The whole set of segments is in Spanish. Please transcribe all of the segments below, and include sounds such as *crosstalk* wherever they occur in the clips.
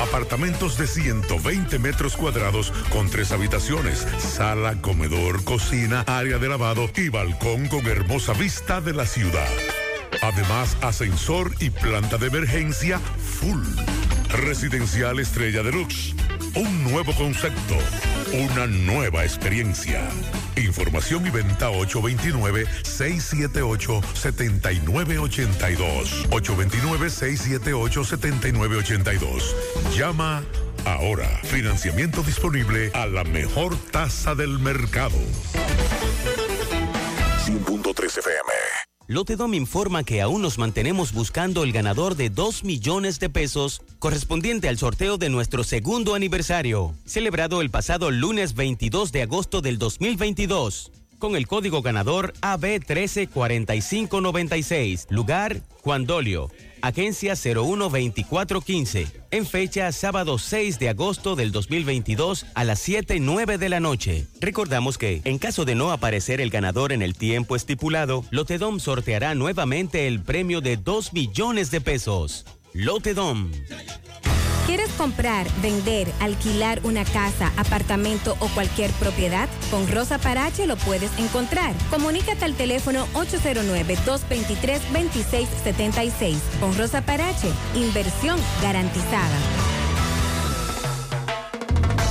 Apartamentos de 120 metros cuadrados con tres habitaciones, sala, comedor, cocina, área de lavado y balcón con hermosa vista de la ciudad. Además, ascensor y planta de emergencia full. Residencial Estrella Deluxe. Un nuevo concepto. Una nueva experiencia. Información y venta 829-678-7982. 829-678-7982. Llama ahora. Financiamiento disponible a la mejor tasa del mercado. 100.3 FM. Lotedom informa que aún nos mantenemos buscando el ganador de 2 millones de pesos correspondiente al sorteo de nuestro segundo aniversario, celebrado el pasado lunes 22 de agosto del 2022 con el código ganador AB134596. Lugar, Juan Dolio. Agencia 012415. En fecha sábado 6 de agosto del 2022 a las 7.09 de la noche. Recordamos que, en caso de no aparecer el ganador en el tiempo estipulado, Lotedom sorteará nuevamente el premio de 2 millones de pesos. Lotedom. ¿Quieres comprar, vender, alquilar una casa, apartamento o cualquier propiedad? Con Rosa Parache lo puedes encontrar. Comunícate al teléfono 809-223-2676. Con Rosa Parache, inversión garantizada.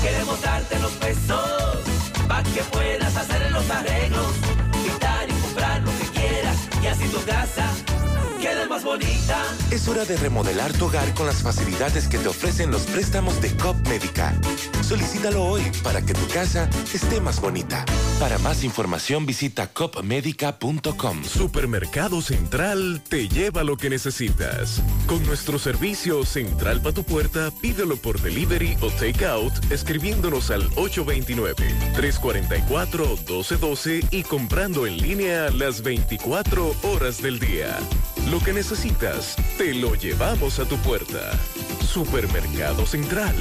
Queremos darte los pesos para que puedas hacer los arreglos, pintar y comprar lo que quieras y así tu casa quede más bonita. Es hora de remodelar tu hogar con las facilidades que te ofrecen los préstamos de COP Médica. Solicítalo hoy para que tu casa esté más bonita. Para más información visita copmedica.com. Supermercado Central te lleva lo que necesitas. Con nuestro servicio Central para tu puerta, pídelo por delivery o takeout escribiéndonos al 829-344-1212 y comprando en línea las 24 horas del día. Lo que necesitas, te lo llevamos a tu puerta. Supermercado Central,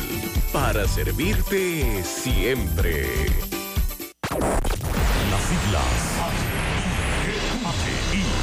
para servirte siempre. Las siglas.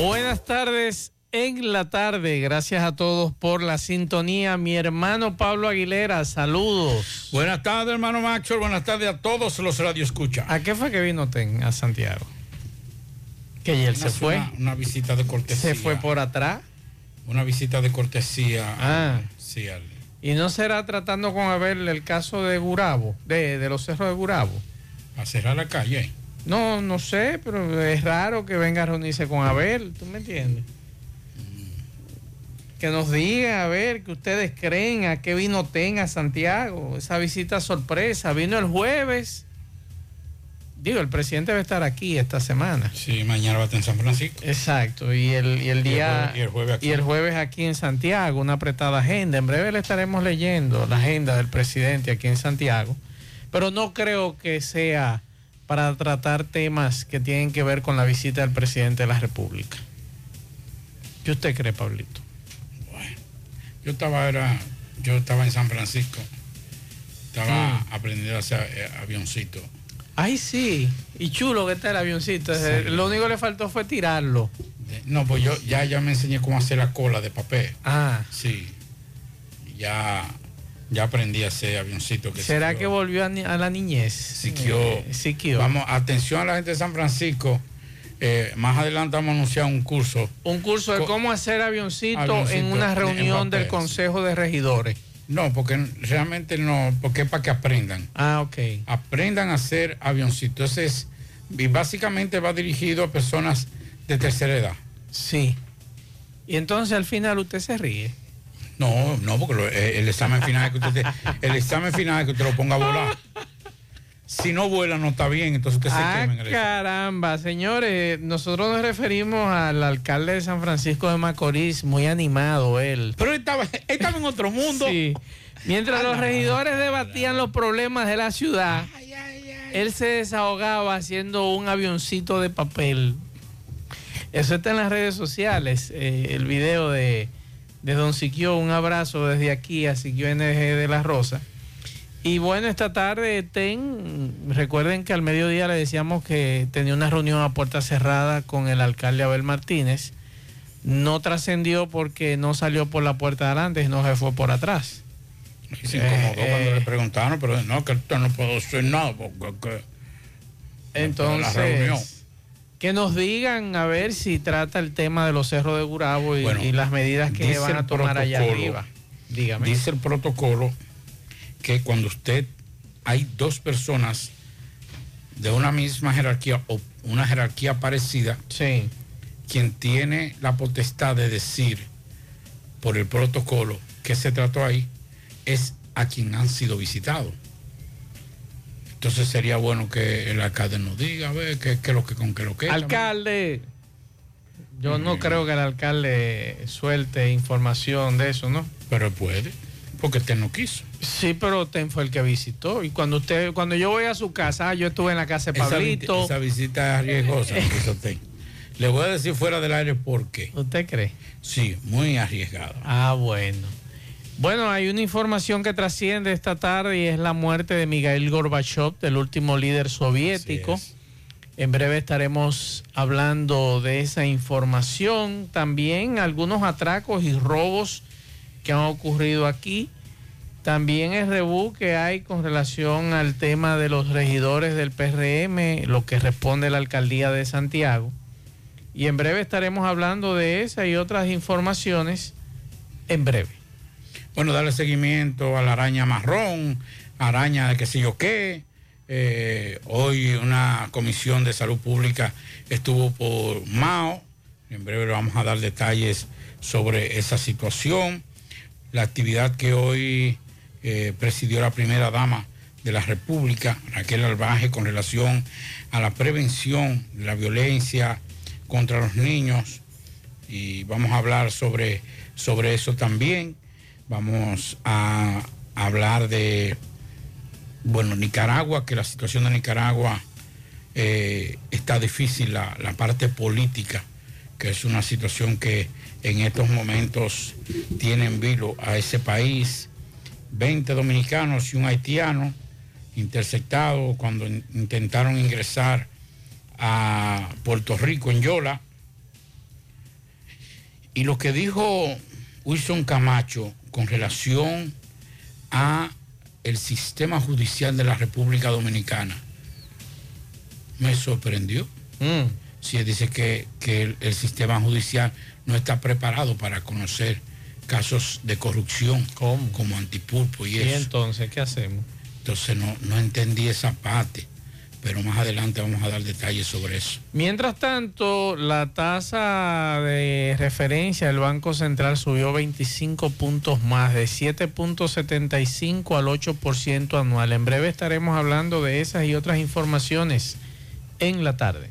Buenas tardes en la tarde. Gracias a todos por la sintonía. Mi hermano Pablo Aguilera, saludos. Buenas tardes, hermano Macho. Buenas tardes a todos los radioescuchas. ¿A qué fue que vino Ten a Santiago? Que ayer se fue. Una, una, visita de cortesía. ¿Se fue por atrás? Una visita de cortesía. Ah. Sí, al... ¿Y no será tratando con Abel el caso de Gurabo, de, de los cerros de Gurabo? A cerrar la calle. No, no sé, pero es raro que venga a reunirse con Abel, ¿tú me entiendes? Que nos diga, a ver, que ustedes creen a qué vino tenga Santiago, esa visita sorpresa. Vino el jueves. Digo, el presidente va a estar aquí esta semana. Sí, mañana va a estar en San Francisco. Exacto, y el, y el día. Y el, jueves, aquí. y el jueves aquí en Santiago, una apretada agenda. En breve le estaremos leyendo la agenda del presidente aquí en Santiago. Pero no creo que sea para tratar temas que tienen que ver con la visita del presidente de la República. ¿Qué usted cree, Pablito? Bueno, yo estaba, era, yo estaba en San Francisco, estaba mm. aprendiendo a hacer eh, avioncito. Ay, sí, y chulo que está el avioncito. Sí. Lo único que le faltó fue tirarlo. No, pues yo ya, ya me enseñé cómo hacer la cola de papel. Ah. Sí. Ya ya aprendí a hacer avioncito. Que ¿Será que volvió a, ni a, la niñez? Siquió. Eh, Siquió. Vamos, atención a la gente de San Francisco. Eh, más adelante vamos a anunciar un curso. Un curso de cómo hacer avioncito, avioncito en una reunión en del Consejo de Regidores. No, porque realmente no, porque es para que aprendan. Ah, ok. Aprendan a hacer avioncito. Entonces, y básicamente va dirigido a personas de tercera edad. Sí. Y entonces al final usted se ríe. No, no, porque lo, el examen final es que usted, el examen final es que usted lo ponga a volar. Si no vuela no está bien, entonces usted ah, se quema en el caramba, señores, nosotros nos referimos al alcalde de San Francisco de Macorís, muy animado él. Pero él estaba estaba, él estaba en otro mundo. Sí. Mientras Ah, los no, regidores no, no, debatían los problemas de la ciudad, él se desahogaba haciendo un avioncito de papel. Eso está en las redes sociales, eh, el video de, de Don Siquio. Un abrazo desde aquí a Siquio NG de la Rosa. Y bueno, esta tarde, Ten, recuerden que al mediodía le decíamos que tenía una reunión a puerta cerrada con el alcalde Abel Martínez. No trascendió porque no salió por la puerta de adelante, sino se fue por atrás. Y se incomodó Eh, cuando eh. le preguntaron, pero no, que esto no puedo hacer nada. Porque, que- Entonces, la reunión. Que nos digan a ver si trata el tema de los cerros de Gurabo y, Bueno, y las medidas que van a tomar allá arriba. Dígame. Dice el protocolo que cuando usted hay dos personas de una misma jerarquía o una jerarquía parecida, sí. quien tiene la potestad de decir por el protocolo que se trató ahí es a quien han sido visitados. Entonces sería bueno que el alcalde nos diga, a ver, qué es lo que con qué lo que. Alcalde, yo no creo que el alcalde suelte información de eso, ¿no? Pero puede, porque usted no quiso. Sí, pero Ten fue el que visitó. Y cuando usted, cuando yo voy a su casa, yo estuve en la casa de Pablito. esa visita es riesgosa. que hizo usted. Le voy a decir fuera del aire por qué. ¿Usted cree? Sí, muy arriesgado. Ah, bueno. Bueno, hay una información que trasciende esta tarde y es la muerte de Mikhail Gorbachev, del último líder soviético. En breve estaremos hablando de esa información. También algunos atracos y robos que han ocurrido aquí. También el rebú que hay con relación al tema de los regidores del PRM, lo que responde la alcaldía de Santiago. Y en breve estaremos hablando de esa y otras informaciones en breve. Bueno, darle seguimiento a la araña marrón, araña de qué sé yo qué. Eh, hoy una comisión de salud pública estuvo por Mao. En breve le vamos a dar detalles sobre esa situación. La actividad que hoy eh, presidió la primera dama de la República, Raquel Albaje, con relación a la prevención de la violencia contra los niños. Y vamos a hablar sobre, sobre eso también. Vamos a hablar de, bueno, Nicaragua, que la situación de Nicaragua eh, está difícil, la, parte política, que es una situación que en estos momentos tiene en vilo a ese país. 20 dominicanos y un haitiano interceptados cuando in- intentaron ingresar a Puerto Rico en Yola. Y lo que dijo Wilson Camacho con relación a el sistema judicial de la República Dominicana me sorprendió. Mm. Si él dice que, que el, el sistema judicial no está preparado para conocer casos de corrupción ¿Cómo? como antipulpo y Y eso. entonces, ¿qué hacemos? Entonces no, no entendí esa parte, pero más adelante vamos a dar detalles sobre eso. Mientras tanto, la tasa de referencia del Banco Central subió 25 puntos más, de 7.75 al 8% anual. En breve estaremos hablando de esas y otras informaciones en la tarde.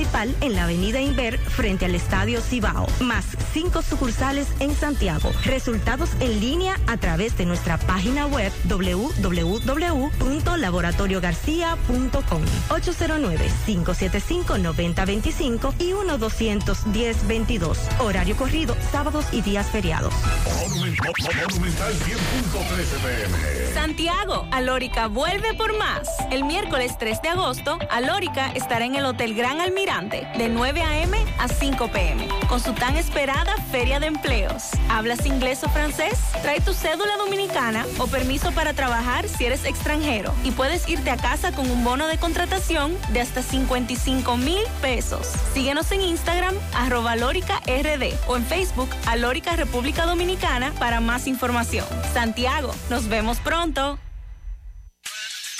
principal en la avenida Inver frente al Estadio Cibao, más cinco sucursales en Santiago. Resultados en línea a través de nuestra página web www.laboratoriogarcia.com 809-575-9025 y 1-210-22. Horario corrido, sábados y días feriados. Santiago, Alórica vuelve por más. El miércoles 3 de agosto, Alórica estará en el Hotel Gran Almirante de 9 a.m. a 5 p.m. con su tan esperada Feria de Empleos. ¿Hablas inglés o francés? Trae tu cédula dominicana o permiso para trabajar si eres extranjero y puedes irte a casa con un bono de contratación de hasta 55 mil pesos. Síguenos en Instagram, arroba Alórica RD o en Facebook, Alórica República Dominicana para más información. Santiago, nos vemos pronto.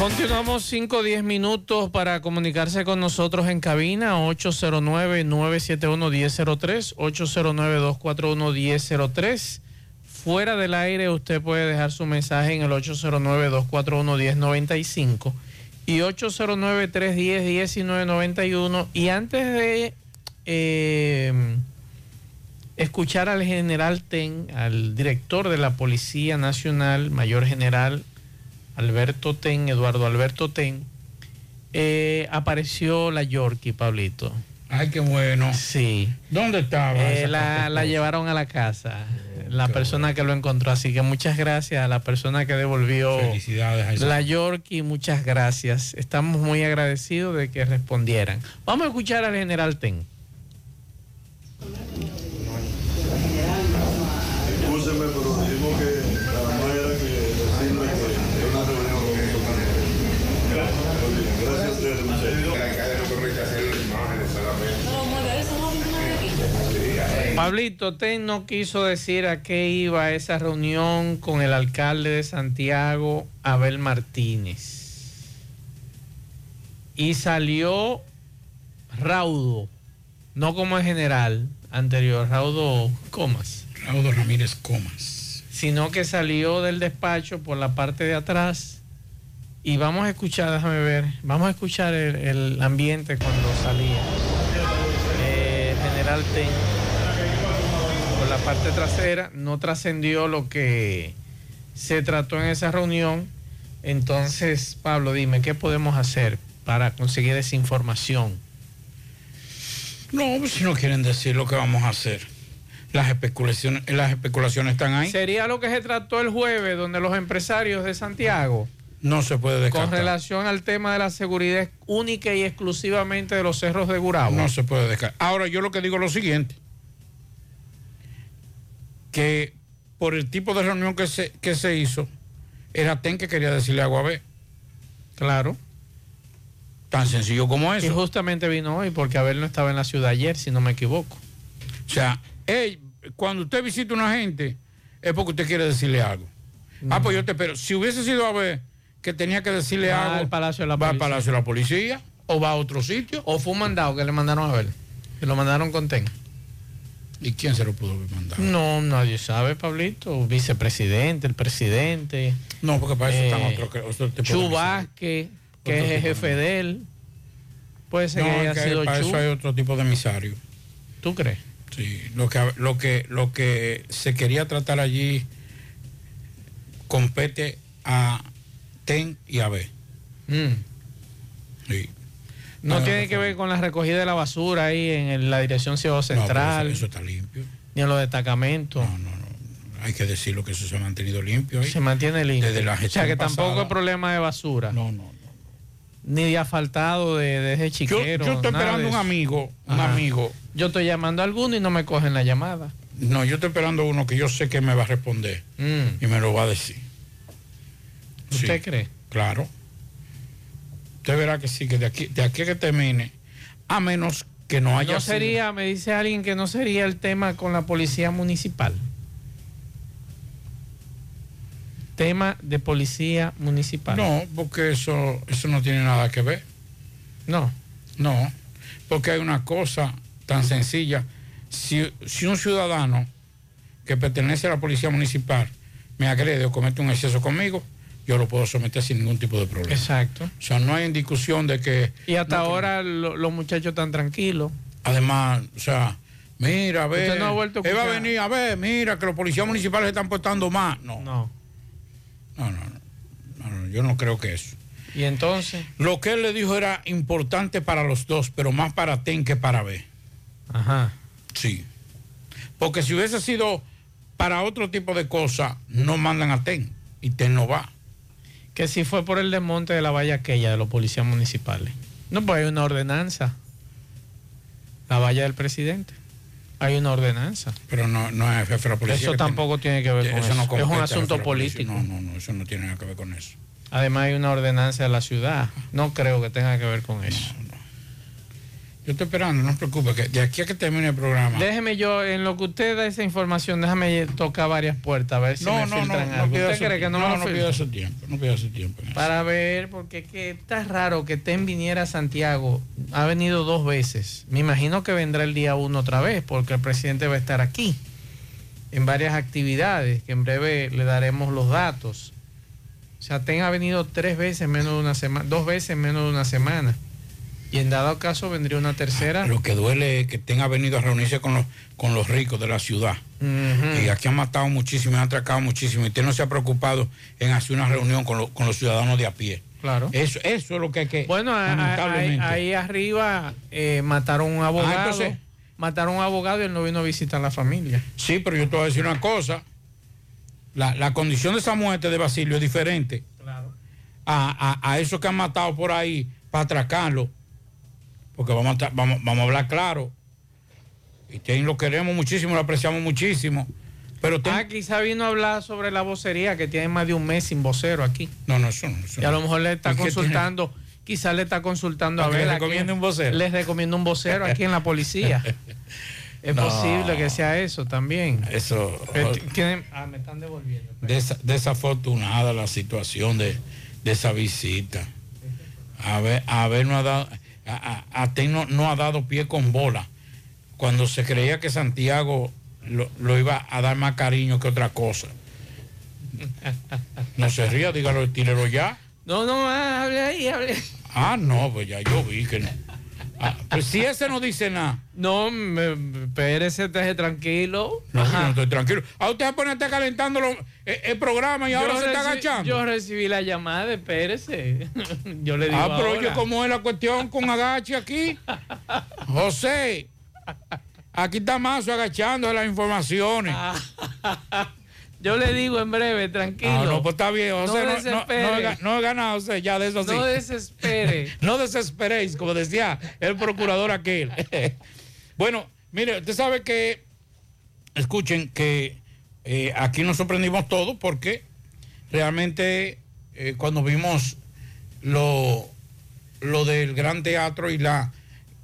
Continuamos 5 o 10 minutos para comunicarse con nosotros en cabina 809-971-1003, 809-241-1003. Fuera del aire usted puede dejar su mensaje en el 809-241-1095 y 809-310-1991. Y antes de eh, escuchar al general Ten, al director de la Policía Nacional, mayor general Alberto Ten, Eduardo Alberto Ten, eh, apareció la Yorkie, Pablito. Ay, qué bueno. Sí. ¿Dónde estaba? Eh, la, la, llevaron a la casa, la qué persona bueno. que lo encontró. Así que muchas gracias a la persona que devolvió Felicidades a la Yorkie, muchas gracias. Estamos muy agradecidos de que respondieran. Vamos a escuchar al general Ten. Pablito, Ten no quiso decir a qué iba esa reunión con el alcalde de Santiago, Abel Martínez. Y salió raudo, no como el general anterior, raudo Comas. Raudo Ramírez Comas. Sino que salió del despacho por la parte de atrás. Y vamos a escuchar, déjame ver, vamos a escuchar el, el ambiente cuando salía. Eh, general Ten por la parte trasera, no trascendió lo que se trató en esa reunión. Entonces, Pablo, dime, ¿qué podemos hacer para conseguir esa información? No, pues si no quieren decir lo que vamos a hacer. Las especulaciones, las especulaciones están ahí. Sería lo que se trató el jueves, donde los empresarios de Santiago no se puede descartar. Con relación al tema de la seguridad única y exclusivamente de los cerros de Gurabo. No se puede descartar. Ahora yo lo que digo es lo siguiente. Que por el tipo de reunión que se, que se hizo, era TEN que quería decirle algo a B. Claro. Tan sencillo como eso. Y justamente vino hoy porque Abel no estaba en la ciudad ayer, si no me equivoco. O sea, ey, cuando usted visita a una gente, es porque usted quiere decirle algo. Ah, pues yo te espero. Si hubiese sido a ver que tenía que decirle Va algo, al Palacio de la va al Policía. Palacio de la Policía o va a otro sitio. O fue un mandado que le mandaron a ver. Que lo mandaron con TEN. ¿Y quién se lo pudo haber mandado? No, nadie sabe, Pablito. Vicepresidente, el presidente. No, porque para eso Eh, están otros otro tipo de Chu emisario. Vázquez, que Otro es el de jefe de él. Puede ser No, que haya es que sido para Chu. eso hay otro tipo de emisario. ¿Tú crees? Sí, lo que, lo que, lo que se quería tratar allí compete a TEN y a B. Mm. Sí. No No, tiene que ver con la recogida de la basura ahí en la dirección Ciudad No, Central, eso, eso está limpio. ni en los destacamentos. Hay que decirlo que eso se ha mantenido limpio ahí. Se mantiene limpio. Desde la o sea gestión que tampoco es problema de basura. No, no, Ni de asfaltado de, de ese chiquero. yo estoy esperando un amigo, un Ajá. amigo. Yo estoy llamando a alguno y no me cogen la llamada. No, yo estoy esperando uno que yo sé que me va a responder Mm. y me lo va a decir. ¿Usted Sí, cree? Claro. Usted verá que sí, que de aquí, de aquí a que termine, a menos que no haya No sido- sería, me dice alguien que no sería el tema con la policía municipal. Tema de policía municipal. No, porque eso, eso no tiene nada que ver. No. No, porque hay una cosa tan sencilla. Si, si un ciudadano que pertenece a la policía municipal me agrede o comete un exceso conmigo, yo lo puedo someter sin ningún tipo de problema. Exacto. O sea, no hay discusión de que... Y hasta no, ahora lo- los muchachos están tranquilos. Además, o sea, mira, a ver, no a va a venir a ver, mira, que los policías municipales están portando más. No, No. no, no, no, no, no, yo no creo que eso. Y entonces, Lo que él le dijo era importante para los dos, pero más para TEN que para B. ajá. Sí. Porque si hubiese sido para otro tipo de cosas, no mandan a TEN y TEN no va. Que si fue por el desmonte de la valla aquella de los policías municipales. No, pues hay una ordenanza. La valla del presidente. Hay una ordenanza. Pero no, no es jefe de la policía. Eso tampoco tiene que ver con eso. no es un asunto político. No, no, no, eso no tiene nada que ver con eso. Además hay una ordenanza de la ciudad. No creo que tenga que ver con eso. Yo estoy esperando, no se preocupe, que de aquí a que termine el programa. Déjeme yo, en lo que usted da esa información, déjame tocar varias puertas a ver si no, me no, no, filtran no, algo. pierda ¿Usted su- cree que no, no, me no lo su tiempo, no su tiempo. Para ver, porque es que está raro que Ten viniera a Santiago. Ha venido dos veces. Me imagino que vendrá el día uno otra vez, porque el presidente va a estar aquí en varias actividades, que en breve le daremos los datos. O sea, Ten ha venido tres veces en menos de una semana, dos veces en menos de una semana. Y en dado caso vendría una tercera. Lo que duele es que tenga venido a reunirse con los, con los ricos de la ciudad. Y aquí han matado muchísimo, han atracado muchísimo. Y usted no se ha preocupado en hacer una reunión con, los- con los ciudadanos de a pie. Claro. Eso, eso es lo que hay que. Bueno, ahí, arriba eh, mataron un abogado. Ah, entonces- mataron un abogado y él no vino a visitar a la familia. Sí, pero yo te voy a decir una cosa. La, la condición de esa muerte de Basilio es diferente a, a, a esos que han matado por ahí para atracarlo. Porque vamos a, vamos, vamos a hablar claro. Y Ten lo queremos muchísimo, lo apreciamos muchísimo. Pero Ten- Ah, quizá vino a hablar sobre la vocería, que tiene más de un mes sin vocero aquí. No, no, eso no. eso Y a lo mejor le está ¿Y qué tiene? consultando, quizá le está consultando a ver. le a quién- recomiende un vocero. Les recomiendo un vocero aquí en la policía. *laughs* Es No. posible que sea eso también. Eso. Eh, tienen- ah, me están devolviendo. Desa- desafortunada la situación de, de esa visita. A ver, a ver, no ha dado, a, a- a Ten no, no ha dado pie con bola. Cuando se creía que Santiago lo, lo iba a dar más cariño que otra cosa. No se ría, dígalo, tírelo ya. No, no, ah, hable ahí, hable. Ah, no, pues ya yo vi que no. Ah, pues si ese no dice nada. No, me, espérese, tranquilo. No, yo no estoy tranquilo. A usted pone a estar calentando lo- el, el programa y ahora se está agachando. Yo recibí la llamada, espérese. *laughs* yo le digo Ah, pero ahora. oye, ¿cómo es la cuestión con agache aquí? José, aquí está Mazo agachando las informaciones. *laughs* Yo le digo en breve, tranquilo. Ah, no, pues está bien, José, no, no, desespere. no no ganado, José, ya de eso sí. No desespere. *laughs* no desesperéis, como decía el procurador aquel. *laughs* bueno, mire, usted sabe que, escuchen, que eh, aquí nos sorprendimos todos porque realmente eh, cuando vimos lo, lo del Gran Teatro y la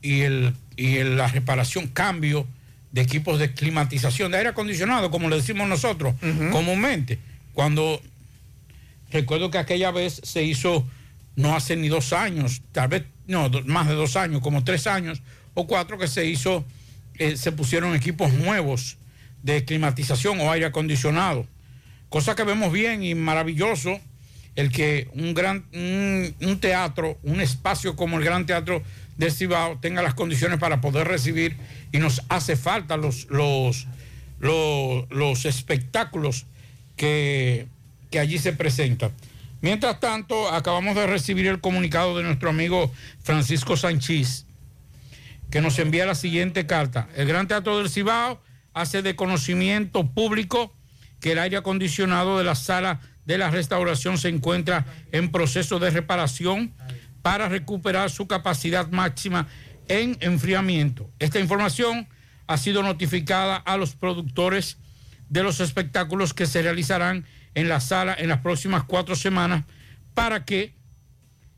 y el y el- la reparación, cambio de equipos de climatización, de aire acondicionado, como le decimos nosotros comúnmente. Cuando recuerdo que aquella vez se hizo, no hace ni dos años, tal vez, no, más de dos años, como tres años o cuatro que se hizo, eh, se pusieron equipos nuevos de climatización o aire acondicionado. Cosa que vemos bien y maravilloso, el que un gran un, un teatro, un espacio como el Gran Teatro del Cibao tenga las condiciones para poder recibir y nos hace falta los, los, los, los espectáculos que, que allí se presentan. Mientras tanto, acabamos de recibir el comunicado de nuestro amigo Francisco Sánchez, que nos envía la siguiente carta. El Gran Teatro del Cibao hace de conocimiento público que el aire acondicionado de la sala de la restauración se encuentra en proceso de reparación para recuperar su capacidad máxima en enfriamiento. Esta información ha sido notificada a los productores de los espectáculos que se realizarán en la sala en las próximas cuatro semanas para que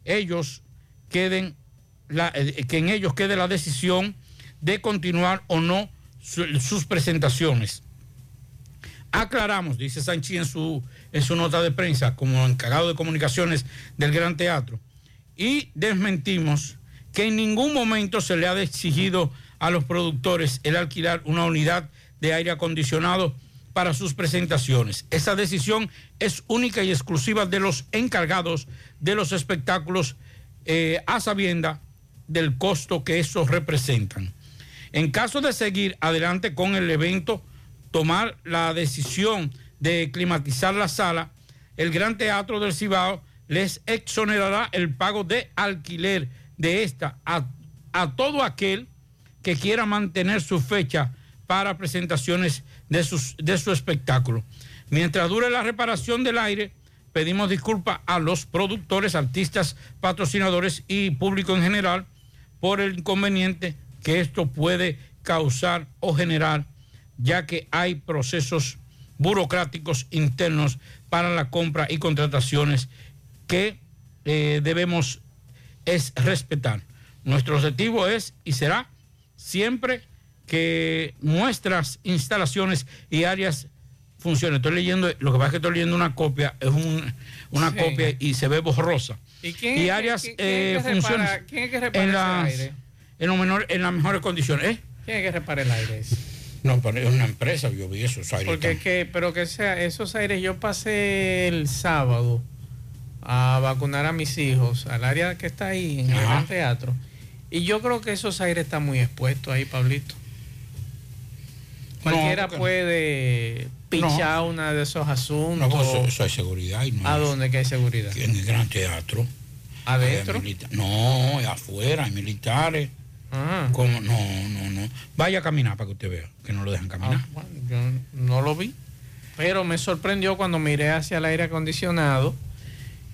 ellos queden la- eh, que en ellos quede la decisión de continuar o no su- sus presentaciones. Aclaramos, dice Sanchi en su, en su nota de prensa como encargado de comunicaciones del Gran Teatro, y desmentimos que en ningún momento se le ha exigido a los productores el alquilar una unidad de aire acondicionado para sus presentaciones. Esa decisión es única y exclusiva de los encargados de los espectáculos eh, a sabienda del costo que estos representan. En caso de seguir adelante con el evento, tomar la decisión de climatizar la sala, el Gran Teatro del Cibao les exonerará el pago de alquiler de esta a, a todo aquel que quiera mantener su fecha para presentaciones de, sus, de su espectáculo. Mientras dure la reparación del aire, pedimos disculpas a los productores, artistas, patrocinadores y público en general por el inconveniente que esto puede causar o generar, ya que hay procesos burocráticos internos para la compra y contrataciones que eh, debemos es respetar. Nuestro objetivo es y será siempre que nuestras instalaciones y áreas funcionen. Estoy leyendo, lo que pasa es que estoy leyendo una copia, es un- una Sí. copia y se ve borrosa. ¿Y quién áreas quién- quién eh, que funciones repara- quién es que repara en las, aire? en, lo menor- en las mejores condiciones. ¿eh? ¿Quién es que repara el aire? ese? No, pero es una empresa, yo vi esos aires. Porque tan- que, pero que sea, esos aires, yo pasé el sábado a vacunar a mis hijos al área que está ahí en el Ajá. gran teatro. Y yo creo que esos aires están muy expuestos ahí, Pablito. Cualquiera puede pichar una de esos asuntos. No, eso, eso hay seguridad. y no ¿A dónde que hay seguridad? En el Gran Teatro. ¿Adentro? No, afuera, hay militares. Ah. Como, no, no, no. Vaya a caminar para que usted vea, que no lo dejan caminar. Ah, bueno, yo no lo vi. Pero me sorprendió cuando miré hacia el aire acondicionado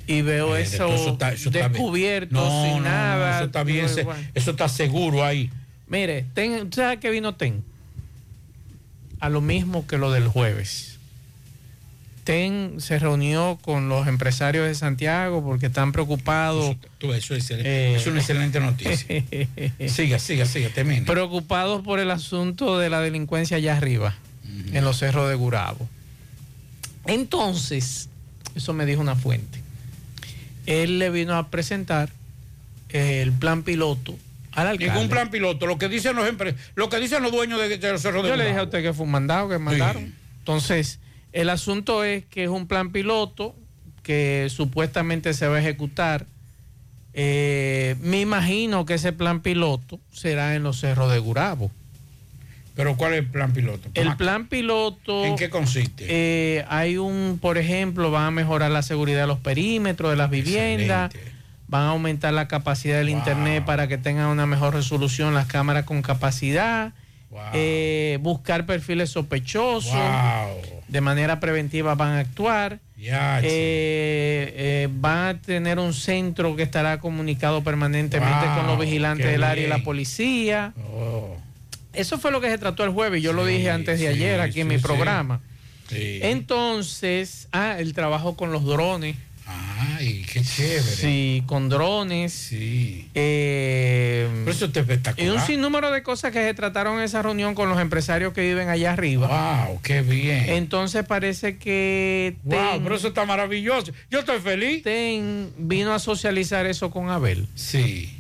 y veo Eh, eso, eso está- eso descubierto, No, sin no, nada. eso está bien, se- eso está seguro ahí. Mire, ten, ¿tú ¿sabes qué vino TEN? A lo mismo que lo del jueves. TEN se reunió con los empresarios de Santiago porque están preocupados. Ves, eso es, Eh. es una excelente noticia. *laughs* siga, siga, siga, termina. preocupados por el asunto de la delincuencia allá arriba, en los cerros de Gurabo. Entonces, eso me dijo una fuente. Él le vino a presentar el plan piloto al alcalde. Ningún plan piloto, lo que dicen los lo que dicen los dueños de, de los cerros de Yo le dije a usted que fue un mandado que mandaron. Entonces, el asunto es que es un plan piloto que supuestamente se va a ejecutar. Eh, me imagino que ese plan piloto será en los cerros de Gurabo. Pero ¿cuál es el plan piloto? El plan piloto. ¿En qué consiste? Eh, hay un, por ejemplo, van a mejorar la seguridad de los perímetros de las viviendas, van a aumentar la capacidad del internet para que tengan una mejor resolución las cámaras con capacidad, eh, buscar perfiles sospechosos, de manera preventiva van a actuar. Ya, Eh, van a tener un centro que estará comunicado permanentemente con los vigilantes del área y la policía. Oh. Eso fue lo que se trató el jueves. Yo lo dije antes de sí, ayer aquí en mi sí. programa. Entonces, ah, el trabajo con los drones. Ay, qué chévere. Sí, con drones. Sí. Eh, Pero eso está espectacular. y un sinnúmero de cosas que se trataron en esa reunión con los empresarios que viven allá arriba. Wow, qué bien. Entonces parece que Wow, pero eso está maravilloso. Yo estoy feliz. Ten vino a socializar eso con Abel. Sí.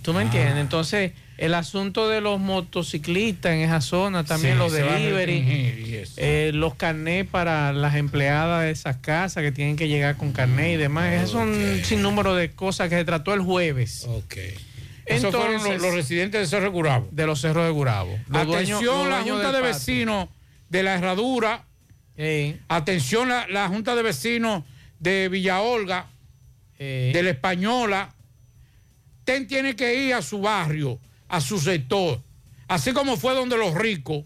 ¿Tú me entiendes? Entonces, el asunto de los motociclistas en esa zona, también Sí, los delivery, eh, los carnés para las empleadas de esas casas que tienen que llegar con carnet y demás. Esos son un sinnúmero de cosas que se trató el jueves. Ok. Esos fueron los, los residentes de Cerro de Gurabo. De los cerros de Gurabo. Los Atención, dueños- la Junta de. Vecinos de la Herradura. Atención, la, la Junta de Vecinos de Villa Olga, de la Española. Ten tiene que ir a su barrio, a su sector. Así como fue donde los ricos,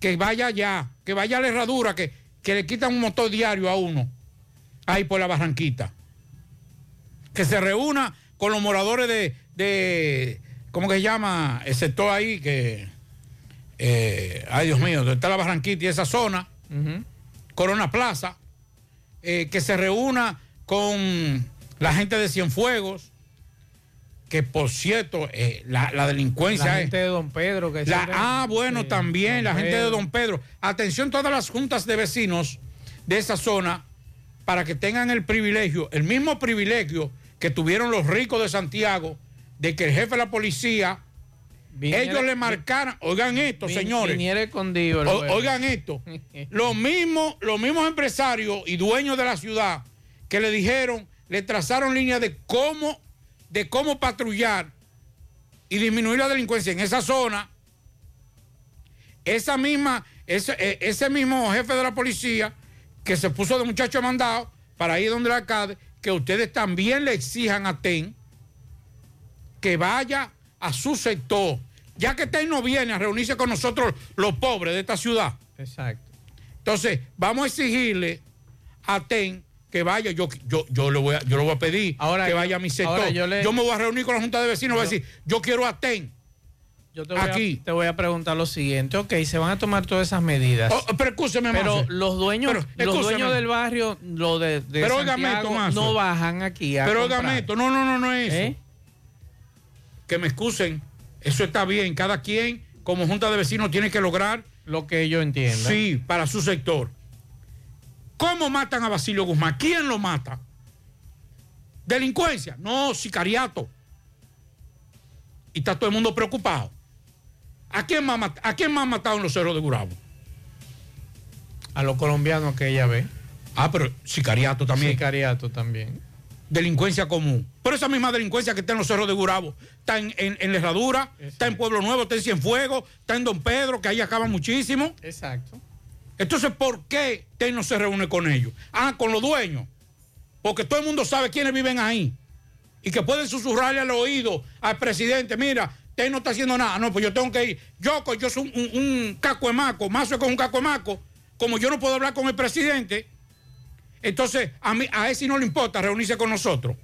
que vaya allá, que vaya a la Herradura, que, que le quitan un motor diario a uno, ahí por la Barranquita. Que se reúna con los moradores de, de ¿cómo que se llama? El sector ahí que, eh, ay Dios mío, donde está la Barranquita y esa zona, Corona Plaza, eh, que se reúna con la gente de Cienfuegos, que por cierto, eh, la, la delincuencia La es- gente de Don Pedro. Que la- ah, bueno, Sí, también la gente de. Don Pedro. Atención todas las juntas de vecinos de esa zona para que tengan el privilegio, el mismo privilegio que tuvieron los ricos de Santiago, de que el jefe de la policía, Viniera- ellos le marcaran, oigan esto, Vin- señores. escondido el O- oigan esto, *laughs* los mismos, los mismos empresarios y dueños de la ciudad que le dijeron, le trazaron líneas de cómo, de cómo patrullar y disminuir la delincuencia en esa zona. Esa misma, ese, eh, ese mismo jefe de la policía que se puso de muchacho mandado para ir donde el alcalde, que ustedes también le exijan a TEN que vaya a su sector, ya que TEN no viene a reunirse con nosotros los pobres de esta ciudad. Exacto. Entonces, vamos a exigirle a TEN que vaya, yo, yo, yo, le, voy a, yo le voy a pedir que yo- vaya a mi sector. Yo, me voy a reunir con la Junta de Vecinos, voy a decir, yo quiero a TEN. Yo te voy, a- Aquí. te voy a preguntar lo siguiente. Ok, se van a tomar todas esas medidas. Oh, pero escúcheme, Pero los dueños, Pero, los dueños del barrio, lo de, de Pero Santiago, Mazo. no bajan aquí a Pero óigame esto, no, no, no, no es eso. ¿Eh? Que me excusen, eso está bien. Cada quien, como Junta de Vecinos, tiene que lograr lo que ellos entiendan. Sí, para su sector. ¿Cómo matan a Basilio Guzmán? ¿Quién lo mata? ¿Delincuencia? No, sicariato. Y está todo el mundo preocupado. ¿A quién más, ¿a quién más en los cerros de Gurabo? A los colombianos que ella ve. Ah, pero sicariato también. Sicariato también. Delincuencia común. Pero esa misma delincuencia que está en los cerros de Gurabo, está en, en, en La Herradura, está en Pueblo Nuevo, está en Cienfuegos, está en Don Pedro, que ahí acaba muchísimo. Exacto. Entonces, ¿por qué TEN no se reúne con ellos? Ah, con los dueños. Porque todo el mundo sabe quiénes viven ahí. Y que pueden susurrarle al oído al presidente, mira, TEN no está haciendo nada. No, pues yo tengo que ir. Yo, yo soy un, un, un caco de maco, más con un caco de maco, como yo no puedo hablar con el presidente, entonces a, mí, a ese no le importa reunirse con nosotros.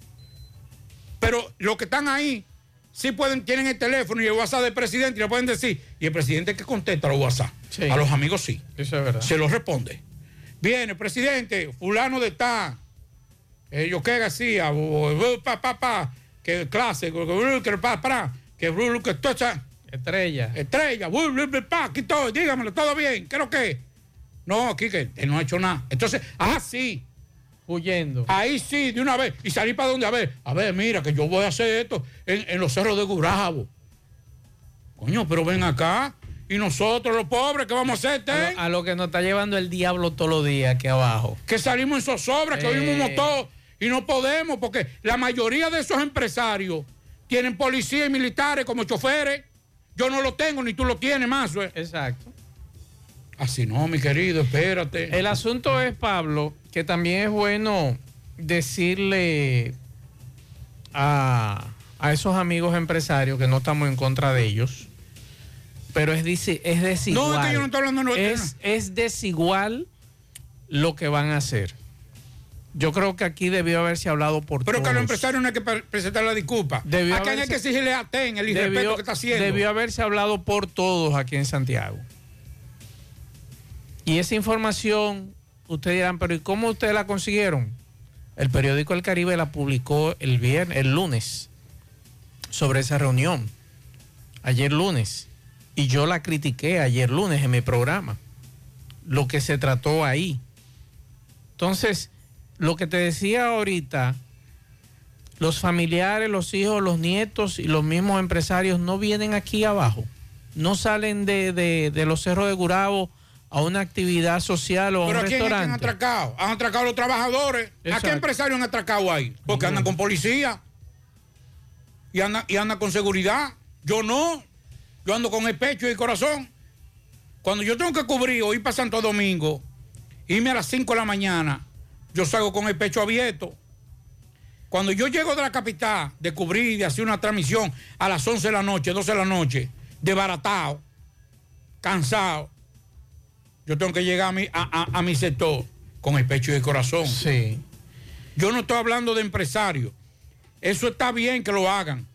Pero los que están ahí, sí pueden, tienen el teléfono y el WhatsApp del presidente y le pueden decir. Y el presidente que contesta los WhatsApp. A los amigos sí. Eso es verdad. Se los responde. Viene, presidente, fulano de tal. Eh, yo qué García, pa, pa, pa, que clase, que que pa, para, que que Estrella. Estrella, pa, aquí todo, dígamelo, todo bien, ¿qué es lo que? No, aquí que él no ha hecho nada. Entonces, ah, sí. Huyendo. Ahí sí, de una vez. Y salí para donde, a ver, a ver, mira, que yo voy a hacer esto en, en los cerros de Gurabo. Coño, pero ven acá. Y nosotros, los pobres, ¿qué vamos a hacer, A lo, a lo que nos está llevando el diablo todos los días aquí abajo. que salimos en zozobra, que Eh. oímos un motor y no podemos, porque la mayoría de esos empresarios tienen policía y militares como choferes. Yo no lo tengo, ni tú lo tienes, más. Exacto. Así no, mi querido, espérate. El asunto es, Pablo, que también es bueno decirle a, a esos amigos empresarios que no estamos en contra de ellos, pero es, es desigual. No, es que yo no estoy hablando no, es, es desigual lo que van a hacer. Yo creo que aquí debió haberse hablado por Pero que a todos. los empresarios no hay que pre- presentar la disculpa. Debió ¿A quién hay que exigirle a TEN el irrespeto debió, que está haciendo? debió haberse hablado por todos aquí en Santiago. Y esa información, ustedes dirán, pero ¿y cómo ustedes la consiguieron? El periódico El Caribe la publicó el viernes, el lunes, sobre esa reunión, ayer lunes. Y yo la critiqué ayer lunes en mi programa, lo que se trató ahí. Entonces, lo que te decía ahorita, los familiares, los hijos, los nietos y los mismos empresarios no vienen aquí abajo, no salen de, de- de los cerros de Gurabo a una actividad social o a ¿Pero un a quién es que han restaurante. atracado? Han atracado a los trabajadores. ¿A qué empresarios han atracado ahí? Porque andan con policía. Y andan, y andan con seguridad. Yo no. Yo ando con el pecho y el corazón. Cuando yo tengo que cubrir o ir para Santo Domingo, irme a las 5 de la mañana, yo salgo con el pecho abierto. Cuando yo llego de la capital, de cubrir, de hacer una transmisión a las 11 de la noche, 12 de la noche, desbaratado, cansado, yo tengo que llegar a mi, a, a- a mi sector con el pecho y el corazón. Sí. Yo no estoy hablando de empresarios. Eso está bien que lo hagan.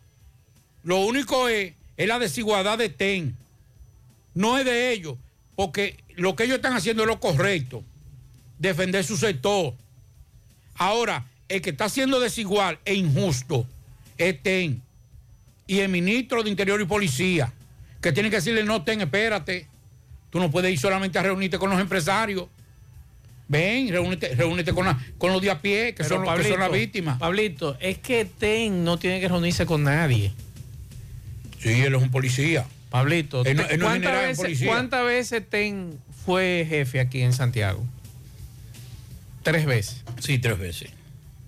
Lo único es, es la desigualdad de TEN. No es de ellos, porque lo que ellos están haciendo es lo correcto. Defender su sector. Ahora, el que está siendo desigual e injusto es TEN. Y el ministro de Interior y Policía, que tiene que decirle, no, TEN, espérate. Tú no puedes ir solamente a reunirte con los empresarios. Ven, reúnete, reúnete con, la- con los de a pie, que, Pero, son, los- que son las víctimas. Pablito, es que TEN no tiene que reunirse con nadie. Sí, él es un policía. Pablito, Él no- te- él no es ¿cuántas, general, es veces, policía. cuántas veces TEN fue jefe aquí en Santiago? Tres veces. Sí, tres veces.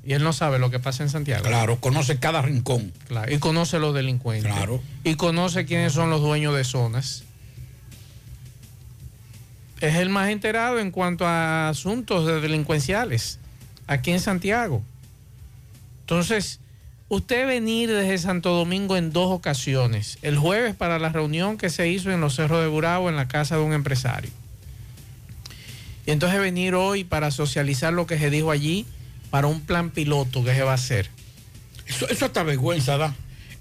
Y él no sabe lo que pasa en Santiago. Claro, conoce cada rincón. Claro, y conoce los delincuentes. Claro. Y conoce quiénes son los dueños de zonas. Es el más enterado en cuanto a asuntos de delincuenciales aquí en Santiago. Entonces, usted venir desde Santo Domingo en dos ocasiones. El jueves para la reunión que se hizo en los Cerros de Burabo en la casa de un empresario. Y entonces venir hoy para socializar lo que se dijo allí para un plan piloto que se va a hacer. Eso, eso hasta vergüenza da.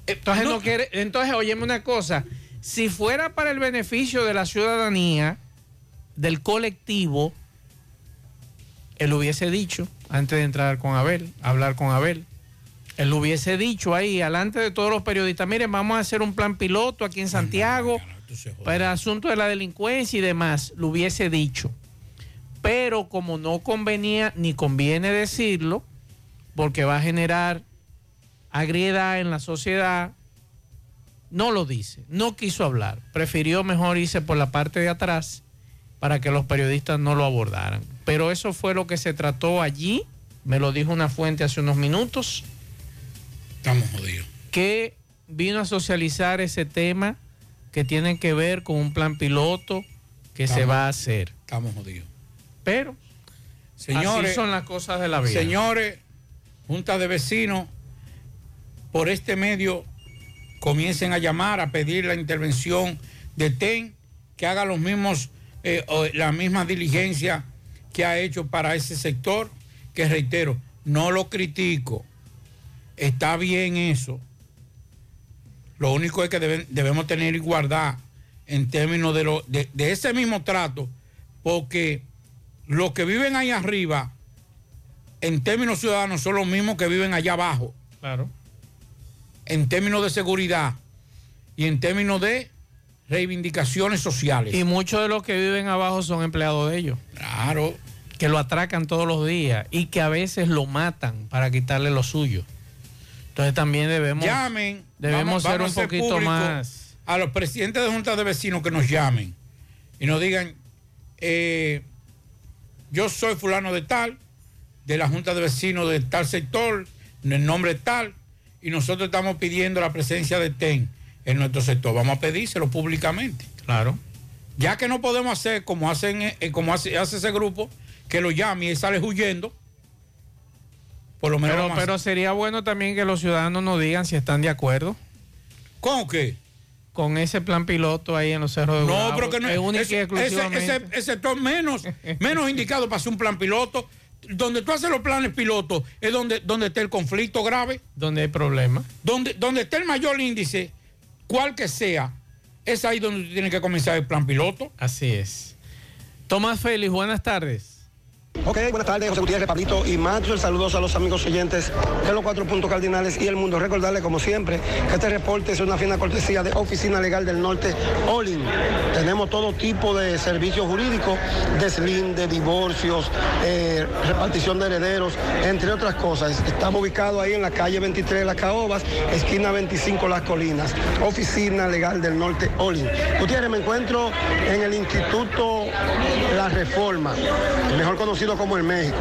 Entonces, no quiere, entonces, óyeme una cosa. Si fuera para el beneficio de la ciudadanía, del colectivo, él hubiese dicho, antes de entrar con Abel, hablar con Abel, él hubiese dicho ahí, delante de todos los periodistas, miren, vamos a hacer un plan piloto aquí en Santiago para el asunto de la delincuencia y demás, lo hubiese dicho. Pero como no convenía ni conviene decirlo, porque va a generar agriedad en la sociedad, no lo dice, no quiso hablar, prefirió mejor irse por la parte de atrás para que los periodistas no lo abordaran. Pero eso fue lo que se trató allí, me lo dijo una fuente hace unos minutos, Estamos jodidos. que vino a socializar ese tema que tiene que ver con un plan piloto que se va a hacer. Estamos jodidos. Pero Señores, así son las cosas de la vida. Señores, junta de vecinos, por este medio comiencen a llamar a pedir la intervención de TEN, que haga los mismos, eh, la misma diligencia que ha hecho para ese sector, que reitero, no lo critico, está bien eso. Lo único es que deben- debemos tener igualdad en términos de, lo, de, de ese mismo trato, porque los que viven ahí arriba, en términos ciudadanos, son los mismos que viven allá abajo, Claro. en términos de seguridad y en términos de reivindicaciones sociales. Y muchos de los que viven abajo son empleados de ellos. Claro. Que lo atracan todos los días y que a veces lo matan para quitarle lo suyo. Entonces también debemos, llamen, debemos vamos- ser vamos un poquito más. A los presidentes de juntas de vecinos que nos llamen y nos digan, eh, yo soy fulano de tal, de la junta de vecinos de tal sector, en el nombre tal, y nosotros estamos pidiendo la presencia de TEN en nuestro sector. Vamos a pedírselo públicamente. Claro. Ya que no podemos hacer como hacen eh, como hace, hace ese grupo, que lo llame y sale huyendo. Por lo menos Pero, pero sería bueno también que los ciudadanos nos digan si están de acuerdo. ¿Con qué? Con ese plan piloto ahí en los cerros de No, pero que no es exclusivamente. ese- ese sector menos, *laughs* menos indicado para hacer un plan piloto. Donde tú haces los planes pilotos es donde, donde está el conflicto grave, donde hay problemas. donde, donde está el mayor índice, cual que sea, es ahí donde tú tienes que comenzar el plan piloto. Así es. Tomás Félix, buenas tardes. Ok, buenas tardes, José Gutiérrez, Pablito y Maxwell. Saludos a los amigos oyentes de los cuatro puntos cardinales y el mundo. Recordarles, como siempre, que este reporte es una fina cortesía de Oficina Legal del Norte, Olin. Tenemos todo tipo de servicios jurídicos, deslinde, divorcios, eh, repartición de herederos, entre otras cosas. Estamos ubicados ahí en la calle 23 de Las Caobas, esquina 25 Las Colinas. Oficina Legal del Norte, Olin. Gutiérrez, me encuentro en el Instituto La Reforma, mejor conocido como en México.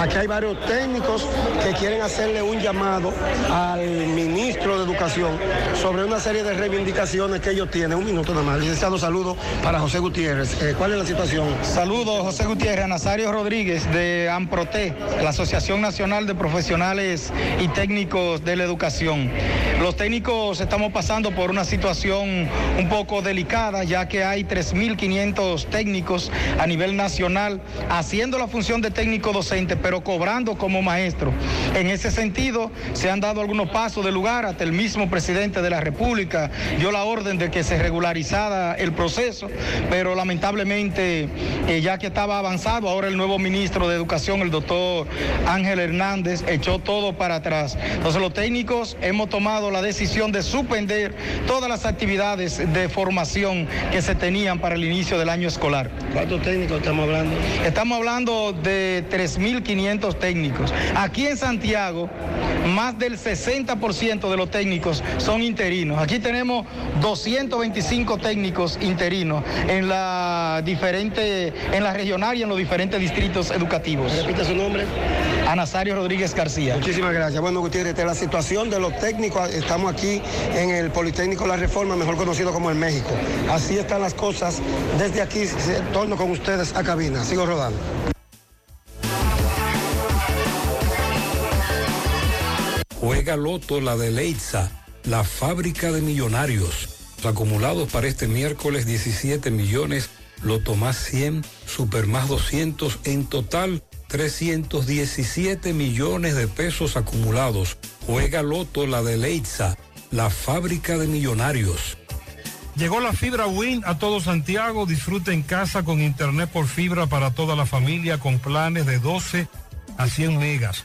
Aquí hay varios técnicos que quieren hacerle un llamado al ministro de Educación sobre una serie de reivindicaciones que ellos tienen. Un minuto nada más. Licenciado, saludo para José Gutiérrez. Eh, ¿Cuál es la situación? Saludos, José Gutiérrez, Nazario Rodríguez de AMPROTE, la Asociación Nacional de Profesionales y Técnicos de la Educación. Los técnicos estamos pasando por una situación un poco delicada, ya que hay 3.500 técnicos a nivel nacional haciendo la función de técnico docente, pero cobrando como maestro. En ese sentido, se han dado algunos pasos de lugar, hasta el mismo presidente de la República dio la orden de que se regularizara el proceso, pero lamentablemente, eh, ya que estaba avanzado, ahora el nuevo ministro de Educación, el doctor Ángel Hernández, echó todo para atrás. Entonces los técnicos hemos tomado la decisión de suspender todas las actividades de formación que se tenían para el inicio del año escolar. ¿Cuántos técnicos estamos hablando? Estamos hablando de 3.500 técnicos. Aquí en Santiago, más del 60% de los técnicos son interinos. Aquí tenemos 225 técnicos interinos en la diferente, en la regional y en los diferentes distritos educativos. Repite su nombre. Anasario Rodríguez García. Muchísimas gracias. Bueno, Gutiérrez, de la situación de los técnicos, estamos aquí en el Politécnico La Reforma, mejor conocido como el México. Así están las cosas. Desde aquí, torno con ustedes a cabina. Sigo rodando. Juega Loto la de Leitza, la fábrica de millonarios. Acumulados para este miércoles 17 millones, Loto más 100, Super más 200, en total 317 millones de pesos acumulados. Juega Loto la de Leitza, la fábrica de millonarios. Llegó la fibra Win a todo Santiago. Disfruta en casa con internet por fibra para toda la familia con planes de 12 a 100 megas.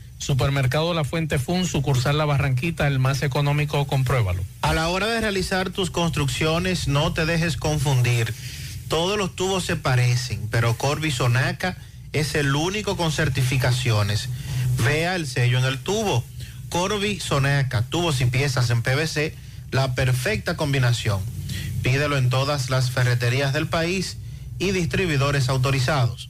Supermercado La Fuente Fun, sucursal La Barranquita, el más económico, compruébalo. A la hora de realizar tus construcciones, no te dejes confundir. Todos los tubos se parecen, pero Corby Sonaca es el único con certificaciones. Vea el sello en el tubo. Corby Sonaca, tubos y piezas en PVC, la perfecta combinación. Pídelo en todas las ferreterías del país y distribuidores autorizados.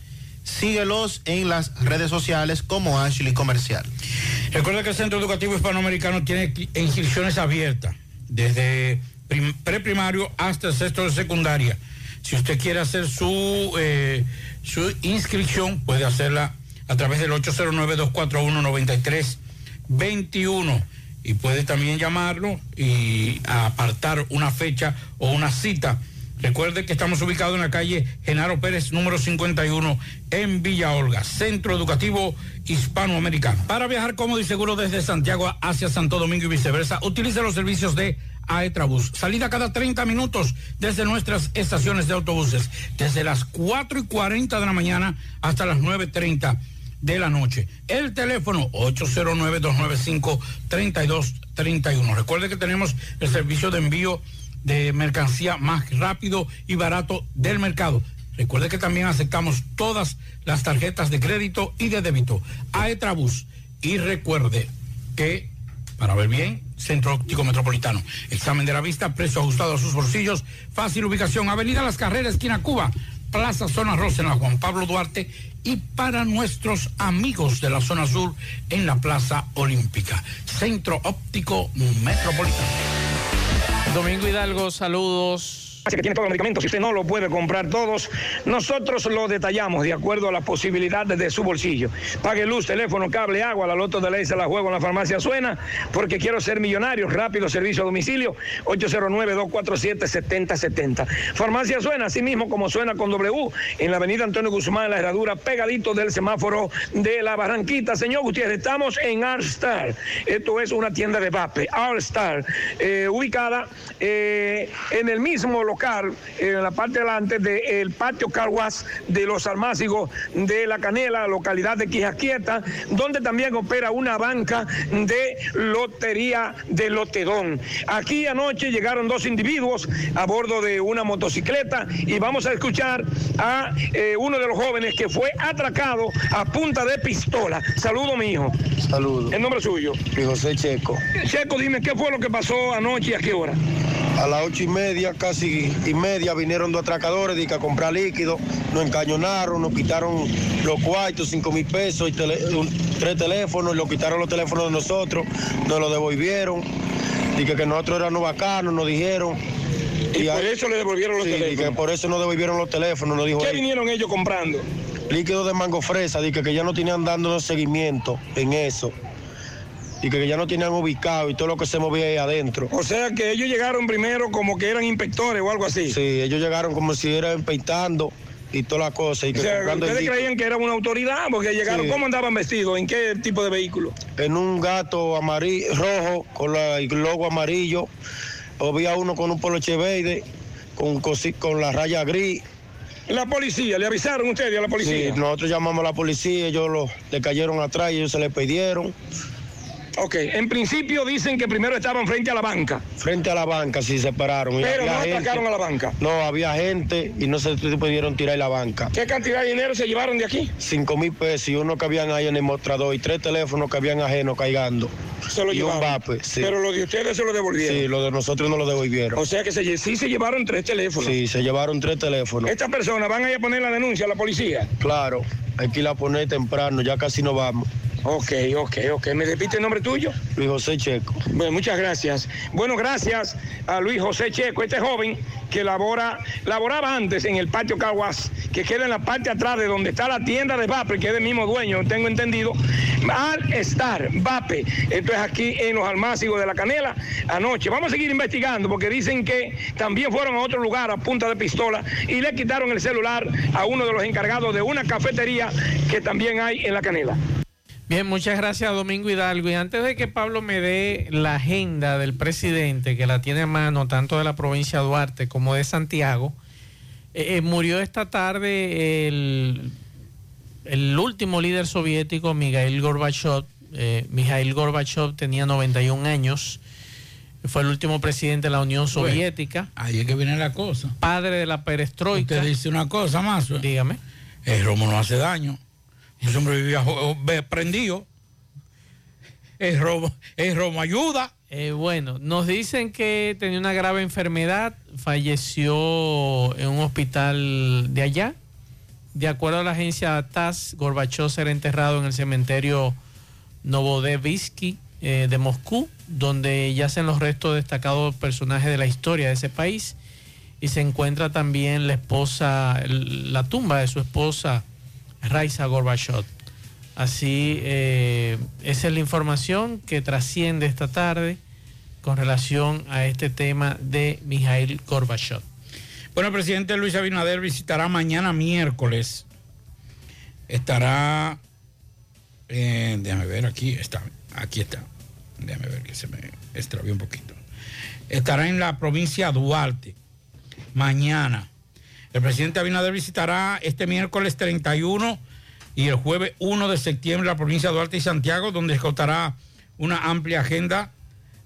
Síguelos en las redes sociales como Ashley Comercial. Recuerda que el Centro Educativo Hispanoamericano tiene inscripciones abiertas, desde preprimario hasta el sexto de secundaria. Si usted quiere hacer su, eh, su inscripción, puede hacerla a través del 809-241-9321 y puede también llamarlo y apartar una fecha o una cita. Recuerde que estamos ubicados en la calle Genaro Pérez, número 51, en Villa Olga, Centro Educativo Hispanoamericano. Para viajar cómodo y seguro desde Santiago hacia Santo Domingo y viceversa, utilice los servicios de Aetrabús. Salida cada 30 minutos desde nuestras estaciones de autobuses, desde las 4 y 40 de la mañana hasta las 9.30 de la noche. El teléfono 809-295-3231. Recuerde que tenemos el servicio de envío de mercancía más rápido y barato del mercado. Recuerde que también aceptamos todas las tarjetas de crédito y de débito. Aetrabús. Y recuerde que, para ver bien, Centro Óptico Metropolitano. Examen de la vista, precio ajustado a sus bolsillos, fácil ubicación, Avenida Las Carreras, esquina Cuba, Plaza Zona Rosa en la Juan Pablo Duarte y para nuestros amigos de la zona sur en la Plaza Olímpica. Centro Óptico Metropolitano. Domingo Hidalgo, saludos. Que tiene todos los medicamentos, si usted no lo puede comprar todos, nosotros lo detallamos de acuerdo a las posibilidades de su bolsillo. Pague luz, teléfono, cable, agua, la loto de ley se la juego en la farmacia Suena, porque quiero ser millonario, rápido servicio a domicilio, 809-247-7070. Farmacia Suena, así mismo como suena con W, en la avenida Antonio Guzmán, en la herradura, pegadito del semáforo de la Barranquita. Señor Gutiérrez, estamos en All Star. Esto es una tienda de vape, All Star, eh, ubicada eh, en el mismo en la parte delante del patio Carguas de los Almácigos de La Canela, localidad de Quijaquieta, donde también opera una banca de lotería de Lotedón. Aquí anoche llegaron dos individuos a bordo de una motocicleta y vamos a escuchar a eh, uno de los jóvenes que fue atracado a punta de pistola. Saludo, mi hijo. Saludos. ¿El nombre suyo? Mi José Checo. Checo, dime, ¿qué fue lo que pasó anoche y a qué hora? A las ocho y media, casi y media, vinieron dos atracadores de que a comprar líquido, nos encañonaron, nos quitaron los cuartos, cinco mil pesos, y tele- un- tres teléfonos, nos quitaron los teléfonos de nosotros, nos los devolvieron, y que, que nosotros éramos bacanos, nos dijeron. Y por eso le devolvieron los Sí, y teléfonos. que por eso nos devolvieron los teléfonos, nos dijo ¿Qué él. vinieron ellos comprando? líquido de mango fresa, dije que ya no tenían dándonos seguimiento en eso. Y que ya no tenían ubicado y todo lo que se movía ahí adentro. O sea que ellos llegaron primero como que eran inspectores o algo así. Sí, ellos llegaron como si eran peitando y toda la cosa. Y que O sea, comprando el ustedes creían que era una autoridad porque llegaron. Sí. ¿Cómo andaban vestidos? ¿En qué tipo de vehículo? En un gato amarillo, rojo, con la- el logo amarillo. Había uno con un poloche verde, con, con la raya gris. La policía, ¿le avisaron ustedes a la policía? Sí, nosotros llamamos a la policía, ellos lo- le cayeron atrás y ellos se le pidieron. Ok, en principio dicen que primero estaban frente a la banca. Frente a la banca, sí, se pararon. Y Pero no gente- atracaron a la banca. No, había gente y no se pudieron tirar la banca. ¿Qué cantidad de dinero se llevaron de aquí? Cinco mil pesos y uno que habían ahí en el mostrador y tres teléfonos que habían ajenos caigando. Se lo y llevaron. un vape, sí. Pero lo de ustedes se lo devolvieron. Sí, lo de nosotros no lo devolvieron. O sea que se, sí se llevaron tres teléfonos. Sí, se llevaron tres teléfonos. Estas personas van a ir a poner la denuncia a la policía. Claro, hay que ir a poner temprano, ya casi no vamos. Ok, ok, ok. ¿Me repite el nombre tuyo? Luis José Checo. Bueno, muchas gracias. Bueno, gracias a Luis José Checo, este joven que labora, laboraba antes en el patio Caguas, que queda en la parte atrás de donde está la tienda de Vape, que es del mismo dueño, tengo entendido. Al estar Vape, esto es aquí en los almácigos de la Canela, anoche. Vamos a seguir investigando porque dicen que también fueron a otro lugar a punta de pistola y le quitaron el celular a uno de los encargados de una cafetería que también hay en la Canela. Bien, muchas gracias Domingo Hidalgo. Y antes de que Pablo me dé la agenda del presidente, que la tiene a mano tanto de la provincia de Duarte como de Santiago, eh, eh, murió esta tarde el, el último líder soviético, Mikhail Gorbachev. Eh, Mikhail Gorbachev tenía 91 años, fue el último presidente de la Unión Soviética. Ahí es que viene la cosa. Padre de la perestroika. Usted dice una cosa más. Dígame. El romo no hace daño. Ese hombre vivía prendido. El romo, el romo ayuda. Eh, bueno, nos dicen que tenía una grave enfermedad, falleció en un hospital de allá. De acuerdo a la agencia TASS, Gorbachev será enterrado en el cementerio Novodevsky eh, de Moscú, donde yacen los restos de destacados personajes de la historia de ese país. Y se encuentra también la esposa, el- la tumba de su esposa, Raisa Gorbachev. Así, eh, esa es la información que trasciende esta tarde con relación a este tema de Mikhail Gorbachev. Bueno, el presidente Luis Abinader visitará mañana miércoles. Estará, eh, déjame ver, aquí está, aquí está. Déjame ver que se me extravió un poquito. estará en la provincia de Duarte mañana. El presidente Abinader visitará este miércoles 31 y el jueves 1 de septiembre la provincia de Duarte y Santiago, donde escotará una amplia agenda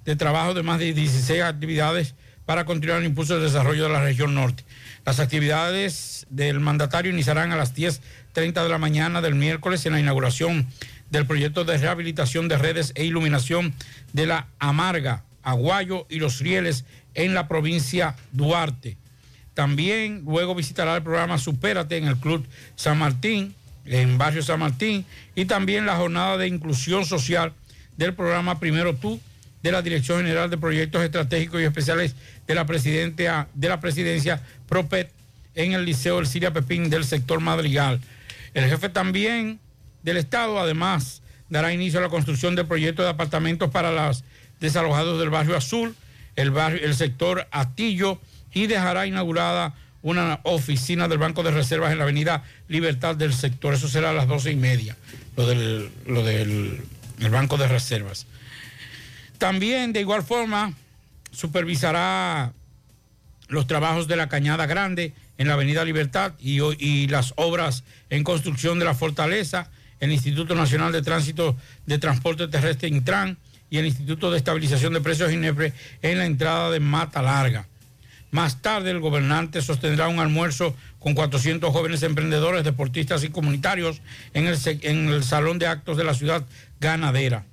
de trabajo de más de 16 actividades para continuar el impulso del desarrollo de la región norte. Las actividades del mandatario iniciarán a las 10.30 de la mañana del miércoles en la inauguración del proyecto de rehabilitación de redes e iluminación de la Amarga, Aguayo y Los Rieles en la provincia Duarte. También luego visitará el programa Supérate en el Club San Martín, en Barrio San Martín, y también la jornada de inclusión social del programa Primero Tú de la Dirección General de Proyectos Estratégicos y Especiales de la, Presidencia, de la Presidencia PROPET en el Liceo del Siria Pepín del sector Madrigal. El jefe también del Estado, además, dará inicio a la construcción del proyecto de apartamentos para los desalojados del barrio Azul, el, barrio, el sector Atillo, y dejará inaugurada una oficina del Banco de Reservas en la avenida Libertad del sector. Eso será a las doce y media, lo del, Banco de Reservas. También, de igual forma, supervisará los trabajos de la Cañada Grande en la Avenida Libertad y, las obras en construcción de la Fortaleza, el Instituto Nacional de Tránsito de Transporte Terrestre Intran y el Instituto de Estabilización de Precios INEPRE en la entrada de Mata Larga. Más tarde, el gobernante sostendrá un almuerzo con 400 jóvenes emprendedores, deportistas y comunitarios en el, Salón de Actos de la ciudad ganadera.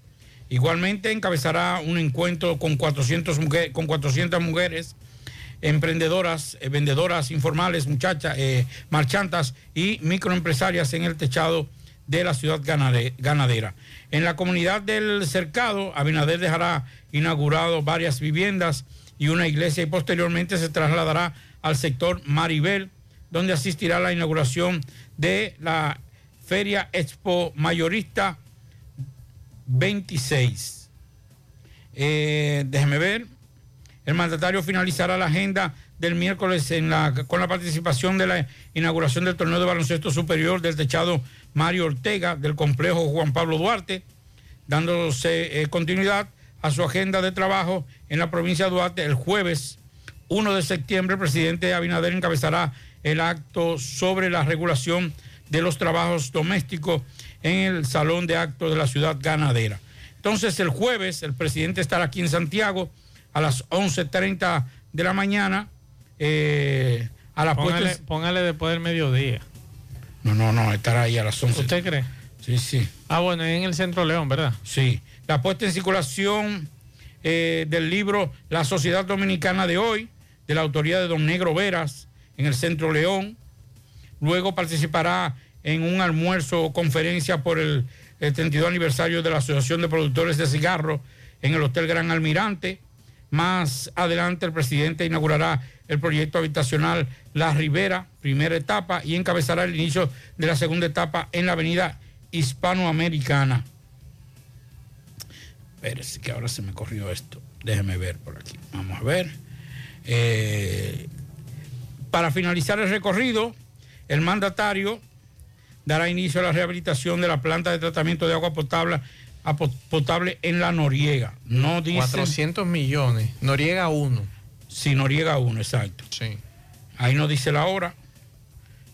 Igualmente encabezará un encuentro con 400, mujeres, con 400 mujeres emprendedoras, eh, vendedoras informales, muchachas, eh, marchantas y microempresarias en el techado de la ciudad ganadera. En la comunidad del cercado, Abinader dejará inaugurado varias viviendas y una iglesia y posteriormente se trasladará al sector Maribel, donde asistirá a la inauguración de la Feria Expo Mayorista 26. Eh, déjeme ver. El mandatario finalizará la agenda del miércoles con la participación de la inauguración del torneo de baloncesto superior del techado Mario Ortega del complejo Juan Pablo Duarte, dándose eh, continuidad a su agenda de trabajo en la provincia de Duarte el jueves 1 de septiembre. El presidente Abinader encabezará el acto sobre la regulación de los trabajos domésticos en el Salón de Actos de la Ciudad Ganadera. Entonces el jueves el presidente estará aquí en Santiago a las 11.30 de la mañana. Eh, a la póngale, póngale después del mediodía. No, no, no, estará ahí a las 11. ¿Usted cree? Sí, sí. Ah, bueno, en el Centro León, ¿verdad? Sí. La puesta en circulación eh, del libro La Sociedad Dominicana de hoy, de la autoría de don Negro Veras, en el Centro León. Luego participará en un almuerzo o conferencia por el, el 32 aniversario de la Asociación de Productores de Cigarros en el Hotel Gran Almirante. Más adelante el presidente inaugurará el proyecto habitacional La Ribera, primera etapa, y encabezará el inicio de la segunda etapa en la avenida Hispanoamericana. Espérese, que ahora se me corrió esto. Déjeme ver por aquí. Vamos a ver. Eh, para finalizar el recorrido, el mandatario dará inicio a la rehabilitación de la planta de tratamiento de agua potable potable en la Noriega. No dice 400 millones. Noriega 1. Sí, Noriega 1, exacto. Sí. Ahí no dice la hora.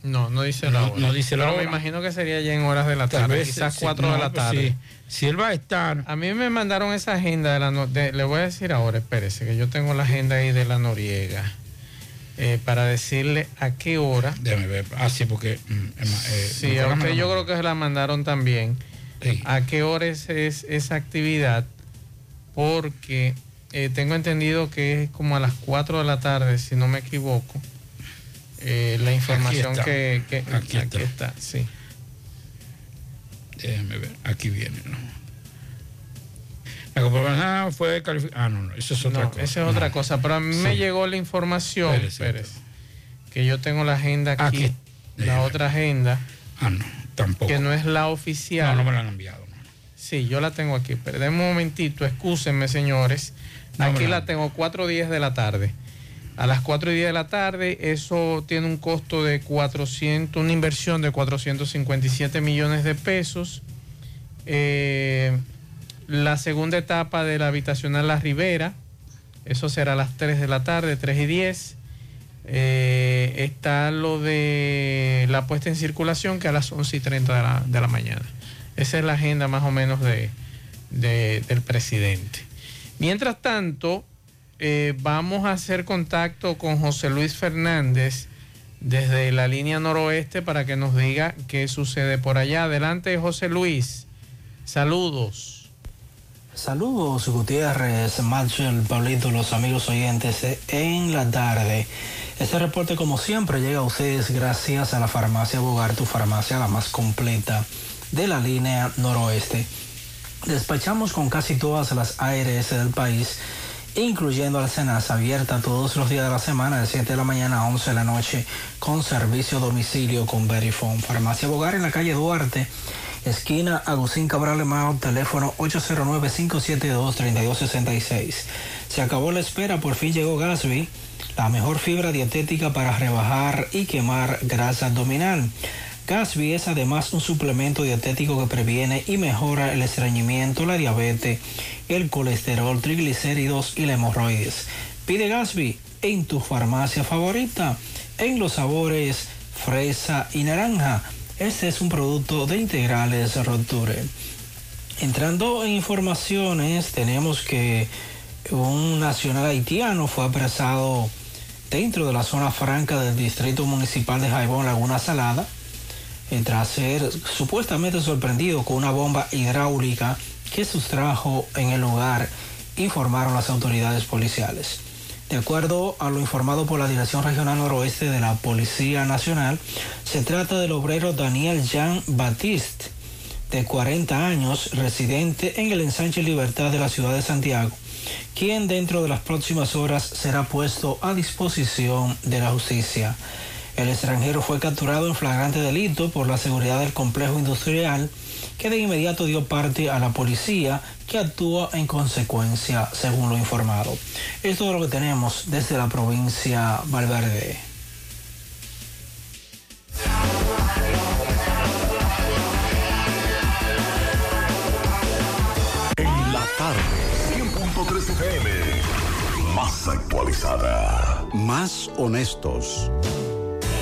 No, no dice la No, hora. no dice la Pero hora. me imagino que sería ya en horas de la tarde, vez, quizás sí, 4 no, de la pues tarde. sí. Si él va a estar. A mí me mandaron esa agenda de la de- le voy a decir ahora, espérese, que yo tengo la agenda ahí de la Noriega. eh, para decirle a qué hora. Déjame ver. Ah, sí, porque. mm, eh, Sí, a usted yo creo que se la mandaron también. Sí. ¿A qué hora es, es esa actividad? Porque eh, tengo entendido que es como a las 4 de la tarde, si no me equivoco. Eh, la información está. que, que- Aquí está. está, sí. Déjeme ver. Aquí viene, ¿no? La cooperación fue calificada. Ah, no, no. Eso es otra No, cosa. esa es otra No. cosa. Pero a mí me Sí. llegó la información, Espérese, Pérez, que yo tengo la agenda aquí, Aquí. la Déjeme. otra agenda, Ah, no. Tampoco. que no es la oficial. No, no me la han enviado. no. Sí, yo la tengo aquí. Pero de un momentito, excúsenme, señores. Me aquí la- la tengo 4 días de la tarde. A las 4 y 10 de la tarde, eso tiene un costo de 400, una inversión de 457 millones de pesos. Eh, la segunda etapa de la habitacional La Ribera, Eso será a las 3 de la tarde, 3 y 10. Eh, está lo de la puesta en circulación que a las 11 y 30 de la, mañana. Esa es la agenda más o menos de, de- del presidente. Mientras tanto, eh, vamos a hacer contacto con José Luis Fernández desde la línea noroeste para que nos diga qué sucede por allá. Adelante, José Luis. Saludos. Saludos Gutiérrez, Marshall, Pablito, los amigos oyentes en la tarde. Este reporte como siempre llega a ustedes gracias a la farmacia Bogar, tu farmacia la más completa de la línea noroeste. Despachamos con casi todas las ARS del país, incluyendo la Cenas abierta todos los días de la semana de 7 de la mañana a 11 de la noche con servicio a domicilio con Verifone. Farmacia Bogar en la calle Duarte esquina Agustín Cabral Mao, teléfono 809-572-3266. Se acabó la espera, por fin llegó Gasby, la mejor fibra dietética para rebajar y quemar grasa abdominal. Gasby es además un suplemento dietético que previene y mejora el estreñimiento, la diabetes, el colesterol, triglicéridos y la hemorroides. Pide Gasby en tu farmacia favorita, en los sabores fresa y naranja. Este es un producto de integrales Roture. Entrando en informaciones, tenemos que un nacional haitiano fue apresado dentro de la zona franca del distrito municipal de Jaibón, Laguna Salada, tras ser supuestamente sorprendido con una bomba hidráulica que sustrajo en el lugar, informaron las autoridades policiales. De acuerdo a lo informado por la Dirección Regional Noroeste de la Policía Nacional, se trata del obrero Daniel Jean Baptiste, de 40 años, residente en el ensanche Libertad de la ciudad de Santiago, quien dentro de las próximas horas será puesto a disposición de la justicia. El extranjero fue capturado en flagrante delito por la seguridad del complejo industrial, que de inmediato dio parte a la policía, que actúa en consecuencia, según lo informado. Es todo lo que tenemos desde la provincia Valverde. En la tarde, 100.3 FM. Más actualizada. Más honestos.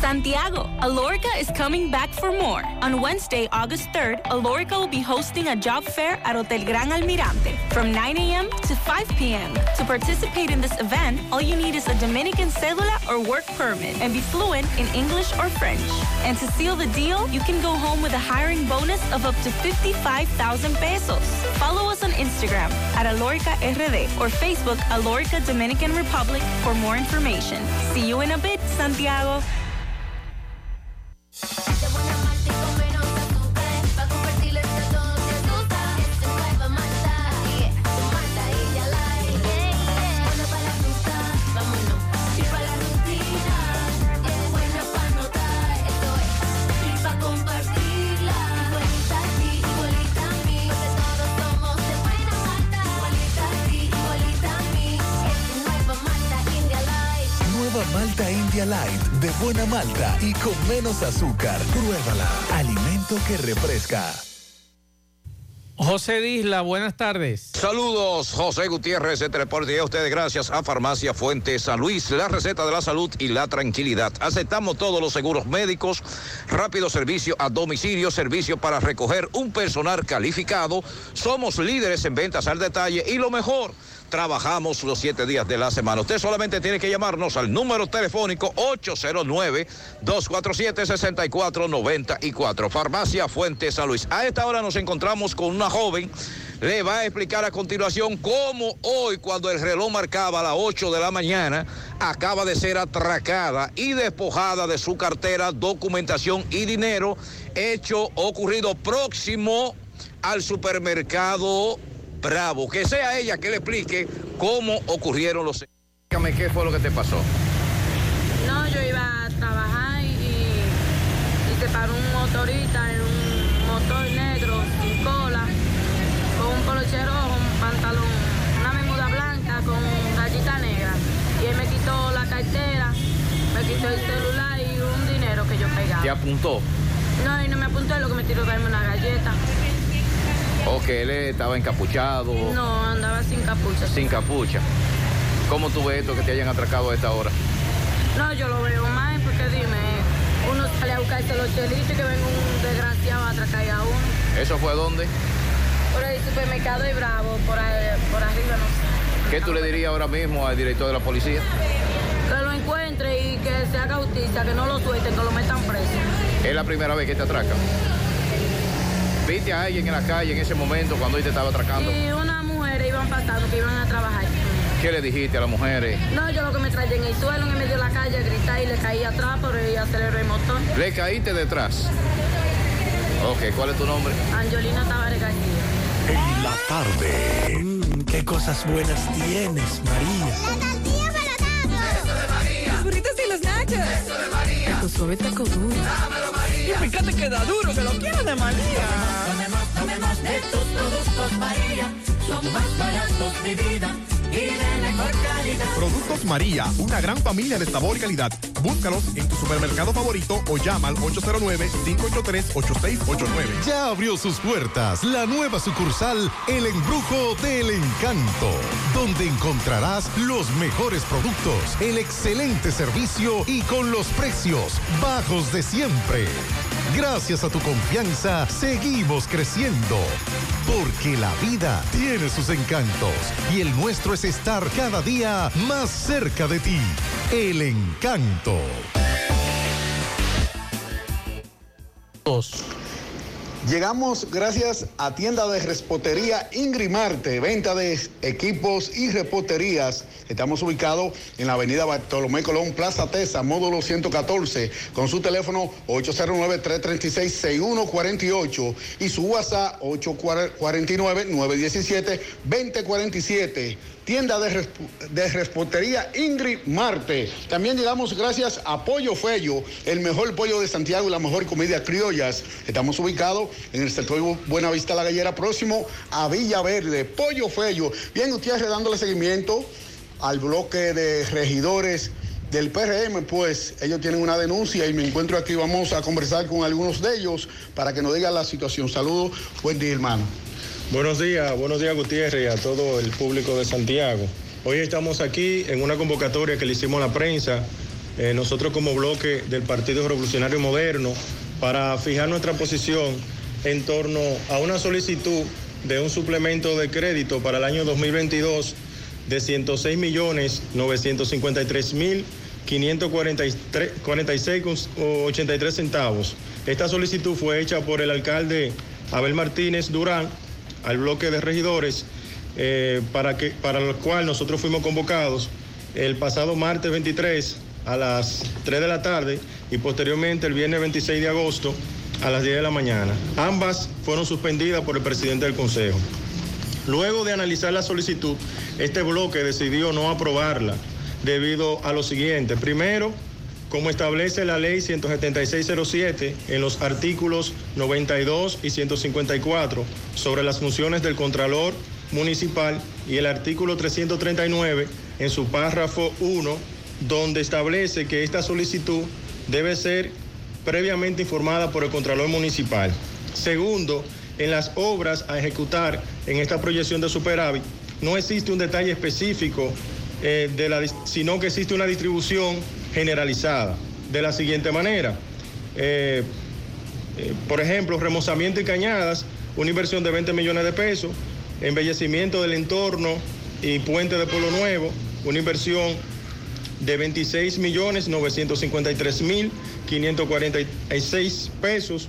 Santiago, Alorica is coming back for more. On Wednesday, August 3rd, Alorica will be hosting a job fair at Hotel Gran Almirante from 9 a.m. to 5 p.m. To participate in this event, all you need is a Dominican cedula or work permit and be fluent in English or French. And to seal the deal, you can go home with a hiring bonus of up to 55,000 pesos. Follow us on Instagram at Alorica RD or Facebook Alorica Dominican Republic for more information. See you in a bit, Santiago. Malta India Light de buena malta y con menos azúcar. Pruébala. Alimento que refresca. José Disla, buenas tardes. Saludos, José Gutiérrez, este reporte y a ustedes gracias a Farmacia Fuente San Luis, la receta de la salud y la tranquilidad. Aceptamos todos los seguros médicos, rápido servicio a domicilio, servicio para recoger un personal calificado. Somos líderes en ventas al detalle y lo mejor. Trabajamos los siete días de la semana. Usted solamente tiene que llamarnos al número telefónico 809-247-6494. Farmacia Fuente San Luis. A esta hora nos encontramos con una joven. Le va a explicar a continuación cómo hoy, cuando el reloj marcaba las 8 de la mañana, acaba de ser atracada y despojada de su cartera, documentación y dinero. Hecho ocurrido próximo al supermercado Bravo. Que sea ella que le explique cómo ocurrieron los... Dígame qué fue lo que te pasó. No, yo iba a trabajar y, y te paró un motorista en un motor negro sin cola con un poloche rojo pantalón, una memuda blanca con rayita negra. Y él me quitó la cartera, me quitó el celular y un dinero que yo pegaba. ¿Te apuntó? No, y no me apuntó, lo que me tiró darme una galleta. ¿O que él estaba encapuchado? No, andaba sin capucha. Sin capucha. ¿Cómo tú ves esto que te hayan atracado a esta hora? No, yo lo veo mal porque dime, uno sale a buscarse los chelitos y que venga un desgraciado a atracar a uno. ¿Eso fue dónde? Por el supermercado y Bravo, por, ahí- por arriba, no sé. ¿Qué tú le dirías ahora mismo al director de la policía? Que lo encuentre y que se haga justicia, que no lo suelten, que lo metan preso. ¿Es la primera vez que te atracan? ¿Viste a alguien en la calle en ese momento cuando él te estaba atracando? Y unas mujeres iban pasando que iban a trabajar. ¿Qué le dijiste a las mujeres? No, yo lo que me traía en el suelo, en el medio de la calle, a gritar y le caí atrás, pero ella aceleró el motor. ¿Le caíste detrás? Ok, ¿cuál es tu nombre? Angelina Tavares García. En la tarde. Mm, qué cosas buenas tienes, María. Los burritos y los nachos. Eso de María. Tu suave taco duro. Dámelo, María. Y fíjate que da duro, que lo quiero de María. Tomemos, tomemos de tus productos María. Son más baratos de vida y de mejor calidad. Productos María, una gran familia de sabor y calidad. Búscalos en tu supermercado favorito o llama al 809-583-8689. Ya abrió sus puertas la nueva sucursal El Embrujo del Encanto, donde encontrarás los mejores productos, el excelente servicio y con los precios bajos de siempre. Gracias a tu confianza, seguimos creciendo. Porque la vida tiene sus encantos y el nuestro es estar cada día más cerca de ti. El encanto. Llegamos gracias a tienda de respotería Ingrimarte, venta de equipos y reposterías. Estamos ubicados en la avenida Bartolomé Colón, Plaza Tesa, módulo 114, con su teléfono 809-336-6148 y su WhatsApp 849-917-2047. Tienda de, de Ingrid Marte. También llegamos gracias a Pollo Fello, el mejor pollo de Santiago y la mejor comida criollas. Estamos ubicados en el sector Buenavista La Gallera, próximo a Villa Verde. Pollo Fello. Bien, ustedes dándole seguimiento al bloque de regidores del PRM, pues ellos tienen una denuncia y me encuentro aquí. Vamos a conversar con algunos de ellos para que nos digan la situación. Saludos, buen día, hermano. Buenos días, buenos días Gutiérrez y a todo el público de Santiago. Hoy estamos aquí en una convocatoria que le hicimos a la prensa, eh, nosotros como bloque del Partido Revolucionario Moderno, para fijar nuestra posición en torno a una solicitud de un suplemento de crédito para el año 2022 de 106 millones 953 mil 546,83 centavos. Esta solicitud fue hecha por el alcalde Abel Martínez Durán al bloque de regidores eh, para, que, para el cual nosotros fuimos convocados el pasado martes 23 a las 3 de la tarde y posteriormente el viernes 26 de agosto a las 10 de la mañana. Ambas fueron suspendidas por el presidente del Consejo. Luego de analizar la solicitud, este bloque decidió no aprobarla debido a lo siguiente. Primero, como establece la ley 17607 en los artículos 92 y 154 sobre las funciones del Contralor Municipal y el artículo 339 en su párrafo 1, donde establece que esta solicitud debe ser previamente informada por el Contralor Municipal. Segundo, en las obras a ejecutar en esta proyección de superávit no existe un detalle específico, eh, de la, sino que existe una distribución generalizada de la siguiente manera. Eh, eh, por ejemplo, remozamiento y cañadas, una inversión de 20 millones de pesos, embellecimiento del entorno y puente de Pueblo Nuevo, una inversión de 26 millones 953 mil 546 pesos,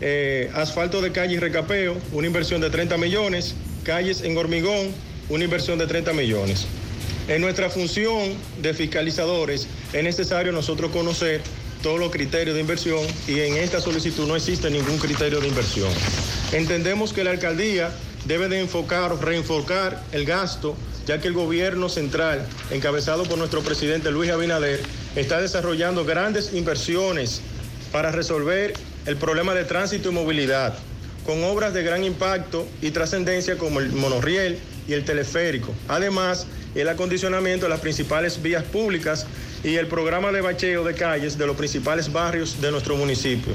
eh, asfalto de calle y recapeo, una inversión de 30 millones, calles en hormigón, una inversión de 30 millones. En nuestra función de fiscalizadores es necesario nosotros conocer todos los criterios de inversión y en esta solicitud no existe ningún criterio de inversión. Entendemos que la alcaldía debe de enfocar o reenfocar el gasto, ya que el gobierno central, encabezado por nuestro presidente Luis Abinader, está desarrollando grandes inversiones para resolver el problema de tránsito y movilidad, con obras de gran impacto y trascendencia como el monorriel, y el teleférico. Además, el acondicionamiento de las principales vías públicas y el programa de bacheo de calles de los principales barrios de nuestro municipio.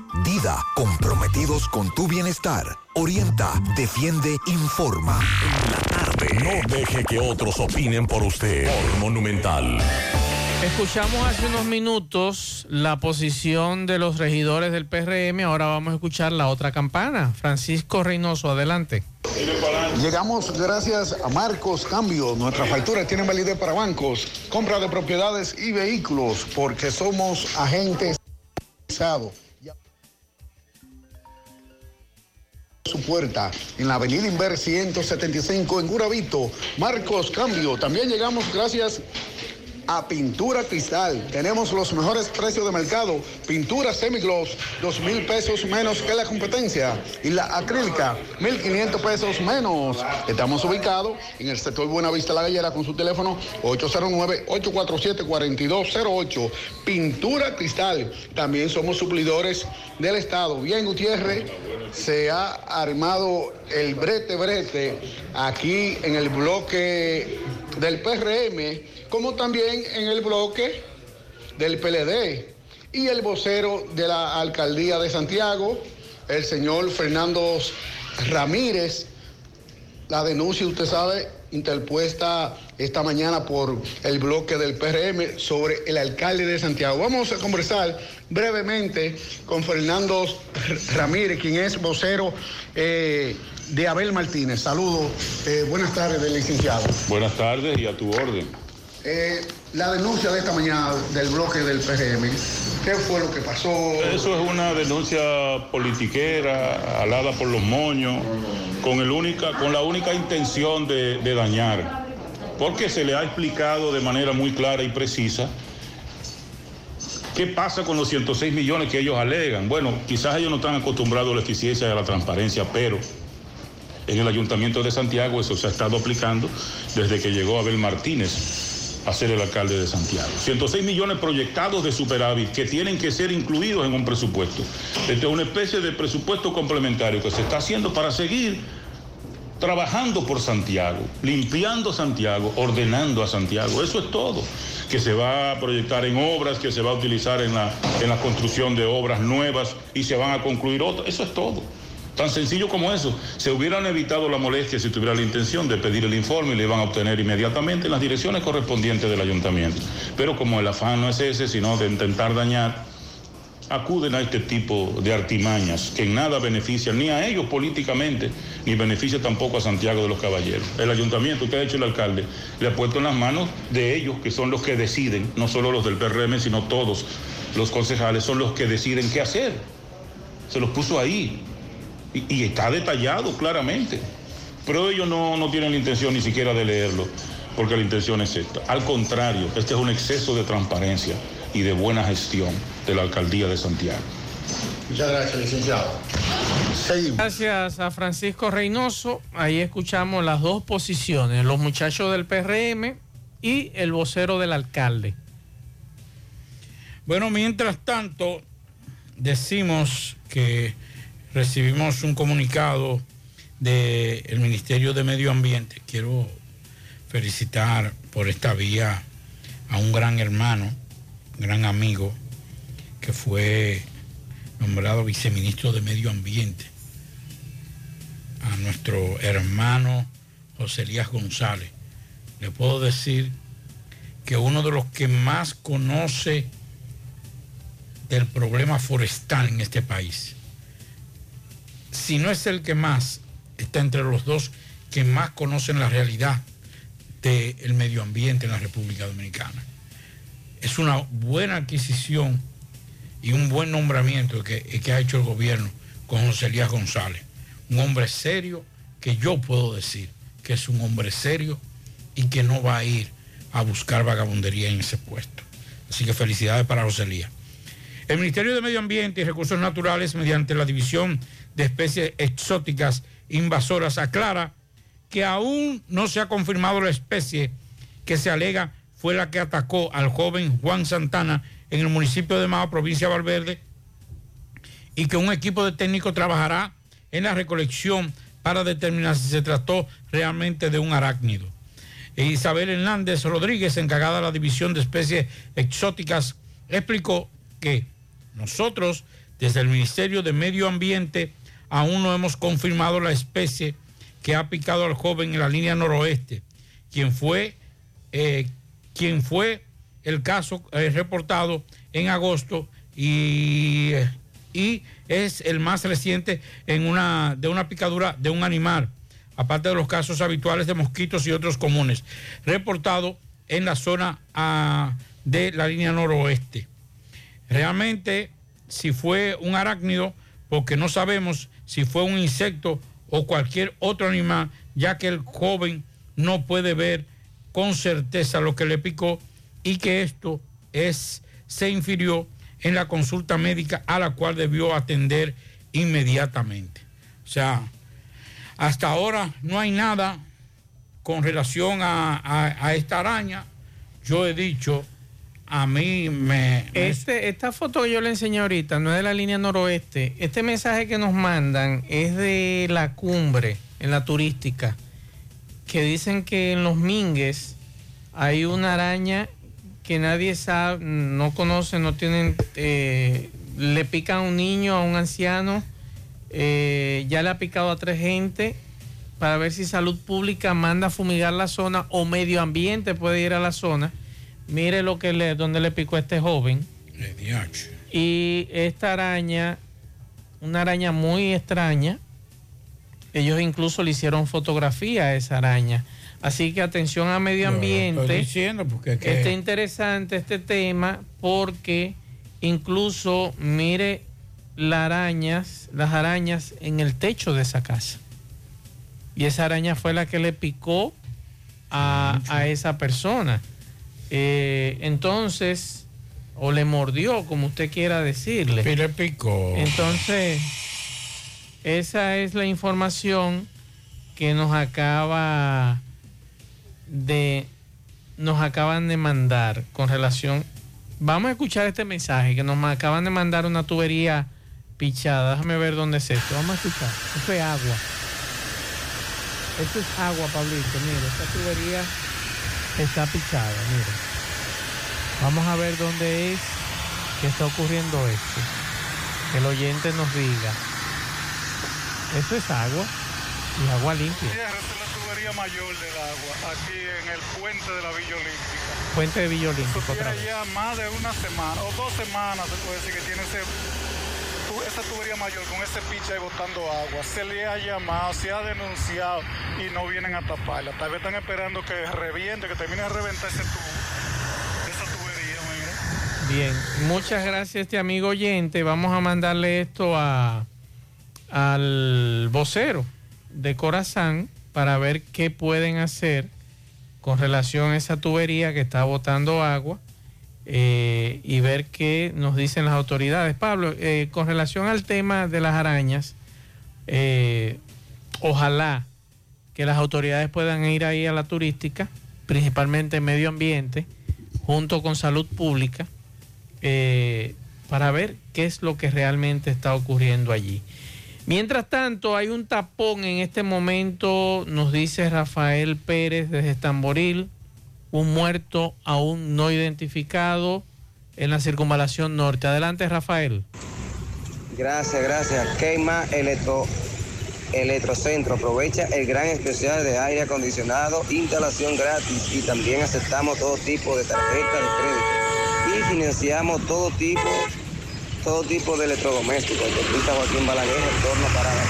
Dida, comprometidos con tu bienestar. Orienta, defiende, informa. No deje que otros opinen por usted. Por Monumental. Escuchamos hace unos minutos la posición de los regidores del PRM. Ahora vamos a escuchar la otra campana. Francisco Reynoso, adelante. Llegamos gracias a Marcos Cambio. Nuestras facturas tienen validez para bancos, compra de propiedades y vehículos, porque somos agentes su puerta en la avenida Inver 175 en Guravito. Marcos Cambio. También llegamos gracias a Pintura Cristal. Tenemos los mejores precios de mercado. Pintura semigloss, dos mil pesos menos que la competencia. Y la acrílica, 1.500 pesos menos. Estamos ubicados en el sector Buenavista La Gallera con su teléfono 809-847-4208. Pintura Cristal. También somos suplidores del Estado. Bien, Gutiérrez, se ha armado el brete brete aquí en el bloque del PRM, como también en el bloque del PLD. Y el vocero de la alcaldía de Santiago, el señor Fernando Ramírez, la denuncia, usted sabe, interpuesta esta mañana por el bloque del PRM sobre el alcalde de Santiago. Vamos a conversar brevemente con Fernando Ramírez, quien es vocero eh, de Abel Martínez. Saludos, eh, buenas tardes, del licenciado. Buenas tardes y a tu orden. Eh, la denuncia de esta mañana del bloque del PRM, ¿qué fue lo que pasó? Eso es una denuncia politiquera, alada por los moños, con, el única, con la única intención de, de dañar, porque se le ha explicado de manera muy clara y precisa ¿Qué pasa con los 106 millones que ellos alegan? Bueno, quizás ellos no están acostumbrados a la eficiencia y a la transparencia, pero en el Ayuntamiento de Santiago eso se ha estado aplicando desde que llegó Abel Martínez a ser el alcalde de Santiago. 106 millones proyectados de superávit que tienen que ser incluidos en un presupuesto. Este es una especie de presupuesto complementario que se está haciendo para seguir trabajando por Santiago, limpiando Santiago, ordenando a Santiago. Eso es todo. Que se va a proyectar en obras, que se va a utilizar en la, en la construcción de obras nuevas y se van a concluir otras. Eso es todo. Tan sencillo como eso. Se hubieran evitado la molestia si tuviera la intención de pedir el informe y le iban a obtener inmediatamente en las direcciones correspondientes del ayuntamiento. Pero como el afán no es ese, sino de intentar dañar, acuden a este tipo de artimañas que en nada benefician ni a ellos políticamente, ni beneficia tampoco a Santiago de los Caballeros. El ayuntamiento que ha hecho el alcalde le ha puesto en las manos de ellos, que son los que deciden, no solo los del PRM, sino todos los concejales, son los que deciden qué hacer. Se los puso ahí y, y está detallado claramente. Pero ellos no, no tienen la intención ni siquiera de leerlo, porque la intención es esta. Al contrario, este es un exceso de transparencia y de buena gestión de la alcaldía de Santiago. Muchas gracias, licenciado. Gracias a Francisco Reynoso. Ahí escuchamos las dos posiciones, los muchachos del PRM y el vocero del alcalde. Bueno, mientras tanto, decimos que recibimos un comunicado del Ministerio de Medio Ambiente. Quiero felicitar por esta vía a un gran hermano, gran amigo, que fue nombrado viceministro de Medio Ambiente, a nuestro hermano José Elías González. Le puedo decir que uno de los que más conoce del problema forestal en este país, si no es el que más, está entre los dos que más conocen la realidad del medio ambiente en la República Dominicana. Es una buena adquisición y un buen nombramiento que, que ha hecho el gobierno con José Elías González. Un hombre serio que yo puedo decir que es un hombre serio y que no va a ir a buscar vagabundería en ese puesto. Así que felicidades para José Elías. El Ministerio de Medio Ambiente y Recursos Naturales, mediante la División de Especies Exóticas Invasoras, aclara que aún no se ha confirmado la especie que se alega fue la que atacó al joven Juan Santana en el municipio de Mao, provincia de Valverde, y que un equipo de técnicos trabajará en la recolección para determinar si se trató realmente de un arácnido. E Isabel Hernández Rodríguez, encargada de la División de Especies Exóticas, explicó que nosotros, desde el Ministerio de Medio Ambiente, aún no hemos confirmado la especie que ha picado al joven en la línea noroeste, quien fue, eh, quien fue el caso eh, reportado en agosto y, y, es el más reciente en una, de una picadura de un animal, aparte de los casos habituales de mosquitos y otros comunes, reportado en la zona ah, de la línea noroeste. Realmente, si fue un arácnido, porque no sabemos si fue un insecto o cualquier otro animal, ya que el joven no puede ver con certeza lo que le picó y que esto es, se infirió en la consulta médica a la cual debió atender inmediatamente. O sea, hasta ahora no hay nada con relación a, a- a esta araña. Yo he dicho, a mí me... Este, esta foto que yo le enseñé ahorita no es de la línea noroeste. Este mensaje que nos mandan es de la cumbre, en la turística, que dicen que en los Mingues hay una araña que nadie sabe, no conoce, no tienen, eh, le pica a un niño, a un anciano, eh, ya le ha picado a tres gente para ver si salud pública manda a fumigar la zona o medio ambiente puede ir a la zona. Mire lo que le, donde le picó a este joven. Y esta araña, una araña muy extraña, ellos incluso le hicieron fotografía a esa araña. Así que atención a medio ambiente. estoy diciendo porque es que- Está interesante este tema porque incluso mire las arañas, las arañas en el techo de esa casa. Y esa araña fue la que le picó a, a esa persona. Eh, entonces, o le mordió, como usted quiera decirle. Y le picó. Entonces, esa es la información que nos acaba de nos acaban de mandar con relación. Vamos a escuchar este mensaje que nos acaban de mandar una tubería pichada. Déjame ver dónde es esto. Vamos a escuchar. Esto es agua. Esto es agua, Pablito. Mire, esta tubería está pichada. Mire. Vamos a ver dónde es que está ocurriendo esto. Que el oyente nos diga. Esto es agua y agua limpia. Es la tubería mayor del agua, aquí en el puente de la Villa Olímpica. Fuente de Villa Eso otra vez. ya más de una semana, o dos semanas, se puede decir que tiene ese, tu- esa tubería mayor con ese piche ahí botando agua. Se le ha llamado, se ha denunciado y no vienen a taparla. Tal vez están esperando que reviente, que termine de reventar ese tubo. Bien, muchas gracias a este amigo oyente. Vamos a mandarle esto a al vocero de Corazán para ver qué pueden hacer con relación a esa tubería que está botando agua eh, y ver qué nos dicen las autoridades. Pablo, eh, con relación al tema de las arañas, eh, ojalá que las autoridades puedan ir ahí a la turística, principalmente medio ambiente, junto con salud pública, para ver qué es lo que realmente está ocurriendo allí. Mientras tanto, hay un tapón en este momento, nos dice Rafael Pérez desde Estamboril, un muerto aún no identificado en la circunvalación norte. Adelante, Rafael. Gracias, gracias. Keima Electro Electrocentro. Aprovecha el gran especial de aire acondicionado, instalación gratis y también aceptamos todo tipo de tarjetas de crédito y financiamos todo tipo todo tipo de electrodomésticos. Joaquín Balaguer, en para las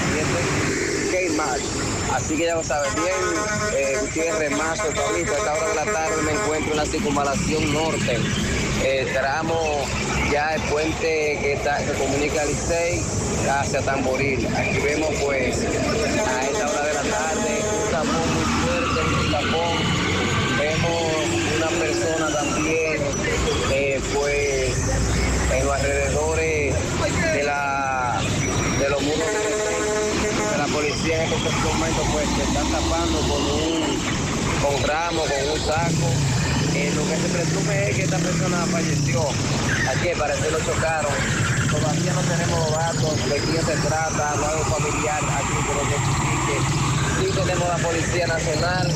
7, Kmart. Así que ya lo saben bien, eh, Gutiérrez, Mazo, Pablito, a esta hora de la tarde me encuentro en la circunvalación norte, eh, tramo ya el puente que, está, que comunica Licey hacia Tamboril. Aquí vemos pues a esta hora de la tarde un tapón muy fuerte, un tapón. Vemos una persona también eh, pues en los alrededores de la de los muros de, en estos momentos pues se están tapando con un con ramos, con un saco. Eh, lo que se presume es que esta persona falleció. Aquí parece lo chocaron. Todavía no tenemos datos de quién se trata, no hay un familiar aquí que lo notifique. Sí tenemos la Policía Nacional,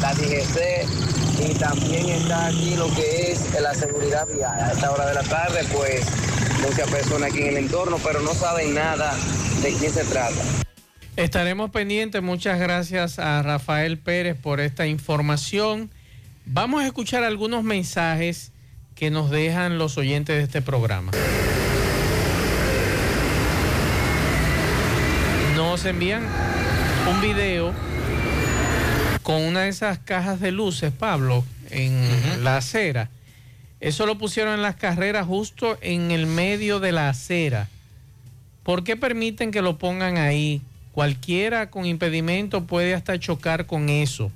la DGC y también está aquí lo que es la seguridad vial. A esta hora de la tarde, pues muchas personas aquí en el entorno, pero no saben nada de quién se trata. Estaremos pendientes. Muchas gracias a Rafael Pérez por esta información. Vamos a escuchar algunos mensajes que nos dejan los oyentes de este programa. Nos envían un video con una de esas cajas de luces, Pablo, en la acera. Eso lo pusieron en las carreras justo en el medio de la acera. ¿Por qué permiten que lo pongan ahí? Cualquiera con impedimento puede hasta chocar con eso.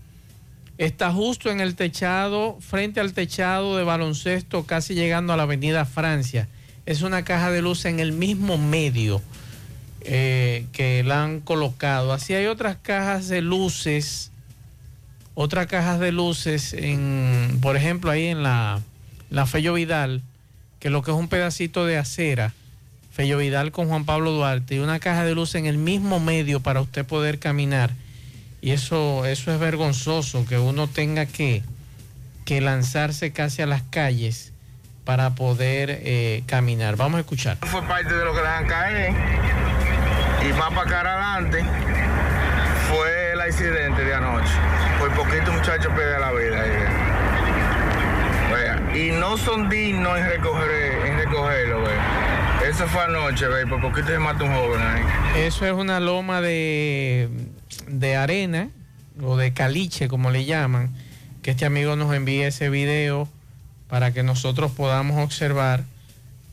Está justo en el techado, frente al techado de baloncesto, casi llegando a la avenida Francia. Es una caja de luz en el mismo medio eh, que la han colocado. Así hay otras cajas de luces, otras cajas de luces, en, por ejemplo, ahí en la, la Fello Vidal, que lo que es un pedacito de acera, Fello Vidal con Juan Pablo Duarte, y una caja de luz en el mismo medio para usted poder caminar. Y eso, eso es vergonzoso, que uno tenga que, que lanzarse casi a las calles para poder eh, caminar. Vamos a escuchar. Fue parte de lo que dejan caer. Y más para acá adelante fue el accidente de anoche. Por poquito muchacho pierde la vida. ahí. Y no son dignos en, recoger, en recogerlo. vea. Eso fue anoche, ve, por poquito se mata un joven ahí. Eso es una loma de, de arena o de caliche, como le llaman, que este amigo nos envíe ese video para que nosotros podamos observar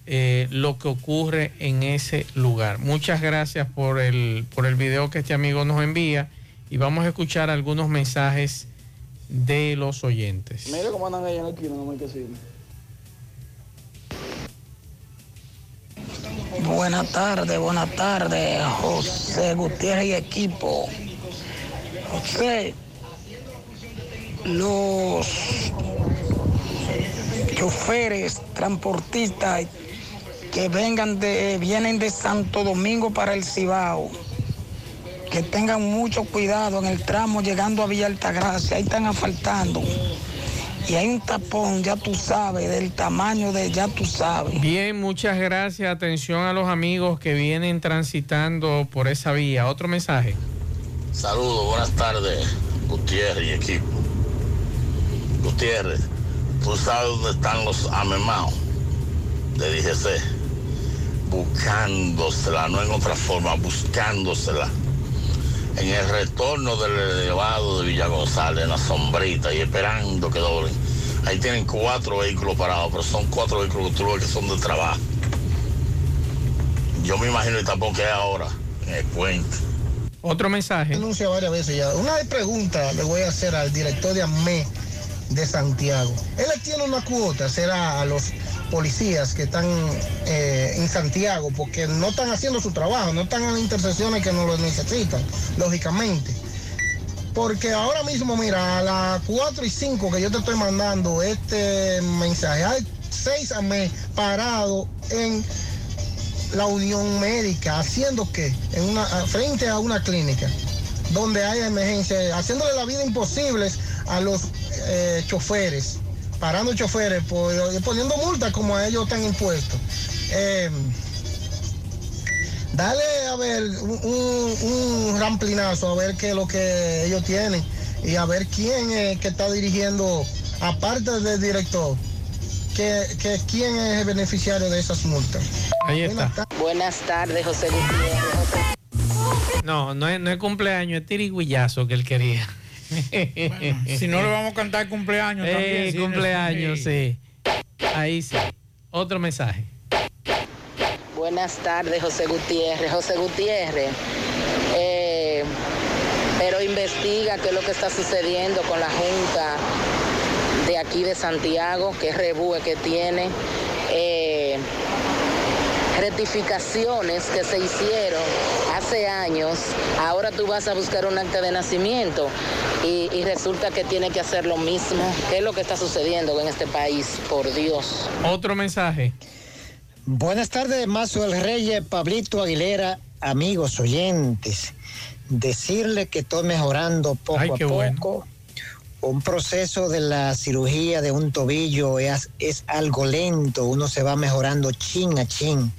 eh, lo que ocurre en ese lugar. Muchas gracias por el, por el video que este amigo nos envía y vamos a escuchar algunos mensajes de los oyentes. Mira cómo andan allá en la esquina, no hay que. Buenas tardes, buenas tardes, José Gutiérrez y equipo. José, los choferes, transportistas que vengan de, vienen de Santo Domingo para el Cibao, que tengan mucho cuidado en el tramo llegando a Villa Altagracia, ahí están asfaltando. Y hay un tapón, ya tú sabes, del tamaño de ya tú sabes. Bien, muchas gracias. Atención a los amigos que vienen transitando por esa vía. Otro mensaje. Saludos, buenas tardes, Gutiérrez y equipo. Gutiérrez, tú sabes dónde están los amemados de DGC. Buscándosela, no en otra forma, buscándosela. En el retorno del elevado de Villa González, en la sombrita y esperando que doblen. Ahí tienen cuatro vehículos parados, pero son cuatro vehículos que tú ves que son de trabajo. Yo me imagino el tapón que hay ahora en el puente. Otro mensaje. Denuncia varias veces ya. Una pregunta le voy a hacer al director de AME de Santiago. Él tiene una cuota, será a los policías que están eh, en Santiago, porque no están haciendo su trabajo, no están en las intersecciones que no lo necesitan, lógicamente. Porque ahora mismo, mira, a las 4 y 5 que yo te estoy mandando este mensaje, hay seis AME parados en la Unión Médica, haciendo qué? Frente a una clínica donde hay emergencia, haciéndole la vida imposible a los eh, choferes, parando choferes, por- poniendo multas como a ellos están impuestos. Eh, Dale a ver un, un, un ramplinazo, a ver qué es lo que ellos tienen y a ver quién es que está dirigiendo, aparte del director, que, que quién es el beneficiario de esas multas. Ahí está. Buenas tardes, José Gutiérrez. No, no es, no es cumpleaños, es tiriguillazo que él quería. Si no le vamos a cantar cumpleaños Eh, también. sí, cumpleaños, sí. Ahí sí. Otro mensaje. Buenas tardes, José Gutiérrez. José Gutiérrez, eh, pero investiga qué es lo que está sucediendo con la Junta de aquí de Santiago, qué rebúe que tiene, rectificaciones que se hicieron hace años. Ahora tú vas a buscar un acta de nacimiento y, y resulta que tiene que hacer lo mismo. ¿Qué es lo que está sucediendo en este país? Por Dios. Otro mensaje. Buenas tardes, Mazo el Reyes, Pablito Aguilera, amigos oyentes. Decirle que estoy mejorando poco Ay, a poco. bueno. Un proceso de la cirugía de un tobillo es, es algo lento, uno se va mejorando chin a chin.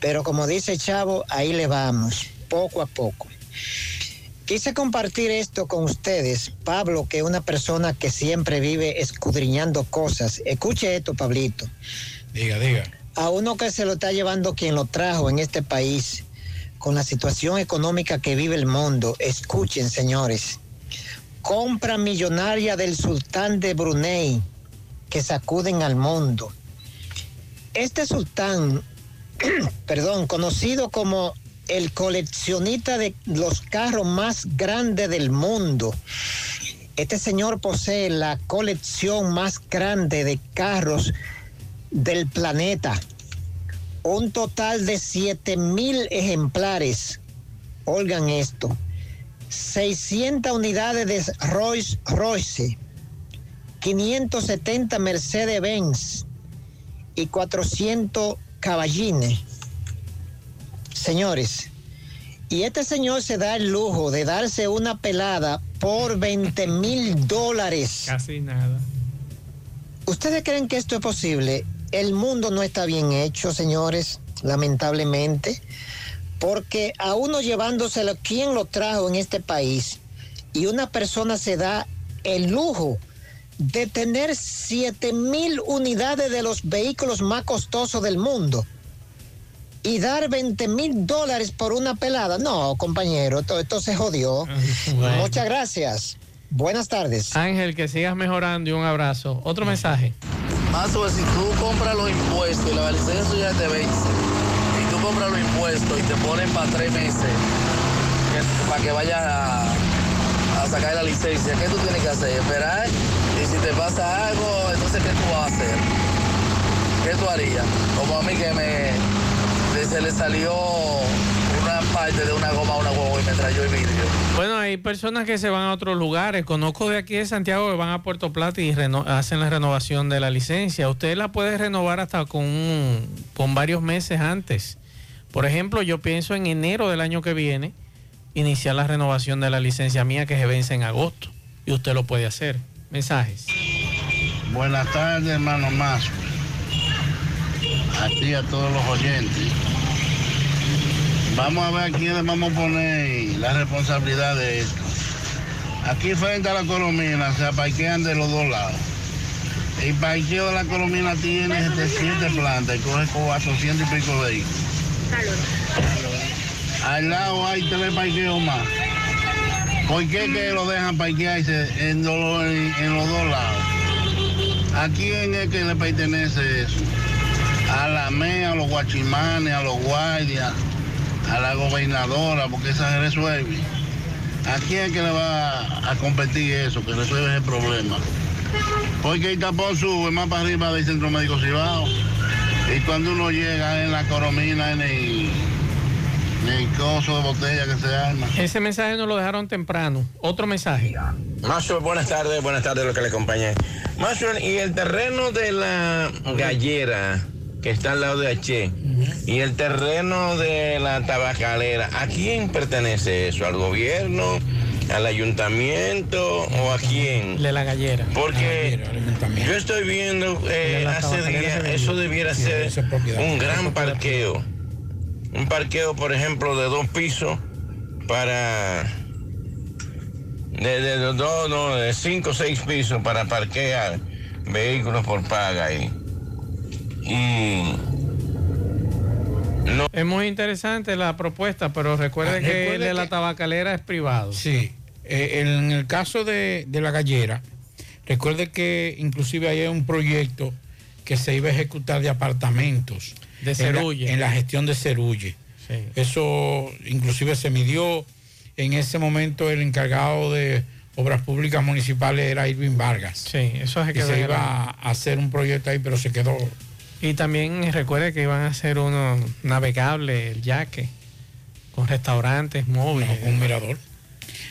Pero como dice Chavo, ahí le vamos, poco a poco. Quise compartir esto con ustedes, Pablo, que es una persona que siempre vive escudriñando cosas. Escuche esto, Pablito. Diga, diga. A uno que se lo está llevando quien lo trajo en este país, con la situación económica que vive el mundo. Escuchen, señores. Compra millonaria del sultán de Brunei que sacuden al mundo. Este sultán, *clears throat* perdón, conocido como el coleccionista de los carros más grandes del mundo. Este señor posee la colección más grande de carros del planeta. Un total de 7 mil ejemplares. Oigan esto. 600 unidades de Rolls Royce, 570 Mercedes-Benz y 400 caballines. Señores, y este señor se da el lujo de darse una pelada por 20 *laughs* mil dólares. Casi nada. ¿Ustedes creen que esto es posible? El mundo no está bien hecho, señores, lamentablemente, porque a uno llevándoselo, ¿quién lo trajo en este país? Y una persona se da el lujo de tener 7 mil unidades de los vehículos más costosos del mundo y dar 20 mil dólares por una pelada. No, compañero, esto, esto se jodió. *laughs* Bueno. Muchas gracias. Buenas tardes. Ángel, que sigas mejorando y un abrazo. Otro mensaje. Más o si tú compras los impuestos y la licencia ya te vence, compras los impuestos y te ponen para tres meses, para que vayas a, a sacar la licencia, ¿qué tú tienes que hacer? Esperar y si te pasa algo, entonces ¿qué tú vas a hacer? ¿Qué tú harías? Como a mí que me se le salió una parte de una goma a una huevo y me trayó el vidrio. Bueno, hay personas que se van a otros lugares. Conozco de aquí de Santiago que van a Puerto Plata y hacen la renovación de la licencia. Usted la puede renovar hasta con, un- con varios meses antes. Por ejemplo, yo pienso en enero del año que viene iniciar la renovación de la licencia mía que se vence en agosto. Y usted lo puede hacer. Mensajes. Buenas tardes, hermano Mazo. A ti y a todos los oyentes. Vamos a ver a quiénes vamos a poner la responsabilidad de esto. Aquí frente a la colomina se parquean de los dos lados. El parqueo de la colomina tiene este, siete plantas y coge como 400 y pico vehículos. Al lado hay tres parqueos más. ¿Por qué que lo dejan parquearse en, lo- en- los dos lados? ¿A quién es que le pertenece eso? A la MEA, a los guachimanes, a los guardias, a la gobernadora, porque esa resuelve. ¿A quién es que le va a competir eso, que resuelve ese problema? Porque el tapón sube más para arriba del Centro Médico Cibao. Y cuando uno llega en la coromina, en el, en el coso de botella que se arma. Ese mensaje nos lo dejaron temprano. Otro mensaje. Macho, buenas tardes, buenas tardes lo que le acompaña. Macho, y el terreno de la gallera que está al lado de H y el terreno de la tabacalera, ¿a quién pertenece eso? ¿Al gobierno? ¿Al ayuntamiento o a quién? De la gallera. Porque yo estoy viendo eh, hace días, eso debiera ser un gran parqueo. Un parqueo, por ejemplo, de dos pisos para de, de, de- no, no, de cinco o seis pisos para parquear vehículos por paga y, y Es muy interesante la propuesta, pero recuerde Ah, que recuerde el de la que- tabacalera es privado. Sí, eh, en el caso de, de la gallera, recuerde que inclusive hay un proyecto que se iba a ejecutar de apartamentos. De en la- Cerulle. En la, gestión de Cerulle. Sí. Eso inclusive se midió. En ese momento el encargado de obras públicas municipales era Irving Vargas. Sí, eso se Y quedó se iba a hacer un proyecto ahí, pero se quedó. Y también recuerde que iban a hacer uno navegable, el yaque, con restaurantes móviles. un mirador.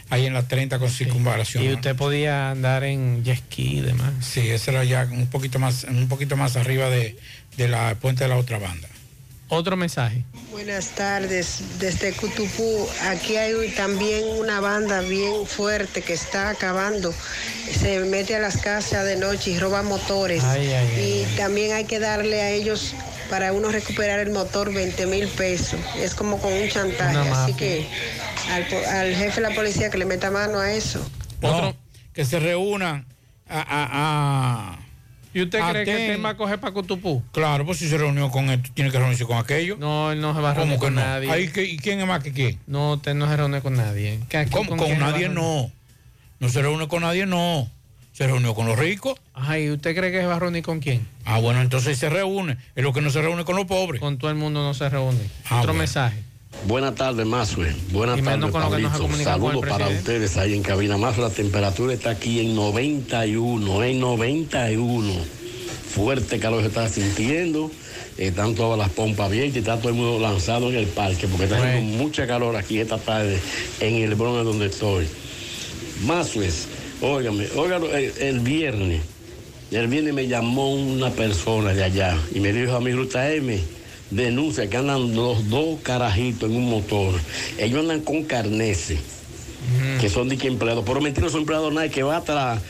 Ahí en la 30 con circunvalación. Y ¿no? usted podía andar en jet ski y demás. Sí, ese era ya un poquito más, un poquito más arriba de, de la puente de la otra banda. Otro mensaje. Buenas tardes, desde Cutupú. Aquí hay también una banda bien fuerte que está acabando. Se mete a las casas de noche y roba motores. Ay, ay, y también hay que darle a ellos para uno recuperar el motor 20 mil pesos. Es como con un chantaje. Una Así mafia. que al, jefe de la policía que le meta mano a eso. No, que se reúnan a... a- a- ¿Y usted cree que Atén. este va a coger para Cutupú? Claro, pues si se reunió con él, tiene que reunirse con aquello. No, él no se va a ¿Cómo reunir que con no? nadie. Ahí que- ¿Y quién es más que quién? No, usted no se reúne con nadie. ¿Qué- ¿Cómo? con nadie no. No se reúne con nadie, no. Se reunió con los ricos. Ajá, ¿y usted cree que se va a reunir con quién? Ah, bueno, entonces se reúne. Es lo que no se reúne con los pobres. Con todo el mundo no se reúne. Ah, Otro bueno. mensaje. Buenas tardes, Mazue. Buenas tardes, Pablito. Saludos para ustedes ahí en cabina. Más la temperatura está aquí en 91, en 91. Fuerte calor se está sintiendo. Están todas las pompas abiertas y está todo el mundo lanzado en el parque porque está haciendo mucha calor aquí esta tarde en el Bronx donde estoy. Mazues, óigame, óigalo, el, el viernes, el viernes me llamó una persona de allá y me dijo a mi ruta M, denuncia que andan los dos carajitos en un motor. Ellos andan con carneses, que son de que empleados, pero mentira, son empleados nada, que va atrás.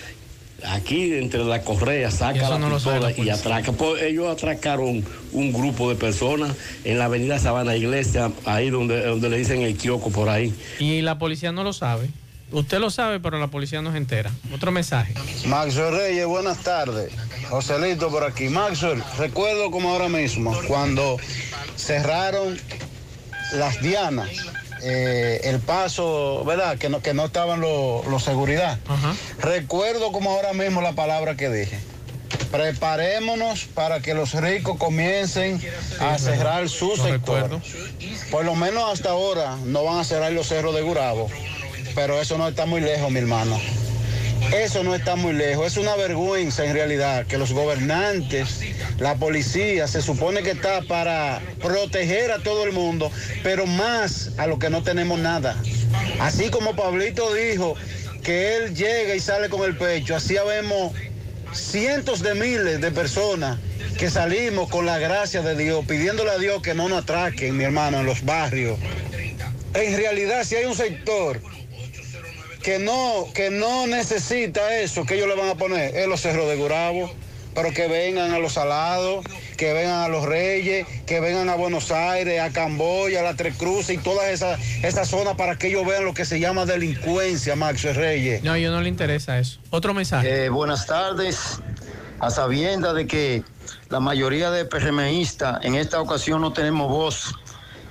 Aquí entre la correa saca la no pistola y atraca. Pues ellos atracaron un grupo de personas en la avenida Sabana Iglesia, ahí donde, donde le dicen el kiosco por ahí. Y la policía no lo sabe. Usted lo sabe, pero la policía no se entera. Otro mensaje. Maxwell Reyes, buenas tardes. Joselito por aquí. Maxwell, recuerdo como ahora mismo, cuando cerraron las Dianas, eh, el paso, ¿verdad? Que no, que no estaban los los seguridad. Recuerdo como ahora mismo la palabra que dije. Preparémonos para que los ricos comiencen a cerrar su sector. Por lo menos hasta ahora no van a cerrar los cerros de Gurabo, pero eso no está muy lejos, mi hermano. Eso no está muy lejos. Es una vergüenza en realidad que los gobernantes, la policía, se supone que está para proteger a todo el mundo, pero más a los que no tenemos nada. Así como Pablito dijo que él llega y sale con el pecho, así vemos cientos de miles de personas que salimos con la gracia de Dios, pidiéndole a Dios que no nos atraquen, mi hermano, en los barrios. En realidad, si hay un sector que no, que no necesita eso, que ellos le van a poner, es los cerros de Gurabo, pero que vengan a los Salados, que vengan a los Reyes, que vengan a Buenos Aires, a Camboya, a la Tres Cruces y todas esas esas zonas para que ellos vean lo que se llama delincuencia, Max Reyes. No, a ellos no le interesa eso. Otro mensaje. Eh, buenas tardes. A sabienda de que la mayoría de PRMistas en esta ocasión no tenemos voz,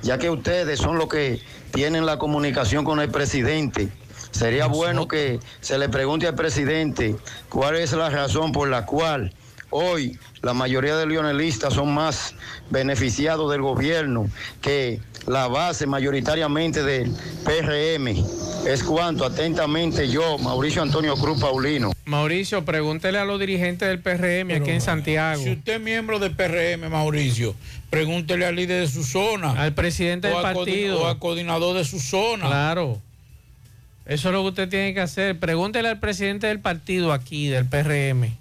ya que ustedes son los que tienen la comunicación con el presidente. Sería bueno que se le pregunte al presidente cuál es la razón por la cual hoy la mayoría de leonelistas son más beneficiados del gobierno que la base mayoritariamente del PRM. Es cuanto atentamente yo, Mauricio Antonio Cruz Paulino. Mauricio, pregúntele a los dirigentes del PRM aquí en Santiago. Si usted es miembro del PRM, Mauricio, pregúntele al líder de su zona. Al presidente del partido. O al coordinador de su zona. Claro. Eso es lo que usted tiene que hacer. Pregúntele al presidente del partido aquí, del PRM.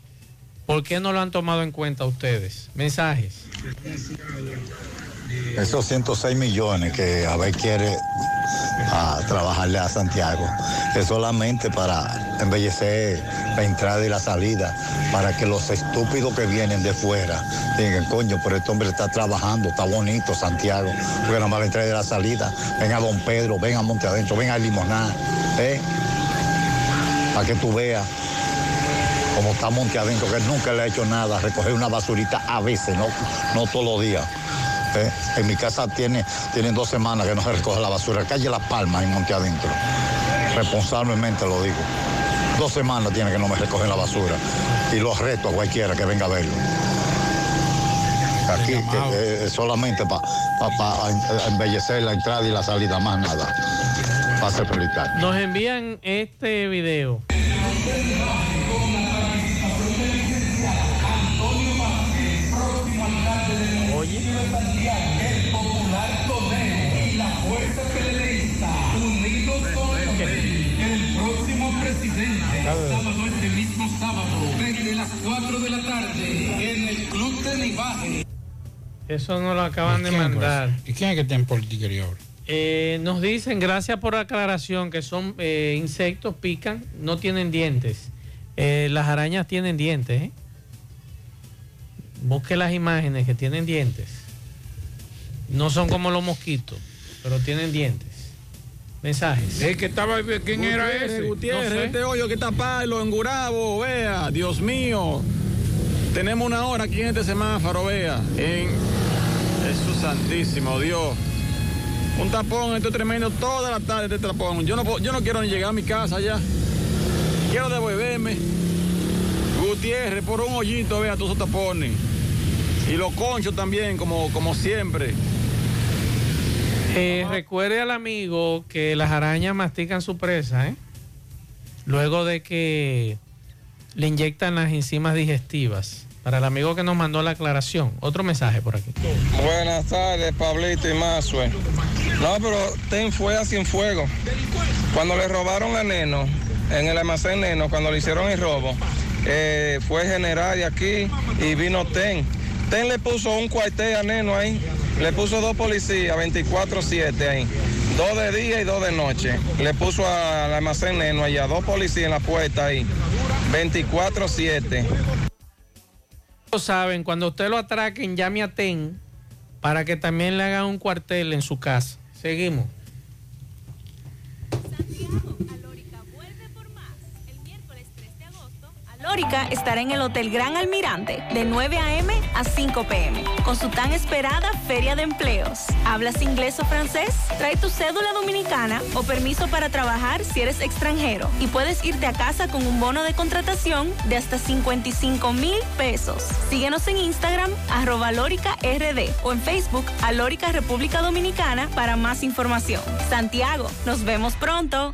¿Por qué no lo han tomado en cuenta ustedes? Mensajes. Esos 106 millones que a ver quiere a trabajarle a Santiago, es solamente para embellecer la entrada y la salida, para que los estúpidos que vienen de fuera digan, coño, pero este hombre está trabajando, está bonito Santiago, porque nada más la entrada y la salida, ven a Don Pedro, ven a Monte Adentro, ven a Limoná, ¿eh? para que tú veas como está Monte Adentro, que nunca le ha hecho nada, recoger una basurita a veces, no, no todos los días. ¿Eh? En mi casa tiene, tienen dos semanas que no se recoge la basura. Calle Las Palmas en Monte Adentro. Responsablemente lo digo. Dos semanas tiene que no me recogen la basura. Y los reto a cualquiera que venga a verlo. Aquí que, eh, solamente para embellecer la entrada y la salida, más nada. Para ser feliz. Nos envían este video. Eso nos lo acaban de mandar. ¿Y quién es que está en politiquería ahora? Eh, nos dicen, gracias por la aclaración, que son eh, insectos, pican, no tienen dientes. Eh, las arañas tienen dientes. ¿eh? Busque las imágenes que tienen dientes. No son como los mosquitos, pero tienen dientes. Mensajes. El que estaba, ¿quién era Gutiérrez, ese? Gutiérrez, No sé. este hoyo que taparlo en Gurabo, vea, Dios mío. Tenemos una hora aquí en este semáforo, vea, en Jesús Santísimo, Dios. Un tapón, esto es tremendo, toda la tarde este tapón. Yo no, yo no quiero ni llegar a mi casa ya. Quiero devolverme. Gutiérrez, por un hoyito, vea todos esos tapones. Y los conchos también, como, como siempre. Eh, recuerde al amigo que las arañas mastican su presa, ¿eh? Luego de que le inyectan las enzimas digestivas. Para el amigo que nos mandó la aclaración. Otro mensaje por aquí. Buenas tardes, Pablito y Mazue. No, pero ten fue así en fuego. Cuando le robaron a Neno, en el almacén Neno, cuando le hicieron el robo, eh, fue general de aquí y vino Ten. Ten le puso un cuartel a Neno ahí, le puso dos policías, 24-7 ahí. Dos de día y dos de noche. Le puso al almacén Neno allá, dos policías en la puerta ahí, 24-7. Lo saben, cuando usted lo atraquen, llame a TEN para que también le hagan un cuartel en su casa. Seguimos. Lórica estará en el Hotel Gran Almirante de 9 a.m. a 5 p.m. con su tan esperada Feria de Empleos. ¿Hablas inglés o francés? Trae tu cédula dominicana o permiso para trabajar si eres extranjero y puedes irte a casa con un bono de contratación de hasta 55 mil pesos. Síguenos en Instagram arroba Lórica RD o en Facebook a Lórica República Dominicana para más información. Santiago, nos vemos pronto.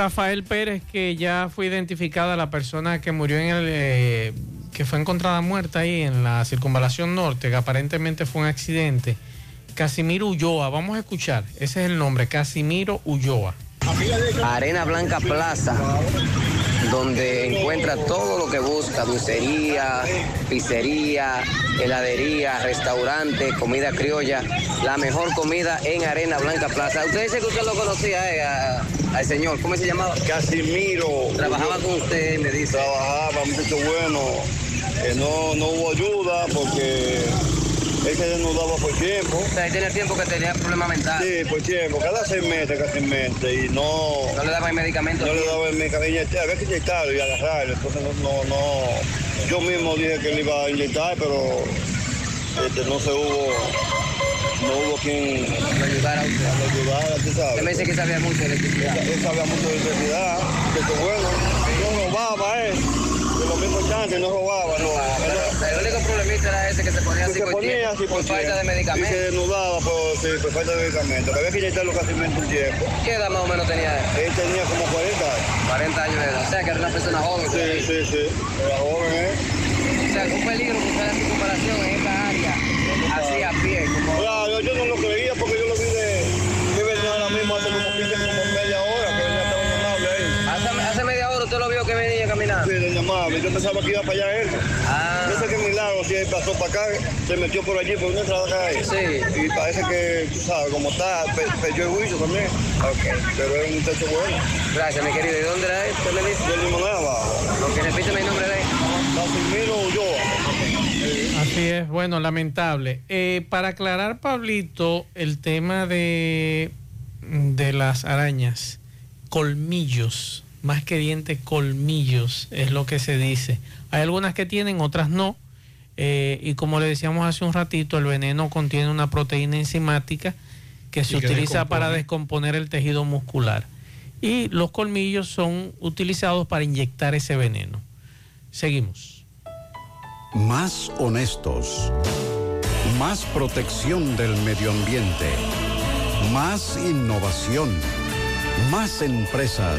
Rafael Pérez, que ya fue identificada la persona que murió en el. eh, que fue encontrada muerta ahí en la circunvalación norte, que aparentemente fue un accidente. Casimiro Ulloa, vamos a escuchar, ese es el nombre, Casimiro Ulloa. Arena Blanca Plaza, donde encuentra todo lo que busca, dulcería, pizzería, heladería, restaurante, comida criolla, la mejor comida en Arena Blanca Plaza. Usted dice que usted lo conocía eh, a- al señor, ¿cómo se llamaba? Casimiro. Trabajaba con usted, me dice. Trabajaba, muchacho bueno. Eh, no, no hubo ayuda porque él se desnudaba por tiempo. O sea, él tenía tiempo que tenía problemas mentales. Sí, por tiempo. Cada seis meses, casi meses. Y no... No le daban medicamentos. No le daba el medicamento. Había que inyectarlo y agarrarlo. Entonces no, no, no... Yo mismo dije que le iba a inyectar, pero este, no se hubo... No hubo quien lo ayudara a usted. lo ayudara, tú sabes. Usted me dice que sabía mucho de electricidad. Él sabía mucho de electricidad, que bueno, no robaba, eh. No robaba, no. Pero el único problemita era ese que se ponía así se por ponía tiempo, así por falta de tiempo. Y se desnudaba por, sí, por falta de medicamentos. Había que inyectarlo casi un tiempo. ¿Qué edad más o menos tenía él? Él tenía como 40 años. 40 años de edad. O sea, que era una persona joven. Sí, sí, sí. Era joven, ¿eh? O sea, un peligro buscar la circunvalación en esta área, así a pie. Como... Claro, yo no lo creía porque yo Sí. Yo pensaba que iba para allá él. Ah. Yo sé que milagro, si él pasó para acá, se metió por allí por una entrada acá ahí. Sí. Y parece que, tú sabes, como está, pe- perdió el juicio también. Ok. Pero es un muchacho bueno. Gracias, mi querido. ¿Y dónde era él? ¿Usted me dice? Yo le mandaba. Ok, repíteme el nombre de él. Casimiro Ulloa. Así es, bueno, lamentable. Eh, para aclarar, Pablito, el tema de, de las arañas, colmillos, más que dientes, colmillos, es lo que se dice. Hay algunas que tienen, otras no. Eh, y como le decíamos hace un ratito, el veneno contiene una proteína enzimática que se que utiliza para descompone. descomponer el tejido muscular. Y los colmillos son utilizados para inyectar ese veneno. Seguimos. Más honestos. Más protección del medio ambiente. Más innovación. Más empresas.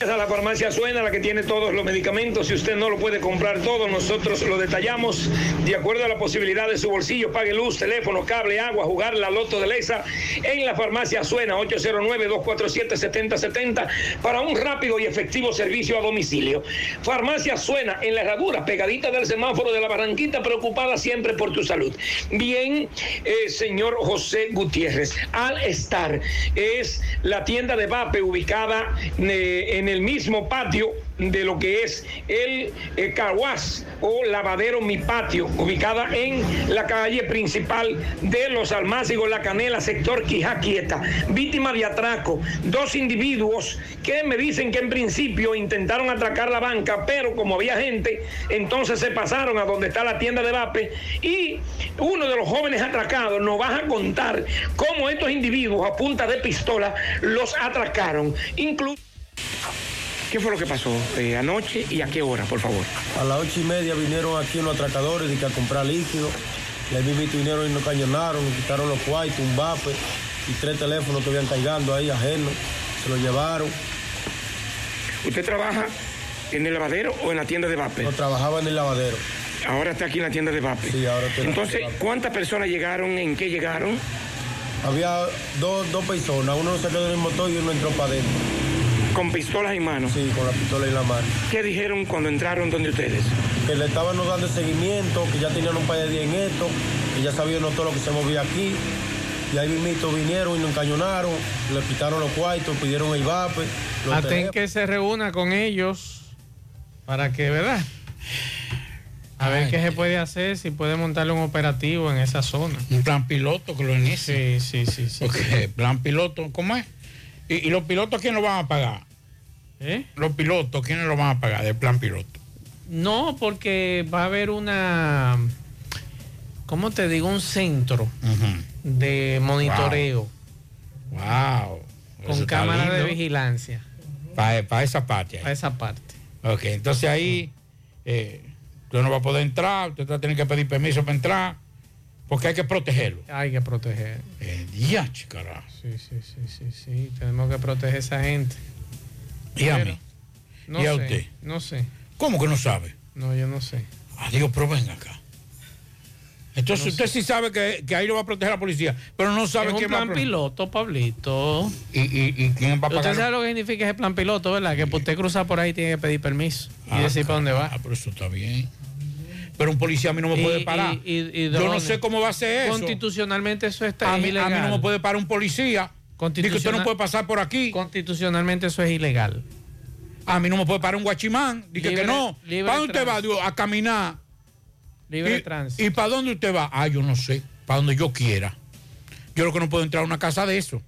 Es la farmacia Suena, la que tiene todos los medicamentos. Si usted no lo puede comprar todo, nosotros lo detallamos de acuerdo a la posibilidad de su bolsillo. Pague luz, teléfono, cable, agua, jugar la loto de Lesa en la farmacia Suena, 809-247-7070, para un rápido y efectivo servicio a domicilio. Farmacia Suena, en la herradura, pegadita del semáforo de la Barranquita, preocupada siempre por tu salud. Bien, eh, señor José Gutiérrez, Al Star es la tienda de Vape ubicada eh, en el mismo patio de lo que es el eh, Carwash o lavadero Mi Patio, ubicada en la calle principal de Los Almácigos, La Canela, sector Quijaquieta. Víctima de atraco, dos individuos que me dicen que en principio intentaron atracar la banca, pero como había gente, entonces se pasaron a donde está la tienda de Vape y uno de los jóvenes atracados nos va a contar cómo estos individuos a punta de pistola los atracaron. Incluso ¿Qué fue lo que pasó eh, anoche y a qué hora, por favor? A las ocho y media vinieron aquí unos atracadores y que a comprar líquido. Y ahí mismo vinieron y nos cañonaron, nos quitaron los cuartos, un vape y tres teléfonos que habían cargando ahí ajenos. Se los llevaron. ¿Usted trabaja en el lavadero o en la tienda de Vape? No, trabajaba en el lavadero. Ahora está aquí en la tienda de Vape. Sí, ahora estoy Entonces, ¿cuántas personas llegaron? ¿En qué llegaron? Había dos, dos personas, uno se quedó en el motor y uno entró para adentro. ¿Con pistolas en mano? Sí, con la pistola en la mano. ¿Qué dijeron cuando entraron donde ustedes? Que le estaban nos dando seguimiento, que ya tenían un par de días en esto, que ya sabían todo lo que se movía aquí. Y ahí mismito vinieron y nos encañonaron, le quitaron los cuartos, pidieron el vape. Aten que se reúna con ellos Para que, ¿verdad? A ver Ay, qué se puede hacer, si puede montarle un operativo en esa zona. Un plan piloto que lo inicie. Sí, sí, sí. sí. Ok, plan piloto, ¿cómo es? ¿Y, y los pilotos quién lo van a pagar? ¿Eh? Los pilotos, ¿quiénes lo van a pagar del plan piloto? No, porque va a haber una, ¿cómo te digo? Un centro de monitoreo Wow. Con cámaras de vigilancia Para esa parte. para esa parte. Ok, entonces ahí eh, usted no va a poder entrar, usted va a tener que pedir permiso para entrar, porque hay que protegerlo. Hay que proteger. Eh, diache, carajo. Sí, sí, sí, sí, sí. Tenemos que proteger a esa gente. ¿Y a mí? No ¿Y a sé, usted? No sé. ¿Cómo que no sabe? No, yo no sé. Ah, digo, pero venga acá. Entonces No usted sí sabe que, que ahí lo va a proteger la policía, pero no sabe es un quién va a plan piloto, Pablito. ¿Y, y, y quién va a Usted pagar? sabe lo que significa ese plan piloto, ¿verdad? Que usted cruzar por ahí tiene que pedir permiso y Ah, decir para dónde va. Ah, pero eso está bien. Pero un policía a mí no me puede parar. y- y- y Yo no sé cómo va a ser eso. Constitucionalmente eso está A mí, a ilegal. mí no me puede parar un policía. Dice que usted no puede pasar por aquí. Constitucionalmente eso es ilegal. A mí no me puede parar un guachimán. Dice que no. ¿Para dónde usted va? Digo, a caminar. Libre ¿Y, tránsito. ¿Y para dónde usted va? Ah, yo no sé. Para donde yo quiera. Yo lo que no puedo entrar a una casa de eso.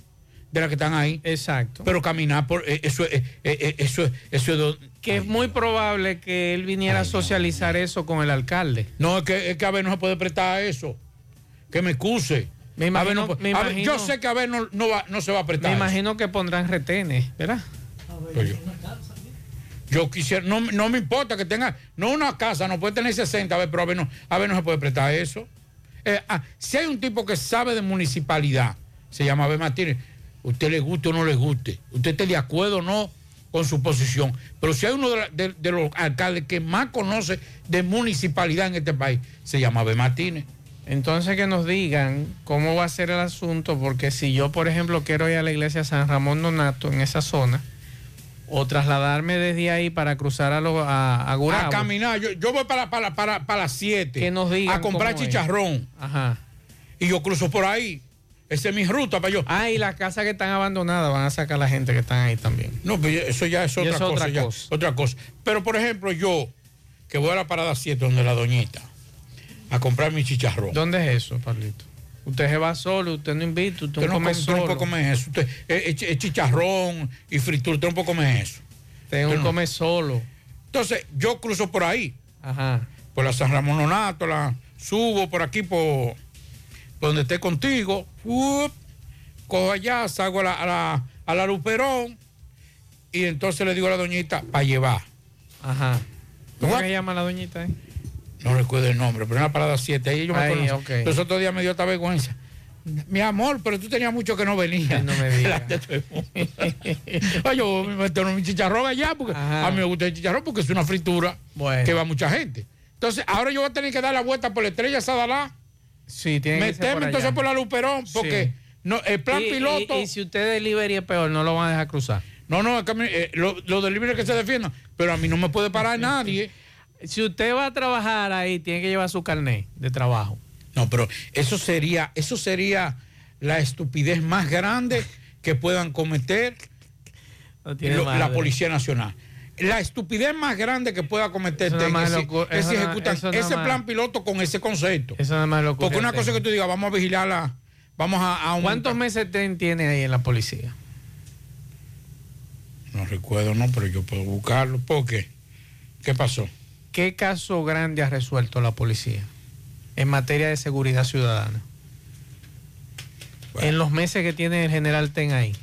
De las que están ahí. Exacto. Pero caminar por eh, eso, es- eh, eh, eso, es- eso es do- Que es muy probable que él viniera a socializar eso con el alcalde. No, es que, es que a ver no se puede prestar a eso. Que me excuse. Me A ver, imagino- no puede- me a ver, yo sé que a ver no, no, va- no se va a Me prestar. eso. imagino que pondrán retenes, ¿verdad? Pues yo, yo quisiera, no, no me importa que tenga, no una casa, no puede tener 60, a ver, pero a ver no, a ver, no se puede prestar eso. Eh, ah, si hay un tipo que sabe de municipalidad, se llama Abel Martínez, usted le guste o no le guste, usted esté de acuerdo o no con su posición, pero si hay uno de, la- de- de los alcaldes que más conoce de municipalidad en este país, se llama Abel Martínez. Entonces que nos digan cómo va a ser el asunto, porque si yo, por ejemplo, quiero ir a la iglesia San Ramón Nonato en esa zona, o trasladarme desde ahí para cruzar a, lo, a, a Gurabo, A caminar, yo, yo voy para, para, para, para las 7 Que nos digan a comprar chicharrón. Ajá. Y yo cruzo por ahí. Esa es mi ruta para yo. Ah, y las casas que están abandonadas van a sacar a la gente que están ahí también. No, pero eso ya es otra, es cosa, otra ya, cosa. otra cosa. Pero por ejemplo, yo, que voy a la parada 7 donde la doñita, a comprar mi chicharrón. ¿Dónde es eso, Pablito? Usted se va solo, usted no invita, usted, Usted no come come, usted no solo. comer eso. Usted, es, es- es chicharrón y fritura, usted no puede comer eso. Usted Usted no. come solo. Entonces, yo cruzo por ahí, Ajá. por la San Ramón Nonato, la subo por aquí, por donde esté contigo, cojo allá, salgo a la, a la, a la Luperón y entonces le digo a la doñita, para llevar. Ajá. ¿Cómo se llama la doñita? eh? no recuerdo el nombre, pero en la parada 7, ahí yo me Ahí, conozco. ok. Los otros días me dio esta vergüenza. Mi amor, pero tú tenías mucho que no venías. No me digas. *laughs* Ay, yo me meto en mi chicharrón allá, porque Ajá. a mí me gusta el chicharrón porque es una fritura Bueno. que va mucha gente. Entonces, ahora yo voy a tener que dar la vuelta por la estrella Sadalá, Sí, tiene que ser por entonces allá. por la Luperón, porque Sí. no, el plan Y- piloto. Y, si usted delivery es peor, no lo van a dejar cruzar. No, no, es que a mí, eh, lo, lo del libre que se defiendan, pero a mí no me puede parar nadie. *laughs* Si usted va a trabajar ahí, tiene que llevar su carnet de trabajo. No, pero eso sería, eso sería la estupidez más grande que puedan cometer No lo- la Policía Nacional. La estupidez más grande que pueda cometer nada es es si ejecutan nada ese plan piloto con ese concepto. Eso nada más lo Porque una cosa que tú digas, vamos a vigilarla, vamos a, a ¿Cuántos meses ten- tiene ahí en la policía? No recuerdo, no, pero yo puedo buscarlo. ¿Por qué? ¿Qué pasó? ¿Qué caso grande ha resuelto la policía en materia de seguridad ciudadana? En los meses que tiene el general Ten ahí.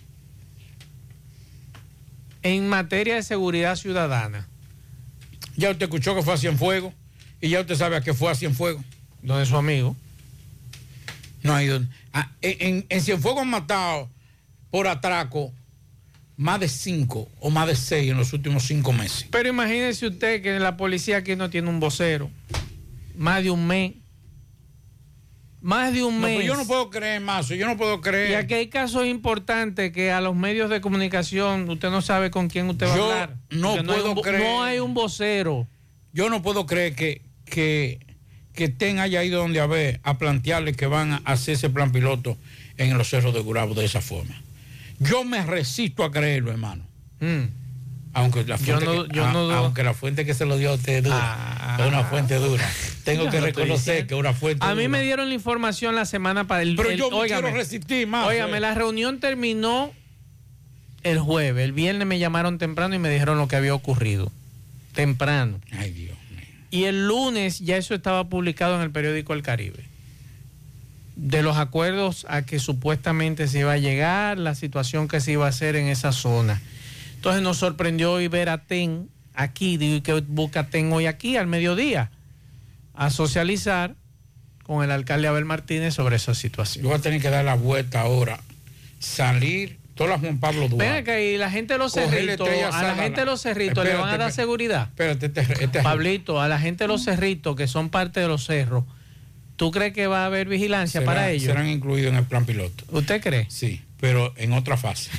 En materia de seguridad ciudadana. Ya usted escuchó que fue a Cienfuegos y ya usted sabe a qué fue a Cienfuegos. Donde su amigo. No hay donde. Ah, en, en, en Cienfuegos han matado por atraco más de cinco o más de seis en los últimos cinco meses. Pero imagínese usted que la policía aquí no tiene un vocero. Más de un mes. Más de un No, mes. pues yo no puedo creer más, yo no puedo creer. Y aquí hay casos importantes que a los medios de comunicación usted no sabe con quién usted va Yo a hablar. no puedo un creer. No hay un vocero. Yo no puedo creer que, que, que Ten haya ido donde a ver a plantearle que van a hacer ese plan piloto en los cerros de Gurabo de esa forma. Yo me resisto a creerlo, hermano. Mm. Aunque la Yo fuente, no- que, yo no a- dudo. aunque la fuente que se lo dio a usted es dura, es una fuente dura. Tengo que reconocer que una fuente A mí dura. me dieron la información la semana para el. Pero el- yo me óigame, quiero resistir más. Óigame, eh. la reunión terminó el jueves. El viernes me llamaron temprano y me dijeron lo que había ocurrido. Temprano. Ay, Dios. Y el lunes ya eso estaba publicado en el periódico El Caribe. De los acuerdos a que supuestamente se iba a llegar, la situación que se iba a hacer en esa zona. Entonces nos sorprendió hoy ver a TEN aquí, digo, ¿y qué busca TEN hoy aquí al mediodía? A socializar con el alcalde Abel Martínez sobre esa situación. Yo voy a tener que dar la vuelta ahora, salir, todas las Juan Pablo Duarte. Ven acá, y la gente de los cerritos, a la gente de los cerritos le van a dar seguridad. Espérate, este, este- Pablito, a la gente de los cerritos que son parte de los cerros, ¿tú crees que va a haber vigilancia para ellos? Serán incluidos en el plan piloto. ¿Usted cree? Sí, pero en otra fase.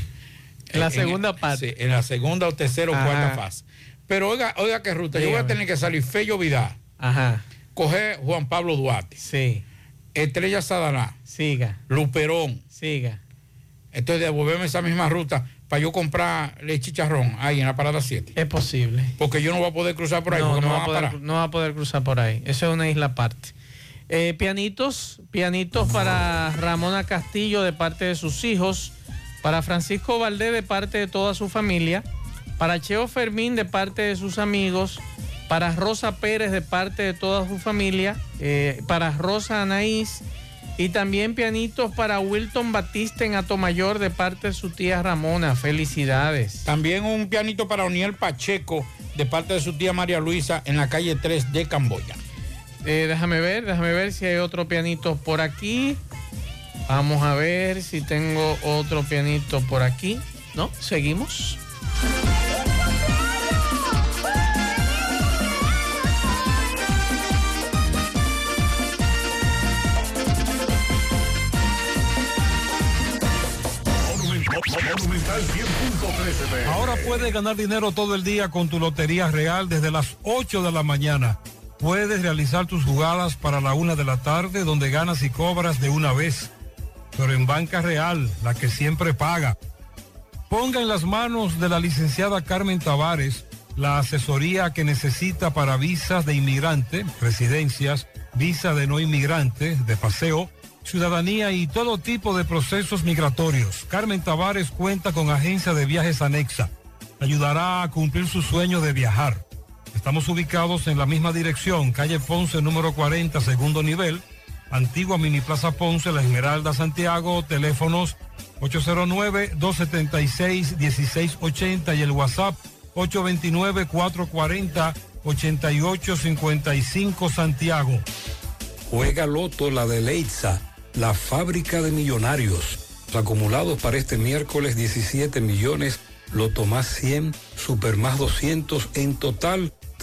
En la segunda parte. Sí, en la segunda o tercera o cuarta fase. Pero oiga, oiga qué ruta. Yo voy a tener que salir Fello Vidal. Ajá. Coger Juan Pablo Duarte. Sí. Estrella Sadaná. Siga. Luperón. Siga. Entonces devolverme esa misma ruta para yo comprar el chicharrón ahí en la parada 7. Es posible. Porque yo no voy a poder cruzar por ahí no, porque no me va van a a poder, parar. no va a poder cruzar por ahí. Eso es una isla aparte. Eh, pianitos, pianitos para Ramona Castillo de parte de sus hijos, para Francisco Valdés de parte de toda su familia, para Cheo Fermín de parte de sus amigos, para Rosa Pérez de parte de toda su familia, eh, para Rosa Anaís y también pianitos para Wilton Batista en Atomayor de parte de su tía Ramona. Felicidades. También un pianito para Oniel Pacheco de parte de su tía María Luisa en la calle 3 de Camboya. Eh, déjame ver, déjame ver si hay otro pianito por aquí. Vamos a ver si tengo otro pianito por aquí. ¿No? Seguimos. Monumental 100.13 Ahora puedes ganar dinero todo el día con tu Lotería Real desde las 8 de la mañana. Puedes realizar tus jugadas para la una de la tarde donde ganas y cobras de una vez. Pero en Banca Real, la que siempre paga. Ponga en las manos de la licenciada Carmen Tavares la asesoría que necesita para visas de inmigrante, residencias, visa de no inmigrante, de paseo, ciudadanía y todo tipo de procesos migratorios. Carmen Tavares cuenta con agencia de viajes anexa. Ayudará a cumplir su sueño de viajar. Estamos ubicados en la misma dirección, calle Ponce número 40, segundo nivel, antigua Mini Plaza Ponce, La Esmeralda, Santiago, teléfonos 809-276-1680 y el WhatsApp 829-440-8855 Santiago. Juega Loto la de Leitza, la fábrica de millonarios. Los acumulados para este miércoles 17 millones, Loto más 100, Super más 200, en total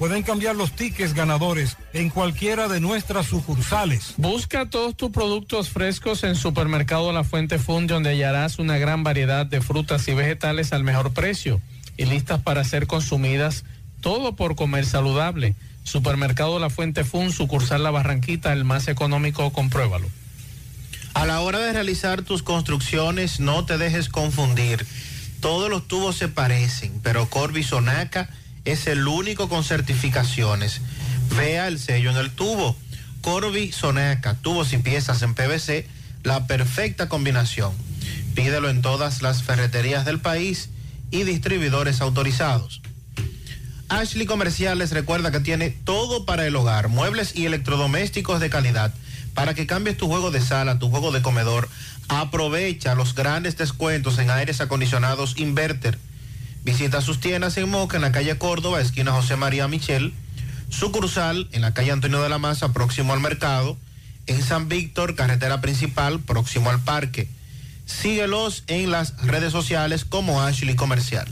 Pueden cambiar los tickets ganadores en cualquiera de nuestras sucursales. Busca todos tus productos frescos en Supermercado La Fuente Fun, donde hallarás una gran variedad de frutas y vegetales al mejor precio y listas para ser consumidas, todo por comer saludable. Supermercado La Fuente Fun, sucursal La Barranquita, el más económico, compruébalo. A la hora de realizar tus construcciones, no te dejes confundir. Todos los tubos se parecen, pero Corby Sonaca es el único con certificaciones. Vea el sello en el tubo. Corby Sonaca, tubos y piezas en PVC, la perfecta combinación. Pídelo en todas las ferreterías del país y distribuidores autorizados. Ashley Comerciales recuerda que tiene todo para el hogar, muebles y electrodomésticos de calidad. Para que cambies tu juego de sala, tu juego de comedor, aprovecha los grandes descuentos en aires acondicionados Inverter. Visita sus tiendas en Moca, en la calle Córdoba, esquina José María Michel, sucursal en la calle Antonio de la Maza, próximo al mercado, en San Víctor, carretera principal, próximo al parque. Síguelos en las redes sociales como Ashley Comercial.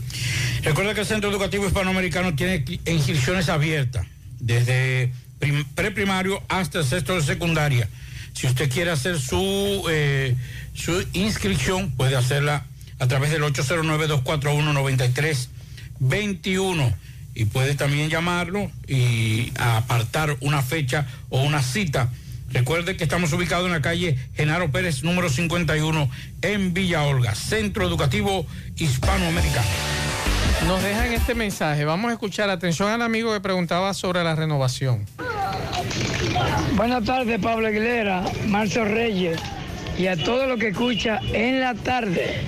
Recuerda que el Centro Educativo Hispanoamericano tiene inscripciones abiertas desde prim- preprimario hasta el sexto de secundaria. Si usted quiere hacer su, eh, su inscripción, puede hacerla a través del 809-241-9321 y puede también llamarlo y apartar una fecha o una cita. Recuerde que estamos ubicados en la calle Genaro Pérez, número 51, en Villa Olga, Centro Educativo Hispanoamericano. Nos dejan este mensaje. Vamos a escuchar. Atención al amigo que preguntaba sobre la renovación. Buenas tardes, Pablo Aguilera, Marcio Reyes y a todo lo que escucha en la tarde.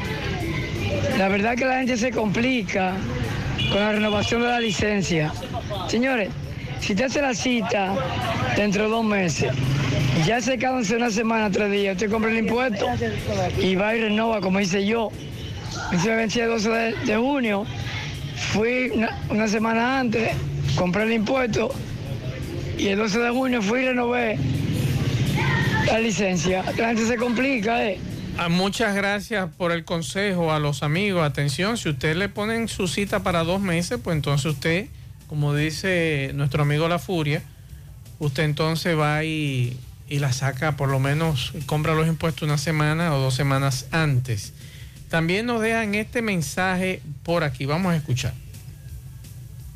La verdad que la gente se complica con la renovación de la licencia. Señores, si te hace la cita dentro de dos meses, ya se quedan una semana, tres días, usted compra el impuesto y va y renova, como hice yo. Vencía el 12 de, de junio, fui una, una semana antes, compré el impuesto y el 12 de junio fui y renové la licencia. La gente se complica, ¿eh? Ah, muchas gracias por el consejo a los amigos. Atención, si usted le ponen su cita para dos meses, pues entonces usted, como dice nuestro amigo La Furia, usted entonces va y, y la saca, por lo menos compra los impuestos una semana o dos semanas antes. También nos dejan este mensaje por aquí. Vamos a escuchar.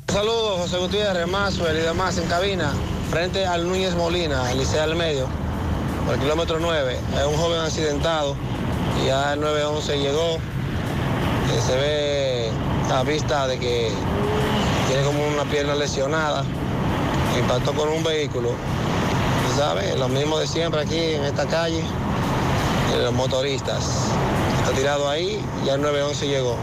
Saludos, José Gutiérrez, Maxwell y demás en cabina, frente al Núñez Molina, el Liceo del Medio, por el kilómetro 9. Es un joven accidentado, ya el 911 llegó, eh, se ve a vista de que tiene como una pierna lesionada, impactó con un vehículo. Tú ¿Sabes? Lo mismo de siempre aquí en esta calle, los motoristas. Está tirado ahí, ya el 911 llegó,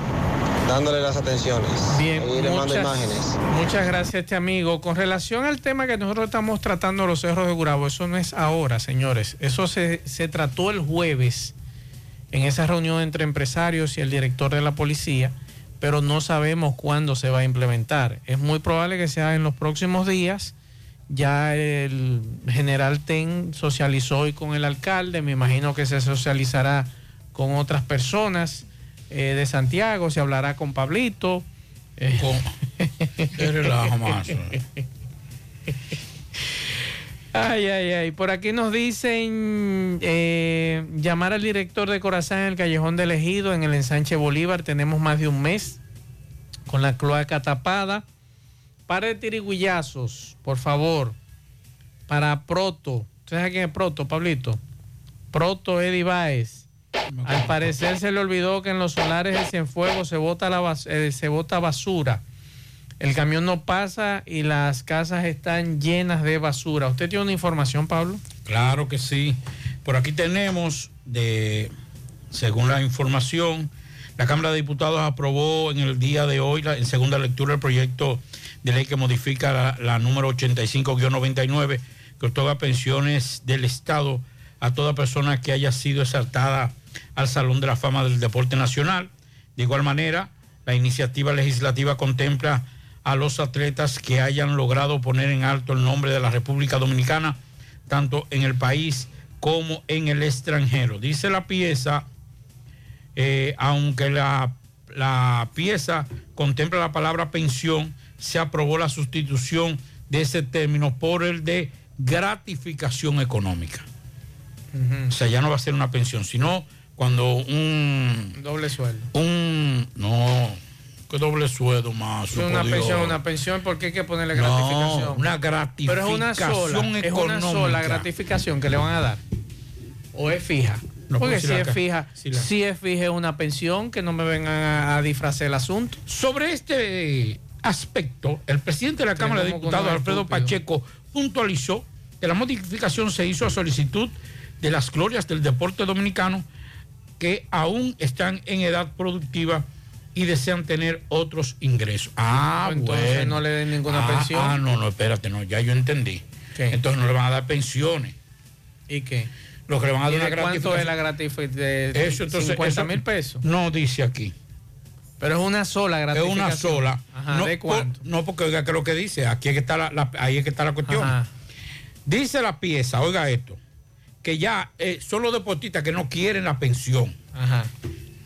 dándole las atenciones. Bien, le mando imágenes. Muchas gracias, este amigo. Con relación al tema que nosotros estamos tratando los cerros de Gurabo, eso no es ahora, señores. Eso se, se trató el jueves en esa reunión entre empresarios y el director de la policía, pero no sabemos cuándo se va a implementar. Es muy probable que sea en los próximos días. Ya el general Ten socializó hoy con el alcalde, me imagino que se socializará con otras personas eh, de Santiago, se hablará con Pablito. eh, Qué relajo más. Ay, ay, ay. Por aquí nos dicen eh, llamar al director de Corazán en el Callejón del Ejido, en el ensanche Bolívar. Tenemos más de un mes con la cloaca tapada. Para de tiriguillazos, por favor. Para Proto. ¿Usted sabe quién es Proto, Pablito? Proto Eddie Baez. Al parecer se le olvidó que en los solares de Cienfuegos se bota, la bas- eh, se bota basura. El camión no pasa y las casas están llenas de basura. ¿Usted tiene una información, Pablo? Claro que sí. Por aquí tenemos, de, según la información, la Cámara de Diputados aprobó en el día de hoy, la- en segunda lectura, el proyecto de ley que modifica la, la número 85-99, que otorga pensiones del Estado a toda persona que haya sido exaltada al Salón de la Fama del Deporte Nacional. De igual manera, la iniciativa legislativa contempla a los atletas que hayan logrado poner en alto el nombre de la República Dominicana, tanto en el país como en el extranjero. Dice la pieza, eh, aunque la, la pieza contempla la palabra pensión, se aprobó la sustitución de ese término por el de gratificación económica. O sea, ya no va a ser una pensión, sino cuando un... Doble sueldo. Un... No, que doble sueldo más. Una pensión, una pensión, porque hay que ponerle No, gratificación. una Pero es una sola, gratificación es una sola gratificación que le van a dar. ¿O es fija? No, porque si, es fija, si la- si es fija una pensión, que no me vengan a, a disfrazar el asunto. Sobre este aspecto, el presidente de la Cámara de Diputados, Alfredo. Pacheco, puntualizó que la modificación se hizo a solicitud de las glorias del deporte dominicano que aún están en edad productiva y desean tener otros ingresos. Ah, Entonces bueno. no le den ninguna Ah, pensión. Ah, no, no, espérate, no, ya yo entendí. Entonces no le van a dar pensiones. ¿Y qué? Lo que le van a ¿Y dar cuánto es la gratificación. Eso, entonces, 50 eso mil pesos? No dice aquí. Pero es una sola Es gratificación. una sola. Ajá, no, ¿De cuánto? por- no, porque oiga que lo que dice, aquí es que está la, la- ahí es que está la cuestión. Ajá. Dice la pieza, oiga esto, que ya eh, son los deportistas que no quieren la pensión. Ajá.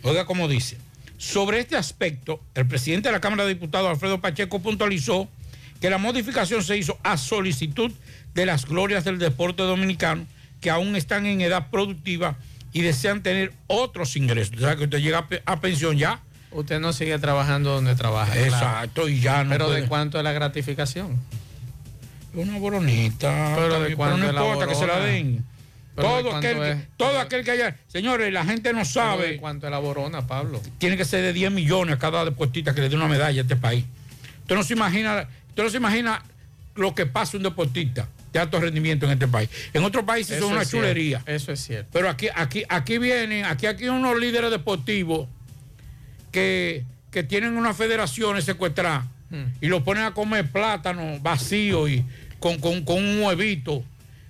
Oiga cómo dice. Sobre este aspecto, el presidente de la Cámara de Diputados, Alfredo Pacheco, puntualizó que la modificación se hizo a solicitud de las glorias del deporte dominicano que aún están en edad productiva y desean tener otros ingresos. O sea, que usted llega a pe- a pensión ya. Usted no sigue trabajando donde trabaja. claro. Exacto, y ya no Pero puede- ¿de cuánto es la gratificación? Una boronita. Pero ¿de cuánto no la importa que se la den. Pero ¿de Todo aquel, es? todo aquel que haya. Señores, la gente no ¿Pero sabe. ¿De cuánto es la borona, Pablo? Tiene que ser de 10 millones a cada deportista que le dé una medalla a este país. Usted no se imagina, usted no se imagina lo que pasa un deportista de alto rendimiento en este país. En otros países son una es cierto, chulería. Eso es cierto. Pero aquí, aquí, aquí vienen, aquí, aquí hay unos líderes deportivos que, que tienen unas federaciones secuestradas y lo ponen a comer plátano vacío y con, con- con un huevito.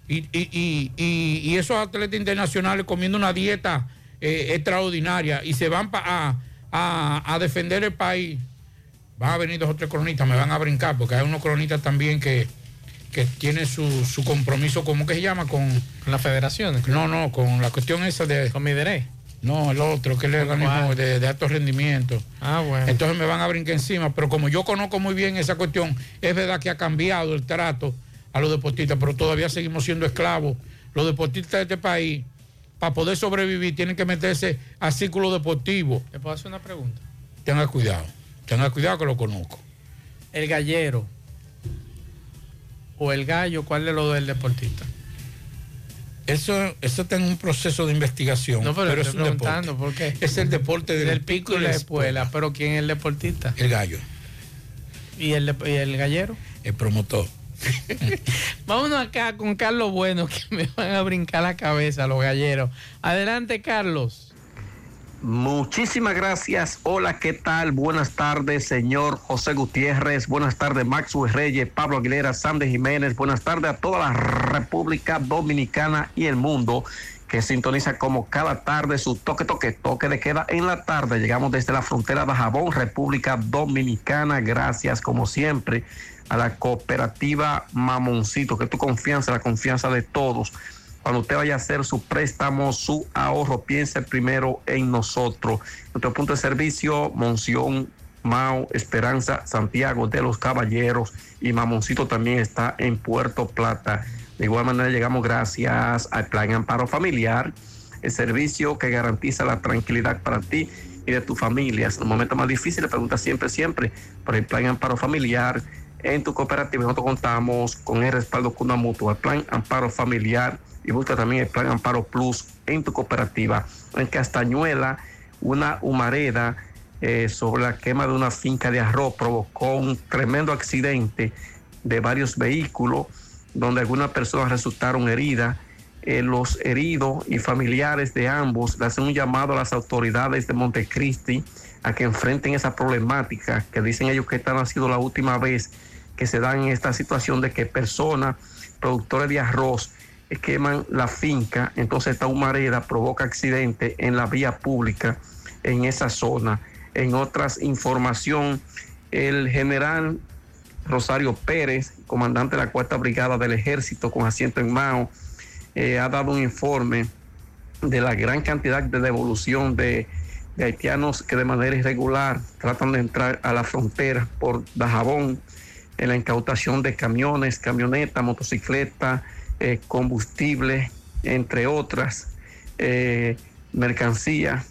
Y, y- y- y- esos atletas internacionales comiendo una dieta eh, extraordinaria y se van pa- a, a- a defender el país. Van a venir dos o tres cronistas, me van a brincar, porque hay unos cronistas también que, que tienen su, su compromiso, ¿cómo que se llama? Con, las federaciones. No, no, con la cuestión esa de... Con Miderey. No, el otro, que es el organismo de, de alto rendimiento. Ah, bueno. Entonces me van a brincar encima, pero como yo conozco muy bien esa cuestión, es verdad que ha cambiado el trato a los deportistas, pero todavía seguimos siendo esclavos. Los deportistas de este país, para poder sobrevivir, tienen que meterse al círculo deportivo. ¿Le puedo hacer una pregunta? Tenga cuidado, tenga cuidado que lo conozco. El gallero o el gallo, ¿cuál de los dos es el deportista? Eso, eso está en un proceso de investigación. No, pero, pero es estoy un preguntando, deporte. ¿por qué? Es el deporte del, del pico y la espuela. Pero ¿quién es el deportista? El gallo. ¿Y el, y el gallero? El promotor. *laughs* Vámonos acá con Carlos Bueno, que me van a brincar la cabeza los galleros. Adelante, Carlos. Muchísimas gracias. Hola, ¿qué tal? Buenas tardes, señor José Gutiérrez. Buenas tardes, Maxwell Reyes, Pablo Aguilera, Sandy Jiménez. Buenas tardes a toda la República Dominicana y el mundo que sintoniza como cada tarde su toque, toque, toque de queda en la tarde. Llegamos desde la frontera de Jabón, República Dominicana. Gracias, como siempre, a la cooperativa Mamoncito, que tu confianza, la confianza de todos. Cuando usted vaya a hacer su préstamo, su ahorro, piense primero en nosotros. Nuestro punto de servicio, Monción, Mao, Esperanza, Santiago de los Caballeros y Mamoncito también está en Puerto Plata. De igual manera llegamos gracias al Plan Amparo Familiar, el servicio que garantiza la tranquilidad para ti y de tu familia. En los momentos más difíciles, pregunta siempre, siempre por el Plan Amparo Familiar. En tu cooperativa nosotros contamos con el respaldo Cuna Mutua, el Plan Amparo Familiar y busca también el Plan Amparo Plus en tu cooperativa. En Castañuela, una humareda eh, sobre la quema de una finca de arroz provocó un tremendo accidente de varios vehículos donde algunas personas resultaron heridas. Eh, los heridos y familiares de ambos le hacen un llamado a las autoridades de Montecristi a que enfrenten esa problemática, que dicen ellos que esta no ha sido la última vez que se dan en esta situación de que personas, productores de arroz, eh, queman la finca, entonces esta humareda provoca accidente en la vía pública en esa zona. En otras información, el general Rosario Pérez, comandante de la Cuarta Brigada del Ejército con asiento en Mao, eh, ha dado un informe de la gran cantidad de devolución de, de haitianos que de manera irregular tratan de entrar a la frontera por Dajabón, en la incautación de camiones, camionetas, motocicletas, eh, combustible, entre otras, eh, mercancía.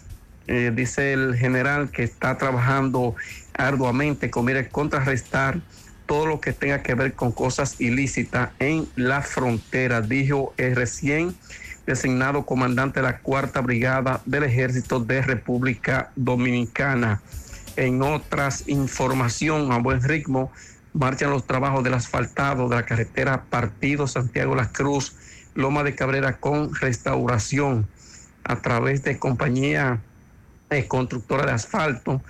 Eh, dice el general que está trabajando arduamente con mira contrarrestar todo lo que tenga que ver con cosas ilícitas en la frontera, dijo el recién designado comandante de la Cuarta Brigada del Ejército de República Dominicana. En otras información a buen ritmo, marchan los trabajos del asfaltado de la carretera Partido Santiago Las Cruz, Loma de Cabrera con restauración a través de compañía eh, constructora de asfalto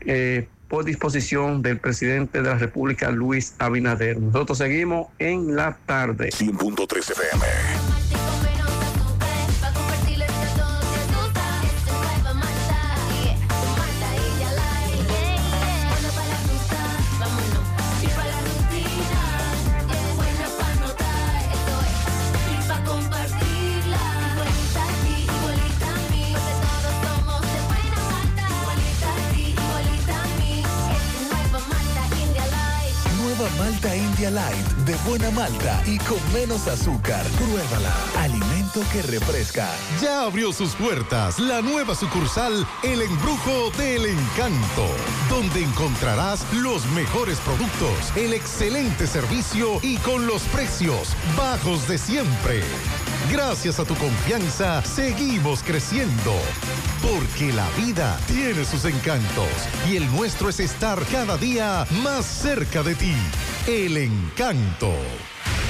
eh, por disposición del presidente de la República, Luis Abinader. Nosotros seguimos en la tarde. 100.3 FM. Buena malta y con menos azúcar. Pruébala. Alimento que refresca. Ya abrió sus puertas la nueva sucursal El Embrujo del Encanto, donde encontrarás los mejores productos, el excelente servicio y con los precios bajos de siempre. Gracias a tu confianza, seguimos creciendo. Porque la vida tiene sus encantos y el nuestro es estar cada día más cerca de ti. El encanto.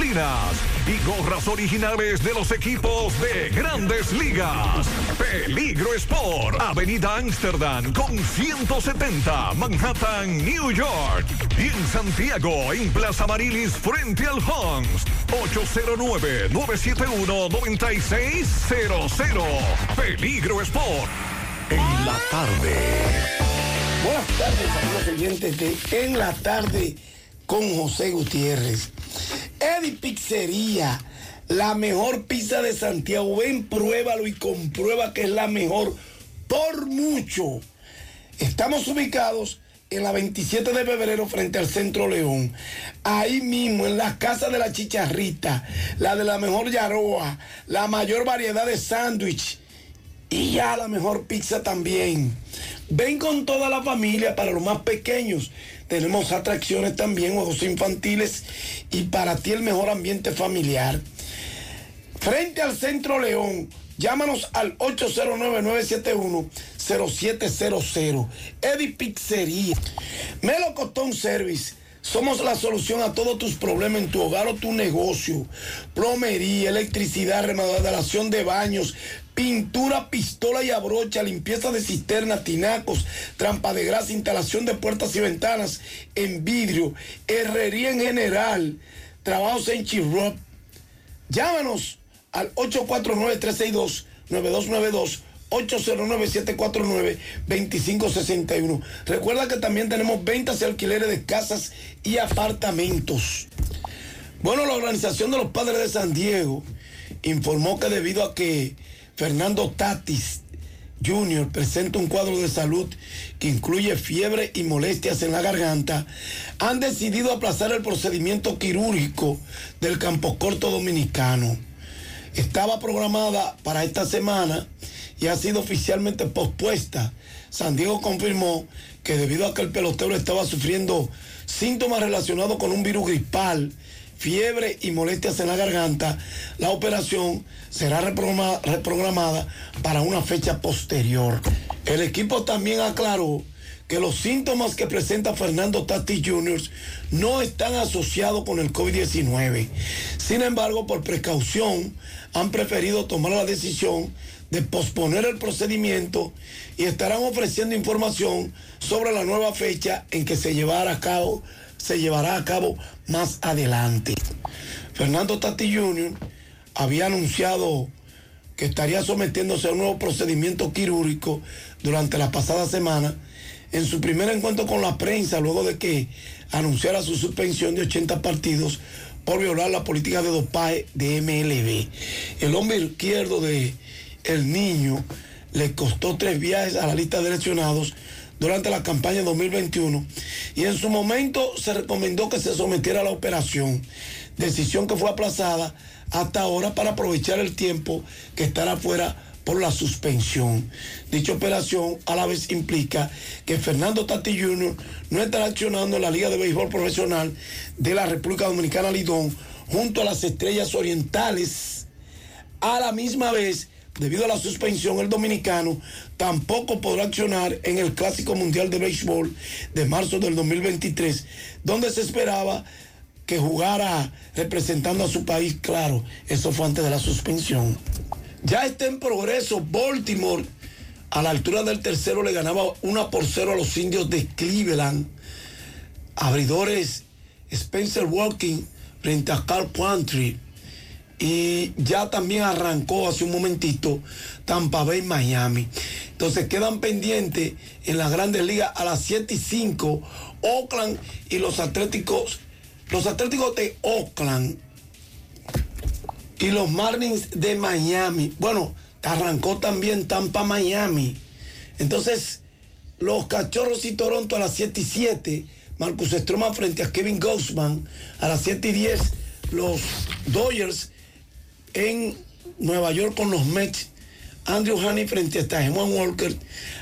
y gorras originales de los equipos de grandes ligas. Peligro Sport, Avenida Amsterdam con 170, Manhattan, New York. Y en Santiago, en Plaza Marilis, frente al Hans, 809-971-9600. Peligro Sport. En la tarde. Buenas tardes, amigos oyentes de En la tarde con José Gutiérrez. Eddie Pizzería, la mejor pizza de Santiago. Ven, pruébalo y comprueba que es la mejor por mucho. Estamos ubicados en la 27 de febrero frente al Centro León. Ahí mismo, en la casa de la chicharrita, la de la mejor yaroa, la mayor variedad de sándwich y ya la mejor pizza también. Ven con toda la familia para los más pequeños. Tenemos atracciones también, juegos infantiles y para ti el mejor ambiente familiar. Frente al Centro León, llámanos al 809-971-0700. Eddie Pizzería. Melocotón Service. Somos la solución a todos tus problemas en tu hogar o tu negocio. Plomería, electricidad, remodelación de baños, pintura, pistola y abrocha, limpieza de cisternas, tinacos, trampa de grasa, instalación de puertas y ventanas en vidrio, herrería en general, trabajos en chirrop. Llámanos al 849-362-9292. 809-749-2561. Recuerda que también tenemos ventas y alquileres de casas y apartamentos. Bueno, la Organización de los Padres de San Diego informó que debido a que Fernando Tatis Jr. presenta un cuadro de salud que incluye fiebre y molestias en la garganta, han decidido aplazar el procedimiento quirúrgico del campo corto dominicano. Estaba programada para esta semana y ha sido oficialmente pospuesta. San Diego confirmó que debido a que el pelotero estaba sufriendo síntomas relacionados con un virus gripal, fiebre y molestias en la garganta, la operación será reprogramada para una fecha posterior. El equipo también aclaró que los síntomas que presenta Fernando Tati Jr. no están asociados con el COVID-19. Sin embargo, por precaución, han preferido tomar la decisión de posponer el procedimiento y estarán ofreciendo información sobre la nueva fecha en que se llevará a cabo, se llevará a cabo más adelante. Fernando Tati Jr. había anunciado que estaría sometiéndose a un nuevo procedimiento quirúrgico durante la pasada semana en su primer encuentro con la prensa luego de que anunciara su suspensión de 80 partidos por violar la política de dopaje de MLB. El hombre izquierdo de el niño le costó tres viajes a la lista de lesionados durante la campaña 2021 y en su momento se recomendó que se sometiera a la operación, decisión que fue aplazada hasta ahora para aprovechar el tiempo que estará fuera por la suspensión. Dicha operación a la vez implica que Fernando Tati Jr. no estará accionando en la Liga de Béisbol Profesional de la República Dominicana Lidón junto a las Estrellas Orientales a la misma vez debido a la suspensión, el dominicano tampoco podrá accionar en el Clásico Mundial de Béisbol de marzo del 2023, donde se esperaba que jugara representando a su país. Claro, eso fue antes de la suspensión. Ya está en progreso Baltimore. A la altura del tercero le ganaba una por cero a los indios de Cleveland. Abridores Spencer Walking frente a Carl Quantry. Y ya también arrancó hace un momentito Tampa Bay Miami. Entonces quedan pendientes en las grandes ligas a las 7 y 5 Oakland y los Atléticos, los Atléticos de Oakland y los Marlins de Miami. Bueno, arrancó también Tampa Miami. Entonces, los Cachorros y Toronto a las 7 y 7. Marcus Stroman frente a Kevin Gaussman a las 7 y 10. Los Dodgers en Nueva York con los Mets. Andrew Haney frente a Tajeman Walker.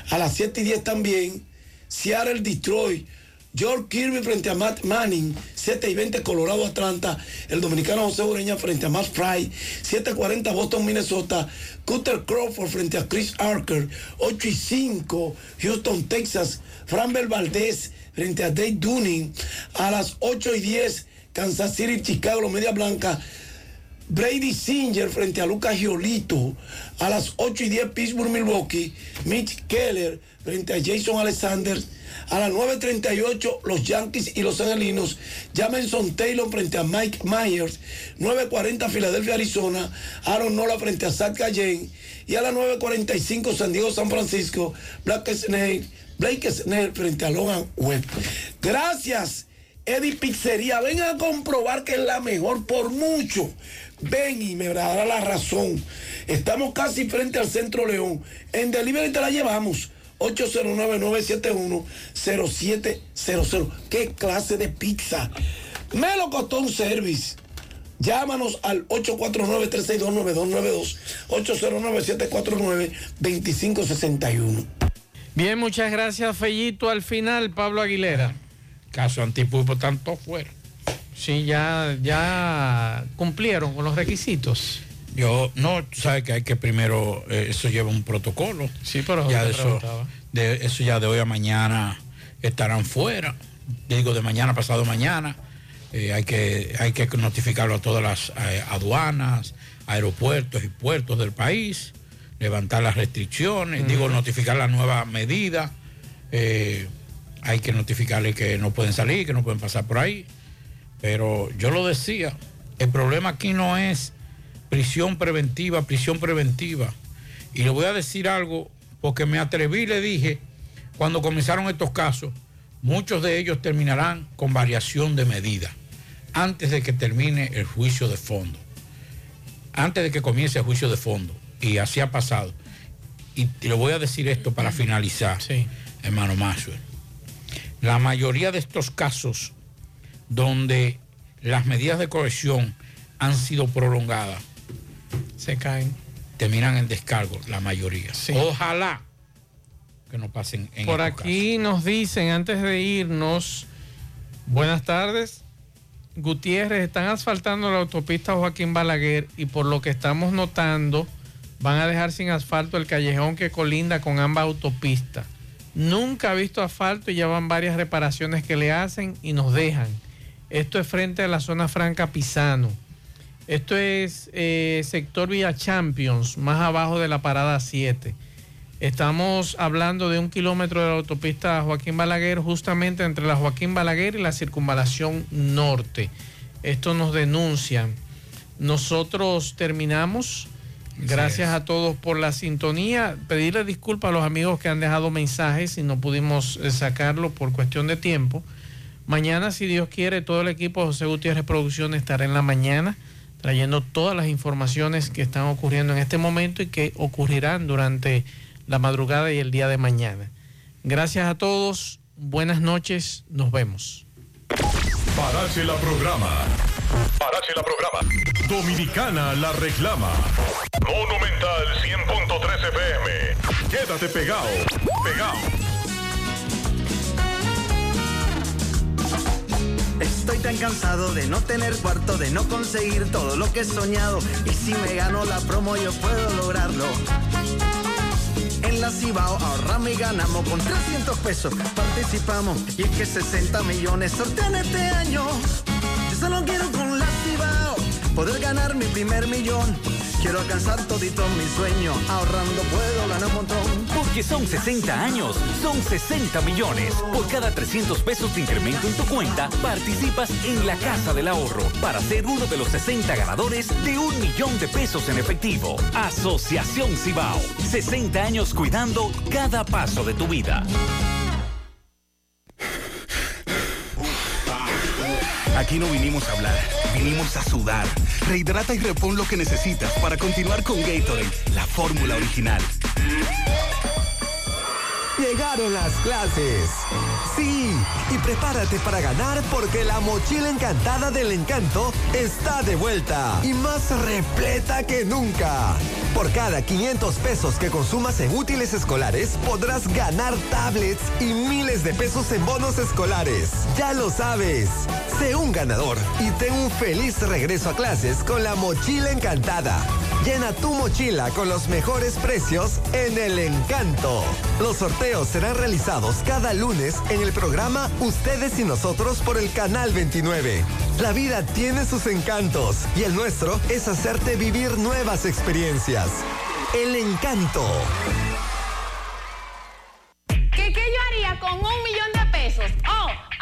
A las 7 y 10 también. Seattle Detroit. George Kirby frente a Matt Manning, 7 y 20 Colorado Atlanta, el dominicano José Ureña frente a Matt Fry, 7.40 Boston Minnesota, Cutter Crawford frente a Chris Archer, 8 y 5 Houston Texas, Framber Valdez frente a Dave Dunning, a las 8 y 10 Kansas City Chicago, Media Blanca, Brady Singer frente a Lucas Giolito. A las 8 y 10 Pittsburgh Milwaukee. Mitch Keller frente a Jason Alexander. A las 9.38 los Yankees y los Angelinos. Jameson Taylor frente a Mike Myers. 9.40 Filadelfia, Arizona. Aaron Nola frente a Zach Gallen. Y a las 9.45 San Diego, San Francisco. Blake Snell, Blake Snell frente a Logan Webb. Gracias. Eddie Pizzería, ven a comprobar que es la mejor por mucho. Ven y me dará la razón. Estamos casi frente al Centro León. En delivery te la llevamos. 809-971-0700. ¿Qué clase de pizza? Me lo costó un service. Llámanos al 849-362-9292. 809-749-2561. Bien, muchas gracias, Fellito. Al final, Pablo Aguilera. Caso antipulpo tanto fuera. Sí, ya, ya cumplieron con los requisitos. Yo, no, tú sabes que hay que primero, eh, eso lleva un protocolo. Sí, pero ya te eso, de, eso ya de hoy a mañana estarán fuera. Digo, de mañana pasado mañana. Eh, hay, que, hay que notificarlo a todas las eh, aduanas, aeropuertos y puertos del país, levantar las restricciones, digo, notificar la nueva medida. Eh, hay que notificarle que no pueden salir, que no pueden pasar por ahí. Pero yo lo decía, el problema aquí no es prisión preventiva, prisión preventiva. Y le voy a decir algo, porque me atreví y le dije, cuando comenzaron estos casos, muchos de ellos terminarán con variación de medida, antes de que termine el juicio de fondo, antes de que comience el juicio de fondo. Y así ha pasado. Y le voy a decir esto para finalizar, hermano Maxwell. La mayoría de estos casos donde las medidas de cohesión han sido prolongadas, se caen. Terminan en descargo, la mayoría. Ojalá que no pasen en Por aquí nos dicen, antes de irnos, buenas tardes. Gutiérrez, están asfaltando la autopista Joaquín Balaguer y por lo que estamos notando, van a dejar sin asfalto el callejón que colinda con ambas autopistas. Nunca ha visto asfalto y ya van varias reparaciones que le hacen y nos dejan. Esto es frente a la zona franca Pisano. Esto es eh, sector Villa Champions, más abajo de la parada 7. Estamos hablando de un kilómetro de la autopista Joaquín Balaguer, justamente entre la Joaquín Balaguer y la circunvalación norte. Esto nos denuncian. Nosotros terminamos. Gracias a todos por la sintonía. Pedirle disculpas a los amigos que han dejado mensajes y no pudimos eh, sacarlo por cuestión de tiempo. Mañana, si Dios quiere, todo el equipo de José Gutiérrez Producciones estará en la mañana trayendo todas las informaciones que están ocurriendo en este momento y que ocurrirán durante la madrugada y el día de mañana. Gracias a todos, buenas noches, nos vemos. Parache la programa. Parache la programa. Dominicana la reclama. Monumental 100.13 FM. Quédate pegado. Pegado. Estoy tan cansado de no tener cuarto, de no conseguir todo lo que he soñado. Y si me gano la promo, yo puedo lograrlo. En la Cibao ahorramos y ganamos con 300 pesos. Participamos y es que 60 millones sortean este año. Yo solo quiero con la Cibao poder ganar mi primer millón. Quiero alcanzar todito mi sueño, ahorrando puedo ganar un montón. Porque son 60 años, son 60 millones. Por cada 300 pesos de incremento en tu cuenta, participas en la Casa del Ahorro para ser uno de los 60 ganadores de un millón de pesos en efectivo. Asociación Cibao, 60 años cuidando cada paso de tu vida. Aquí no vinimos a hablar, vinimos a sudar. Rehidrata y repon lo que necesitas para continuar con Gatorade, la fórmula original. Llegaron las clases. Sí, y prepárate para ganar porque la mochila encantada del encanto está de vuelta y más repleta que nunca. Por cada 500 pesos que consumas en útiles escolares, podrás ganar tablets y miles de pesos en bonos escolares. Ya lo sabes. Sé un ganador y ten un feliz regreso a clases con la mochila encantada. Llena tu mochila con los mejores precios en el encanto. Los sorteos serán realizados cada lunes en el programa Ustedes y Nosotros por el Canal 29. La vida tiene sus encantos y el nuestro es hacerte vivir nuevas experiencias. El encanto.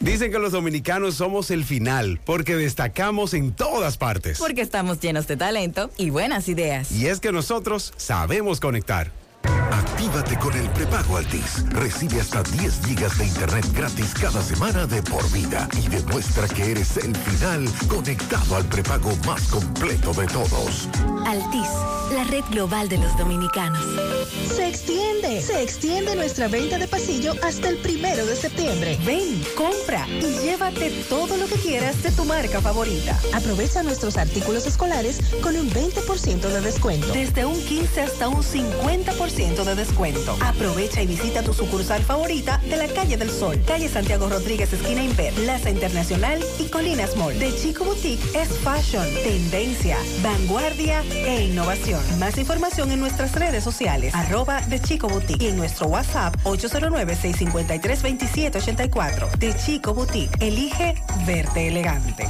Dicen que los dominicanos somos el final porque destacamos en todas partes. Porque estamos llenos de talento y buenas ideas. Y es que nosotros sabemos conectar. Actívate con el prepago Altis. Recibe hasta 10 gigas de internet gratis cada semana de por vida y demuestra que eres el final conectado al prepago más completo de todos. Altis, la red global de los dominicanos. Se extiende, se extiende nuestra venta de pasillo hasta el primero de septiembre. Ven, compra y llévate todo lo que quieras de tu marca favorita. Aprovecha nuestros artículos escolares con un 20% de descuento. Desde un 15 hasta un 50% de descuento. Aprovecha y visita tu sucursal favorita de la calle del Sol, calle Santiago Rodríguez, esquina Imper, Plaza Internacional y Colinas Mall. De Chico Boutique es fashion, tendencia, vanguardia e innovación. Más información en nuestras redes sociales, arroba de Chico Boutique y en nuestro WhatsApp 809-653-2784. De Chico Boutique, elige verte elegante.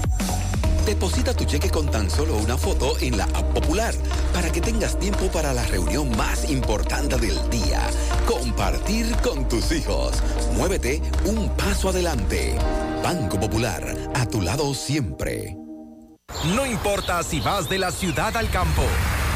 Deposita tu cheque con tan solo una foto en la app popular para que tengas tiempo para la reunión más importante del día. Compartir con tus hijos. Muévete un paso adelante. Banco Popular, a tu lado siempre. No importa si vas de la ciudad al campo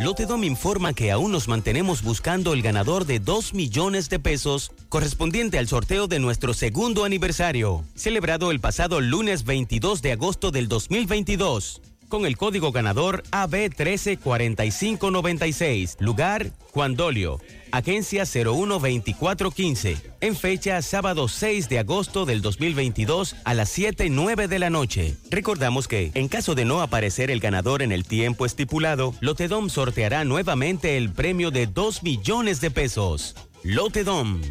Lotedom informa que aún nos mantenemos buscando el ganador de 2 millones de pesos correspondiente al sorteo de nuestro segundo aniversario, celebrado el pasado lunes 22 de agosto del 2022 con el código ganador AB134596. Lugar, Juan Dolio. Agencia 012415. En fecha sábado 6 de agosto del 2022 a las 7.09 de la noche. Recordamos que, en caso de no aparecer el ganador en el tiempo estipulado, Lotedom sorteará nuevamente el premio de 2 millones de pesos. Lotedom,